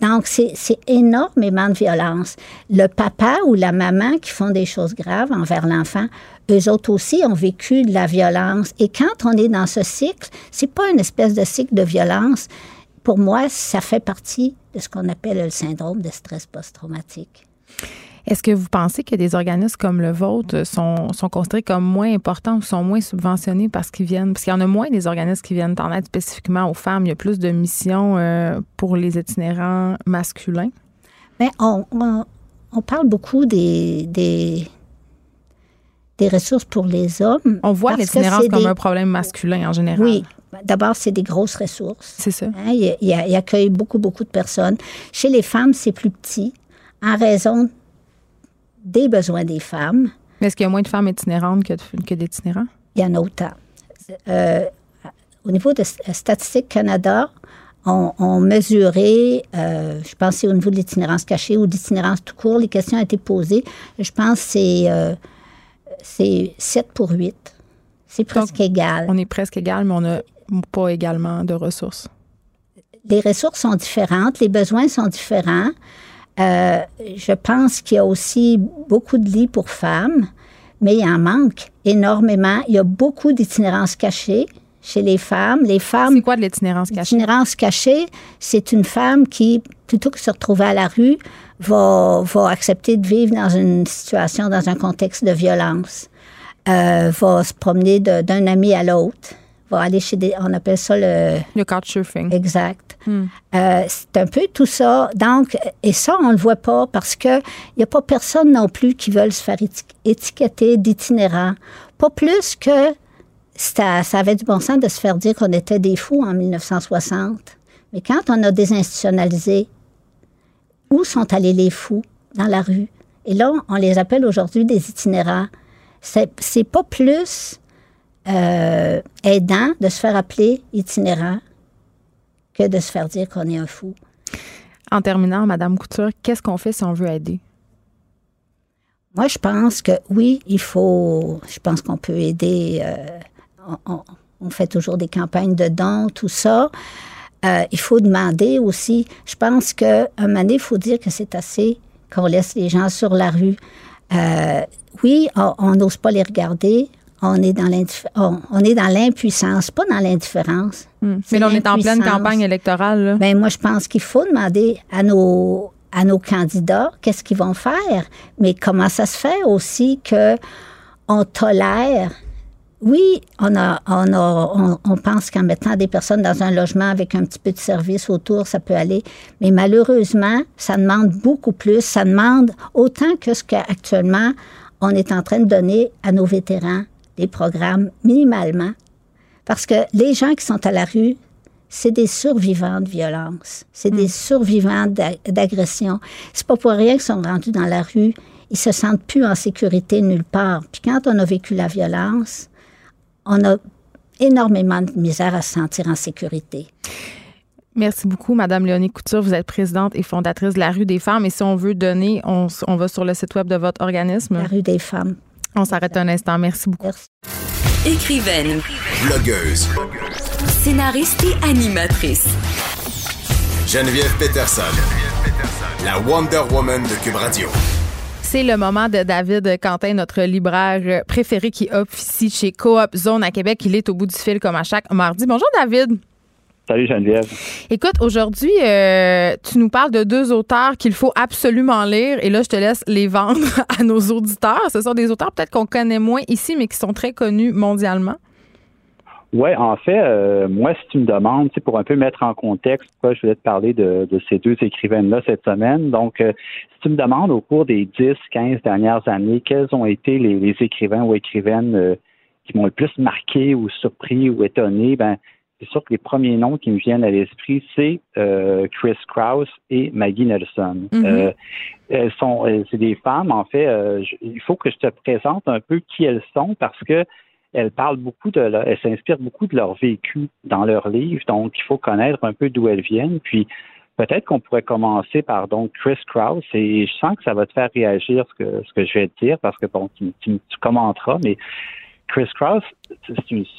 Speaker 9: Donc, c'est énormément de violence. Le papa ou la maman qui font des choses graves envers l'enfant, eux autres aussi ont vécu de la violence. Et quand on est dans ce cycle, c'est pas une espèce de cycle de violence. Pour moi, ça fait partie de ce qu'on appelle le syndrome de stress post-traumatique.
Speaker 3: Est-ce que vous pensez que des organismes comme le vôtre sont, sont considérés comme moins importants ou sont moins subventionnés parce qu'ils viennent, parce qu'il y en a moins des organismes qui viennent en aide spécifiquement aux femmes. Il y a plus de missions euh, pour les itinérants masculins?
Speaker 9: Bien, on, on, parle beaucoup des, des, des, ressources pour les hommes.
Speaker 3: On voit l'itinérance comme un problème masculin en général.
Speaker 9: Oui. D'abord, c'est des grosses ressources.
Speaker 3: C'est ça.
Speaker 9: Hein, il, il, accueille beaucoup, beaucoup de personnes. Chez les femmes, c'est plus petit en raison des besoins des femmes.
Speaker 3: Mais est-ce qu'il y a moins de femmes itinérantes que, que d'itinérants?
Speaker 9: Il y en a autant. Euh, au niveau de Statistique Canada, on, on mesurait, euh, je pense c'est au niveau de l'itinérance cachée ou d'itinérance tout court, les questions ont été posées. Je pense que c'est, euh, c'est 7 pour 8. C'est presque égal.
Speaker 3: On est presque égal, mais on n'a pas également de ressources.
Speaker 9: Les ressources sont différentes, les besoins sont différents. Euh, je pense qu'il y a aussi beaucoup de lits pour femmes, mais il en manque énormément. Il y a beaucoup d'itinérance cachée chez les femmes. Les femmes.
Speaker 3: C'est quoi de l'itinérance cachée?
Speaker 9: L'itinérance cachée, c'est une femme qui, plutôt que de se retrouver à la rue, va, va accepter de vivre dans une situation, dans un contexte de violence, euh, va se promener d'un ami à l'autre, va aller chez des. On appelle ça le.
Speaker 3: Le couchsurfing.
Speaker 9: Exact. Hmm. Euh, c'est un peu tout ça. Donc, et ça, on ne le voit pas parce qu'il n'y a pas personne non plus qui veut se faire étiqueter d'itinérant. Pas plus que ça, ça, avait du bon sens de se faire dire qu'on était des fous en 1960. Mais quand on a désinstitutionnalisé, où sont allés les fous? Dans la rue? Et là, on les appelle aujourd'hui des itinérants. C'est pas plus euh, aidant de se faire appeler itinérant que de se faire dire qu'on est un fou.
Speaker 3: En terminant, Madame Couture, qu'est-ce qu'on fait si on veut aider?
Speaker 9: Moi, je pense que oui, il faut. Je pense qu'on peut aider. Euh, on, fait toujours des campagnes de dons, tout ça. Euh, il faut demander aussi. Je pense qu'à un moment donné, il faut dire que c'est assez qu'on laisse les gens sur la rue. Euh, oui, on n'ose pas les regarder on est dans on, est dans l'impuissance, pas dans l'indifférence.
Speaker 3: Hmm. Mais là, on est en pleine campagne électorale.
Speaker 9: Ben, moi, je pense qu'il faut demander à nos, à nos candidats qu'est-ce qu'ils vont faire, mais comment ça se fait aussi que on tolère. Oui, on, a, on, a, on, pense qu'en mettant des personnes dans un logement avec un petit peu de service autour, ça peut aller. Mais malheureusement, ça demande beaucoup plus. Ça demande autant que ce qu'actuellement on est en train de donner à nos vétérans les programmes minimalement, parce que les gens qui sont à la rue, c'est des survivants de violence, c'est des hmm. survivants d'agression. C'est pas pour rien qu'ils sont rendus dans la rue. Ils se sentent plus en sécurité nulle part. Puis quand on a vécu la violence, on a énormément de misère à se sentir en sécurité.
Speaker 3: Merci beaucoup, Madame Léonie Couture. Vous êtes présidente et fondatrice de la Rue des Femmes. Et si on veut donner, on, va sur le site web de votre organisme.
Speaker 9: La Rue des Femmes.
Speaker 3: On s'arrête un instant. Merci beaucoup.
Speaker 1: Écrivaine.
Speaker 2: Blogueuse.
Speaker 1: Scénariste et animatrice.
Speaker 2: Geneviève Peterson. La Wonder Woman de Cube Radio.
Speaker 3: C'est le moment de David Quentin, notre libraire préféré qui officie chez Coop Zone à Québec. Il est au bout du fil comme à chaque mardi. Bonjour David.
Speaker 10: Salut Geneviève.
Speaker 3: Écoute, aujourd'hui, euh, tu nous parles de deux auteurs qu'il faut absolument lire et là, je te laisse les vendre à nos auditeurs. Ce sont des auteurs peut-être qu'on connaît moins ici, mais qui sont très connus mondialement.
Speaker 10: Oui, en fait, euh, moi, si tu me demandes, pour un peu mettre en contexte pourquoi je voulais te parler de, ces deux écrivaines-là cette semaine, donc, euh, si tu me demandes au cours des 10, 15 dernières années, quels ont été les, écrivains ou écrivaines qui m'ont le plus marqué ou surpris ou étonné, ben, c'est sûr que les premiers noms qui me viennent à l'esprit, c'est euh, Chris Krauss et Maggie Nelson. Mhm. Euh, elles sont, c'est des femmes, en fait. Euh, il faut que je te présente un peu qui elles sont parce que elles parlent beaucoup de, elles s'inspirent beaucoup de leur vécu dans leurs livres. Donc, il faut connaître un peu d'où elles viennent. Puis, peut-être qu'on pourrait commencer par donc Chris Krauss et je sens que ça va te faire réagir ce que ce que je vais te dire parce que bon, tu, tu commenteras, mais Chris Cross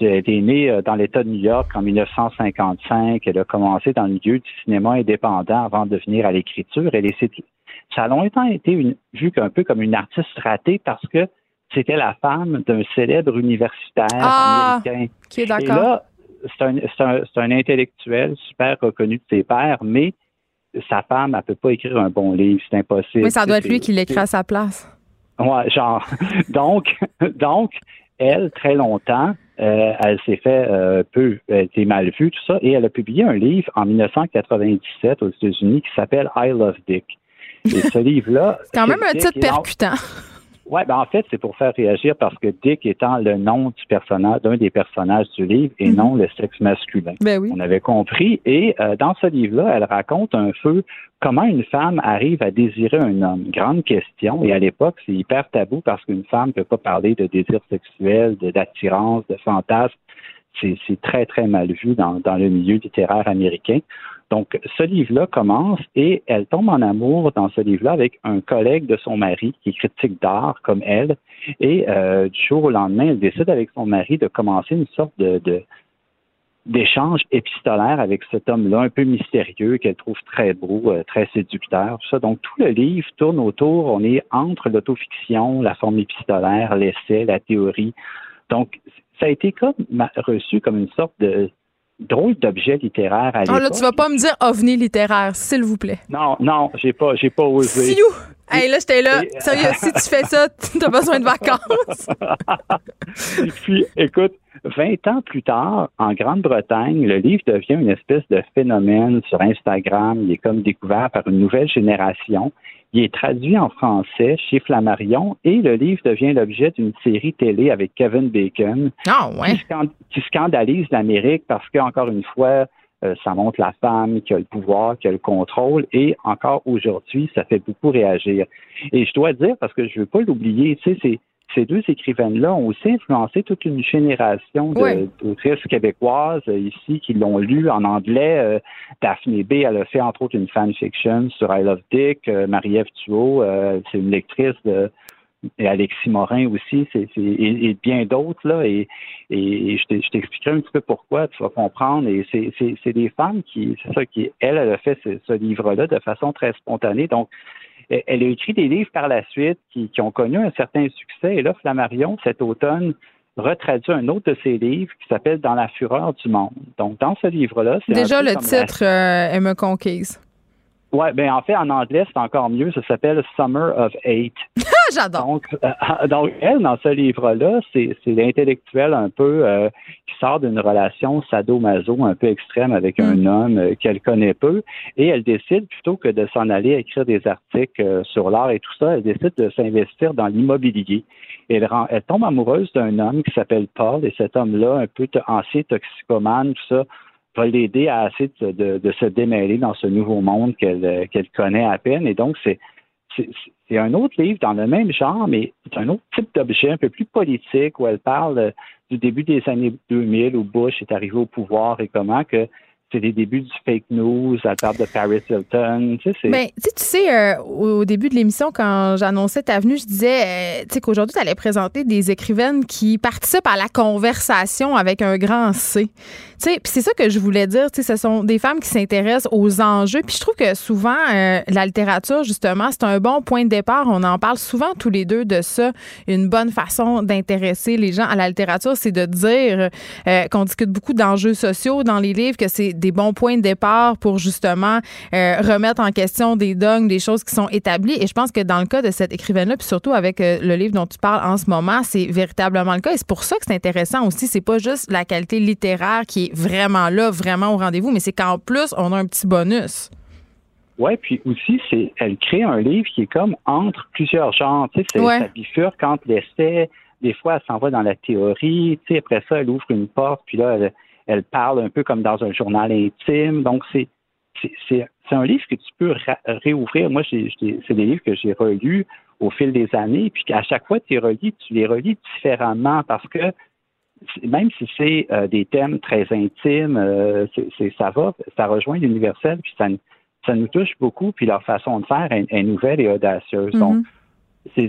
Speaker 10: est né euh, dans l'État de New York en 1955. Elle a commencé dans le milieu du cinéma indépendant avant de venir à l'écriture. Elle est, ça a longtemps été une, vu un peu comme une artiste ratée parce que c'était la femme d'un célèbre universitaire
Speaker 3: ah,
Speaker 10: américain.
Speaker 3: Qui est d'accord. Et là,
Speaker 10: c'est un, un, intellectuel super reconnu de ses pairs, mais sa femme, elle peut pas écrire un bon livre, c'est impossible.
Speaker 3: Mais ça doit être lui qui l'écrit à sa place.
Speaker 10: Ouais, genre. donc, donc, elle, très longtemps, euh, elle s'est fait euh, peu, elle était mal vue, tout ça, et elle a publié un livre en 1997 aux États-Unis qui s'appelle I Love Dick. Et ce livre-là.
Speaker 3: C'est quand même un titre percutant.
Speaker 10: Oui, ben en fait, c'est pour faire réagir parce que Dick étant le nom du personnage, d'un des personnages du livre et mhm. non le sexe masculin.
Speaker 3: Ben oui.
Speaker 10: On avait compris. Et euh, dans ce livre-là, elle raconte un peu comment une femme arrive à désirer un homme. Grande question. Et à l'époque, c'est hyper tabou parce qu'une femme ne peut pas parler de désir sexuel, d'attirance, de, fantasme. C'est très, très mal vu dans, dans le milieu littéraire américain. Donc, ce livre-là commence et elle tombe en amour dans ce livre-là avec un collègue de son mari qui est critique d'art comme elle. Et euh, du jour au lendemain, elle décide avec son mari de commencer une sorte de, d'échange épistolaire avec cet homme-là, un peu mystérieux, qu'elle trouve très beau, euh, très séducteur. Ça. Donc, tout le livre tourne autour, on est entre l'autofiction, la forme épistolaire, l'essai, la théorie. Donc, ça a été comme reçu comme une sorte de drôle d'objet littéraire à l'époque.
Speaker 3: Ah là, tu vas pas me dire ovni littéraire, s'il vous plaît.
Speaker 10: Non, non, j'ai pas, j'ai pas osé.
Speaker 3: Siou! Hey, là, j'étais là. Sérieux, si tu fais ça, tu as besoin de vacances.
Speaker 10: Et puis, écoute, 20 ans plus tard, en Grande-Bretagne, le livre devient une espèce de phénomène sur Instagram. Il est comme découvert par une nouvelle génération. Il est traduit en français chez Flammarion et le livre devient l'objet d'une série télé avec Kevin Bacon
Speaker 3: ah,
Speaker 10: qui, scandalise l'Amérique parce qu'encore une fois, euh, ça montre la femme qui a le pouvoir, qui a le contrôle et encore aujourd'hui, ça fait beaucoup réagir. Et je dois dire, parce que je ne veux pas l'oublier, tu sais, ces deux écrivaines-là ont aussi influencé toute une génération d'autrices québécoises euh, ici qui l'ont lu en anglais. Euh, Daphne B, elle a fait entre autres une fanfiction sur I Love Dick. Euh, Marie-Ève Thuot, c'est une lectrice de et Alexis Morin aussi, c'est, et, bien d'autres là, et, et je t'expliquerai un petit peu pourquoi, tu vas comprendre. Et c'est, des femmes qui, c'est ça qui, elle, elle a fait ce, ce livre-là de façon très spontanée. Donc, elle a écrit des livres par la suite qui, ont connu un certain succès. Et là, Flammarion, cet automne, retraduit un autre de ses livres qui s'appelle Dans la fureur du monde. Donc, dans ce livre-là, c'est.
Speaker 3: Déjà, le titre euh, me conquise.
Speaker 10: Oui, ben en fait, en anglais, c'est encore mieux. Ça s'appelle Summer of Eight.
Speaker 3: J'adore.
Speaker 10: Donc, euh, donc, elle, dans ce livre-là, c'est, l'intellectuel un peu euh, qui sort d'une relation sadomaso un peu extrême avec un mm. homme euh, qu'elle connaît peu. Et elle décide, plutôt que de s'en aller écrire des articles sur l'art et tout ça, elle décide de s'investir dans l'immobilier. Elle, elle tombe amoureuse d'un homme qui s'appelle Paul. Et cet homme-là, un peu ancien toxicomane, tout ça, va l'aider à essayer de, se démêler dans ce nouveau monde qu'elle qu'elle connaît à peine. Et donc, c'est un autre livre dans le même genre, mais c'est un autre type d'objet, un peu plus politique, où elle parle du début des années 2000, où Bush est arrivé au pouvoir et comment que c'est les débuts du fake news, à table de Paris Hilton. Tu sais,
Speaker 3: ben, tu sais, euh, au début de l'émission, quand j'annonçais ta venue, je disais euh, tu sais, qu'aujourd'hui, tu allais présenter des écrivaines qui participent à la conversation avec un grand C. Tu sais, c'est ça que je voulais dire. Tu ce sont des femmes qui s'intéressent aux enjeux. Puis je trouve que souvent, euh, la littérature, justement, c'est un bon point de départ. On en parle souvent tous les deux de ça. Une bonne façon d'intéresser les gens à la littérature, c'est de dire qu'on discute beaucoup d'enjeux sociaux dans les livres, que c'est des bons points de départ pour justement euh, remettre en question des dogmes, des choses qui sont établies. Et je pense que dans le cas de cette écrivaine-là, puis surtout avec euh, le livre dont tu parles en ce moment, c'est véritablement le cas. Et c'est pour ça que c'est intéressant aussi. C'est pas juste la qualité littéraire qui est vraiment là, vraiment au rendez-vous, mais c'est qu'en plus, on a un petit bonus.
Speaker 10: Oui, puis aussi, c'est elle crée un livre qui est comme entre plusieurs genres. Tu sais, ça bifurque entre l'essai, des fois, elle s'en va dans la théorie. Tu sais, après ça, elle ouvre une porte, puis là, elle, elle parle un peu comme dans un journal intime. Donc, c'est c'est un livre que tu peux réouvrir. Moi, c'est des livres que j'ai relus au fil des années, puis qu'à chaque fois que tu les relis, tu les relis différemment parce que même si c'est euh, des thèmes très intimes, euh, ça va, ça rejoint l'universel, puis ça, ça nous touche beaucoup, puis leur façon de faire est, nouvelle et audacieuse. Donc, mm-hmm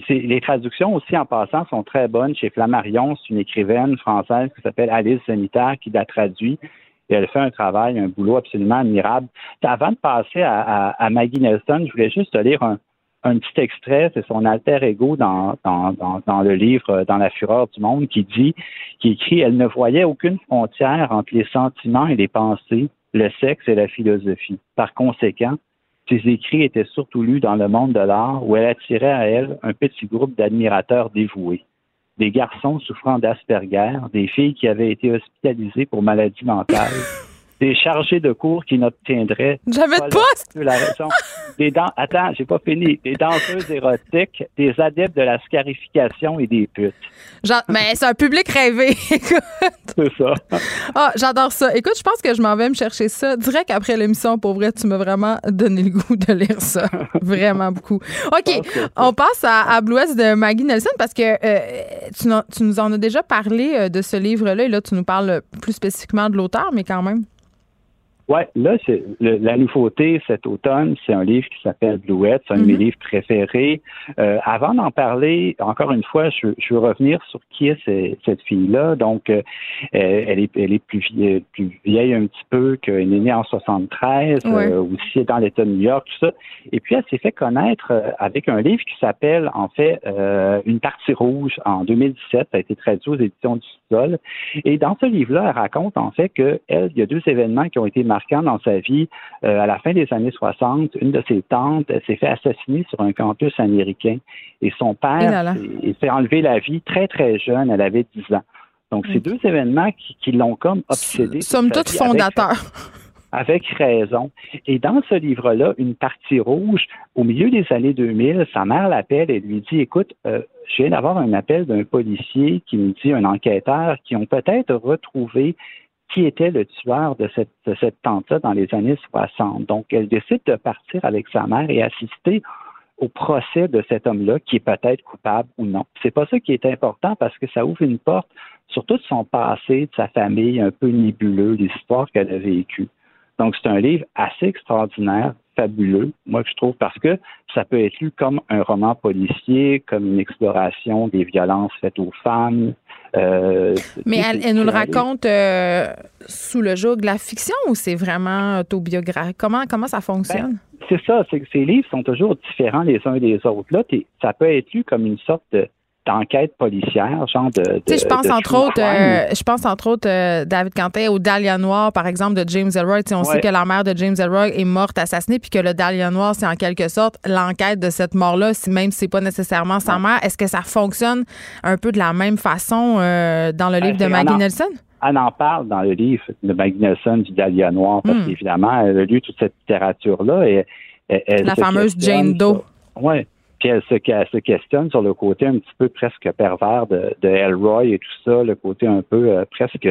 Speaker 10: les traductions aussi, en passant, sont très bonnes. Chez Flammarion, c'est une écrivaine française qui s'appelle Alice Zenita qui l'a traduit. Et elle fait un travail, un boulot absolument admirable. Avant de passer à, Maggie Nelson, je voulais juste te lire un, petit extrait, c'est son alter ego dans, dans, le livre Dans la fureur du monde qui dit, qui écrit Elle ne voyait aucune frontière entre les sentiments et les pensées, le sexe et la philosophie. Par conséquent, ses écrits étaient surtout lus dans le monde de l'art où elle attirait à elle un petit groupe d'admirateurs dévoués. Des garçons souffrant d'Asperger, des filles qui avaient été hospitalisées pour maladies mentales, des chargés de cours qui n'obtiendraient
Speaker 3: J'avais de poste!
Speaker 10: La raison. Des dents, attends, j'ai pas fini. Des danseuses érotiques, des adeptes de la scarification et des putes.
Speaker 3: mais c'est un public rêvé.
Speaker 10: c'est ça.
Speaker 3: Ah, j'adore ça. Écoute, je pense que je m'en vais me chercher ça direct après l'émission. Pour vrai, tu m'as vraiment donné le goût de lire ça. vraiment beaucoup. OK, on passe à, à Blue de Maggie Nelson parce que euh, tu, tu, nous en as déjà parlé euh, de ce livre-là et là, tu nous parles plus spécifiquement de l'auteur, mais quand même.
Speaker 10: Oui, là, c'est la nouveauté cet automne, c'est un livre qui s'appelle Bluette, c'est un de mes mhm. livres préférés. Euh, avant d'en parler, encore une fois, je, je, veux revenir sur qui est cette fille-là. Donc, euh, elle est, elle est plus, vieille, plus vieille un petit peu, qu'elle est née en 73, euh, aussi dans l'État de New York, tout ça. Et puis, elle s'est fait connaître euh, avec un livre qui s'appelle, en fait, Une partie rouge en 2017. Ça a été traduit aux éditions du Sol. Et dans ce livre-là, elle raconte, en fait, que elle, il y a deux événements qui ont été marquant dans sa vie. Euh, à la fin des années 60, une de ses tantes s'est fait assassiner sur un campus américain et son père s'est enlevé la vie très, très jeune. Elle avait 10 ans. Donc, c'est mm. deux événements qui, l'ont comme obsédé.
Speaker 3: Somme toute fondateur.
Speaker 10: Avec, raison. Et dans ce livre-là, une partie rouge, au milieu des années 2000, sa mère l'appelle et lui dit, écoute, euh, je viens d'avoir un appel d'un policier qui me dit, un enquêteur, qui ont peut-être retrouvé qui était le tueur de cette, tante-là dans les années 60. Donc, elle décide de partir avec sa mère et assister au procès de cet homme-là, qui est peut-être coupable ou non. C'est pas ça qui est important parce que ça ouvre une porte sur tout son passé, de sa famille, un peu nébuleux, des histoires qu'elle a vécues. Donc, c'est un livre assez extraordinaire, fabuleux, moi, je trouve, parce que ça peut être lu comme un roman policier, comme une exploration des violences faites aux femmes,
Speaker 3: euh, Mais elle, nous le raconte euh, sous le joug de la fiction ou c'est vraiment autobiographique? Comment, comment ça fonctionne?
Speaker 10: Ben, c'est ça, c'est que ces livres sont toujours différents les uns des autres. Là, ça peut être lu comme une sorte de d'enquête policière, genre de.
Speaker 3: tu sais, je pense entre autres, euh, je pense entre autres euh, David Quentin au Dahlia Noir, par exemple, de James Elroy. on sait que la mère de James Elroy est morte assassinée, puis que le Dahlia Noir, c'est en quelque sorte l'enquête de cette mort-là, même si c'est pas nécessairement sa mère. Est-ce que ça fonctionne un peu de la même façon euh, dans le ben, livre de Maggie Nelson?
Speaker 10: Elle en parle dans le livre de Maggie Nelson du Dahlia Noir, parce hmm. qu'évidemment, elle a lu toute cette littérature-là et
Speaker 3: la fameuse Jane Doe.
Speaker 10: Oui, puis elle se, questionne sur le côté un petit peu presque pervers de, de Elroy et tout ça, le côté un peu euh, presque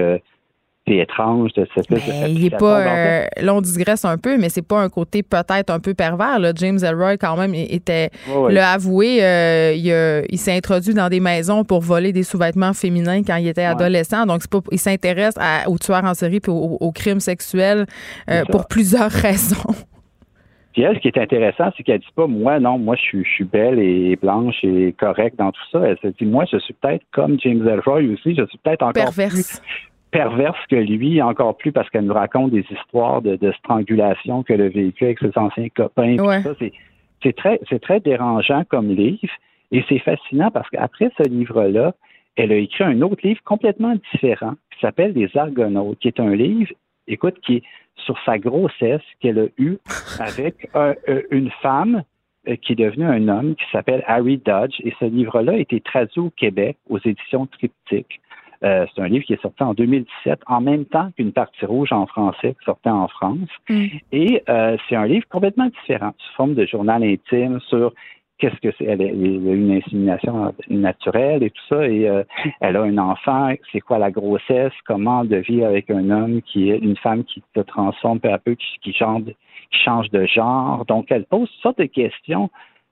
Speaker 10: c'est étrange de cette
Speaker 3: ben, Il est pas. Euh, là, on digresse un peu, mais c'est pas un côté peut-être un peu pervers. Là. James Elroy, quand même, était. le avoué, euh, il, s'est introduit dans des maisons pour voler des sous-vêtements féminins quand il était adolescent. Donc, pas, il s'intéresse aux tueurs en série et aux, crimes sexuels euh, pour plusieurs raisons.
Speaker 10: Puis elle, ce qui est intéressant, c'est qu'elle dit pas moi, non, moi je suis, je suis belle et blanche et correcte dans tout ça. Elle se dit moi, je suis peut-être comme James Elroy aussi, je suis peut-être encore plus perverse que lui, encore plus parce qu'elle nous raconte des histoires de, strangulation qu'elle a vécu avec ses anciens copains. C'est très, c'est très dérangeant comme livre et c'est fascinant parce qu'après ce livre-là, elle a écrit un autre livre complètement différent qui s'appelle Les Argonautes, qui est un livre, écoute, qui est sur sa grossesse qu'elle a eue avec euh, une femme euh, qui est devenue un homme qui s'appelle Harry Dodge. Et ce livre-là a été traduit au Québec aux éditions Triptyque. Euh, c'est un livre qui est sorti en 2017, en même temps qu'une partie rouge en français qui sortait en France. Mm. Et euh, c'est un livre complètement différent, sous forme de journal intime sur qu'est-ce que c'est? Elle, a une insémination naturelle et tout ça, et euh, elle a un enfant. C'est quoi la grossesse? Comment de vivre avec un homme qui est une femme qui se transforme peu à peu, qui, change, de genre? Donc, elle pose toutes sortes de questions.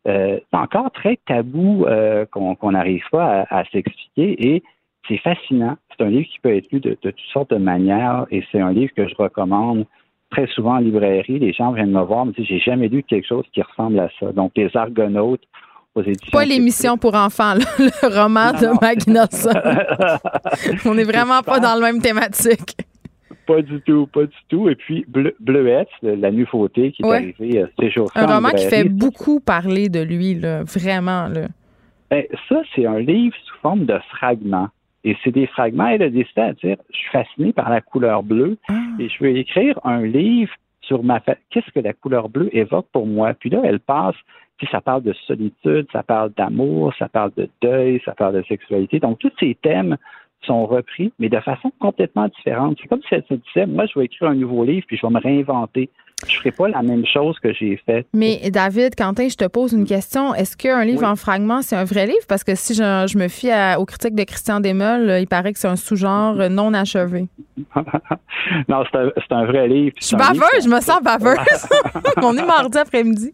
Speaker 10: Euh, encore très tabou qu'on n'arrive pas à s'expliquer et c'est fascinant. C'est un livre qui peut être lu de, toutes sortes de manières et c'est un livre que je recommande très souvent en librairie. Les gens viennent me voir, me disent j'ai jamais lu quelque chose qui ressemble à ça. Donc, Les Argonautes aux éditions.
Speaker 3: Pas l'émission pour enfants, le roman de Maggie On n'est vraiment pas dans le même thématique.
Speaker 10: Pas du tout, pas du tout. Et puis Bleuette, la nouveauté qui est arrivée euh, ces jours
Speaker 3: Un roman qui fait beaucoup parler de lui, là, vraiment. Là.
Speaker 10: Ben, ça, c'est un livre sous forme de fragments. Et c'est des fragments. Elle a décidé à dire, je suis fasciné par la couleur bleue ah. et je veux écrire un livre sur ma qu'est-ce que la couleur bleue évoque pour moi? Puis là, elle passe, si ça parle de solitude, ça parle d'amour, ça parle de deuil, ça parle de sexualité. Donc, tous ces thèmes sont repris, mais de façon complètement différente. C'est comme si elle se disait, moi, je vais écrire un nouveau livre, puis je vais me réinventer je ferai pas la même chose que j'ai faite.
Speaker 3: Mais David, Quentin, je te pose une question. Est-ce qu'un livre en fragments, c'est un vrai livre? Parce que si je, me fie aux critiques de Christian Desmeules, il paraît que c'est un sous-genre non achevé.
Speaker 10: non, c'est un, vrai livre.
Speaker 3: Je suis baveuse, je me sens baveuse. On est mardi après-midi.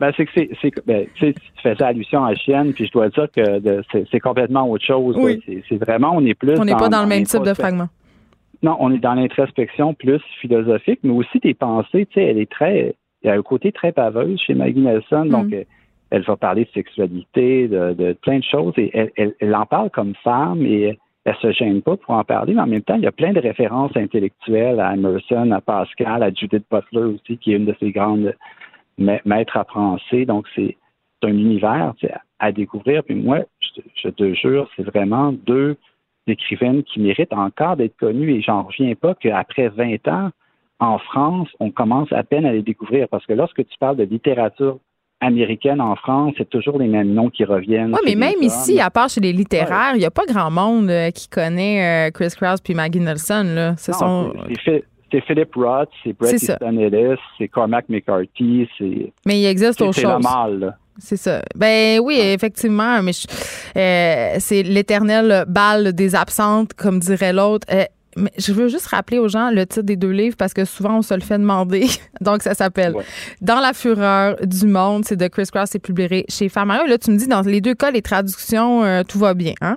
Speaker 10: Ben, c'est que c'est, ben, tu faisais allusion à Chienne, puis je dois dire que c'est, complètement autre chose. C'est, vraiment, on est plus.
Speaker 3: On n'est pas dans le même type de fragment.
Speaker 10: Non, on est dans l'introspection plus philosophique, mais aussi des pensées. Tu sais, elle est très, il y a un côté très baveuse chez Maggie Nelson, donc mm. elle, va parler de sexualité, de, plein de choses, et elle, en parle comme femme et elle se gêne pas pour en parler, mais en même temps, il y a plein de références intellectuelles à Emerson, à Pascal, à Judith Butler aussi, qui est une de ses grandes maîtres à penser. Donc, c'est un univers à découvrir. Puis moi, je te jure, c'est vraiment deux d'écrivaines qui méritent encore d'être connues et j'en reviens pas qu'après 20 ans, en France, on commence à peine à les découvrir parce que lorsque tu parles de littérature américaine en France, c'est toujours les mêmes noms qui reviennent.
Speaker 3: Oui, mais même ici, à part chez les littéraires, il n'y a pas grand monde euh, qui connaît euh, Chris Krause puis Maggie Nelson. Là. Ce sont...
Speaker 10: C'est Philip Roth, c'est Bret Easton Ellis, c'est Cormac McCarthy, c'est.
Speaker 3: Mais il existe autre chose.
Speaker 10: C'est normal, là.
Speaker 3: C'est ça. Ben oui, effectivement, mais euh, c'est l'éternel bal des absentes, comme dirait l'autre. Euh, mais je veux juste rappeler aux gens le titre des deux livres parce que souvent on se le fait demander. Donc ça s'appelle Dans la fureur du monde. C'est de Chris Cross, c'est publié chez Farmer. Là, tu me dis dans les deux cas, les traductions, euh, tout va bien. Hein?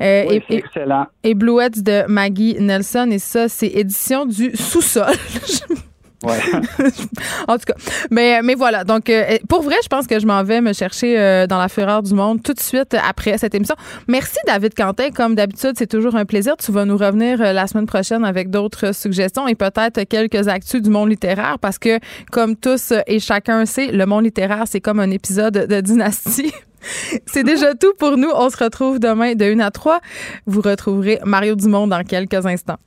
Speaker 10: et, excellent.
Speaker 3: Et Bluets de Maggie Nelson. Et ça, c'est édition du sous-sol.
Speaker 10: Ouais.
Speaker 3: en tout cas, mais, mais voilà. Donc, euh, pour vrai, je pense que je m'en vais me chercher euh, dans la fureur du monde tout de suite après cette émission. Merci, David Quentin. Comme d'habitude, c'est toujours un plaisir. Tu vas nous revenir euh, la semaine prochaine avec d'autres suggestions et peut-être quelques actus du monde littéraire parce que, comme tous et chacun sait, le monde littéraire, c'est comme un épisode de Dynastie. C'est déjà tout pour nous. On se retrouve demain de 1 à 3. Vous retrouverez Mario Dumont dans quelques instants.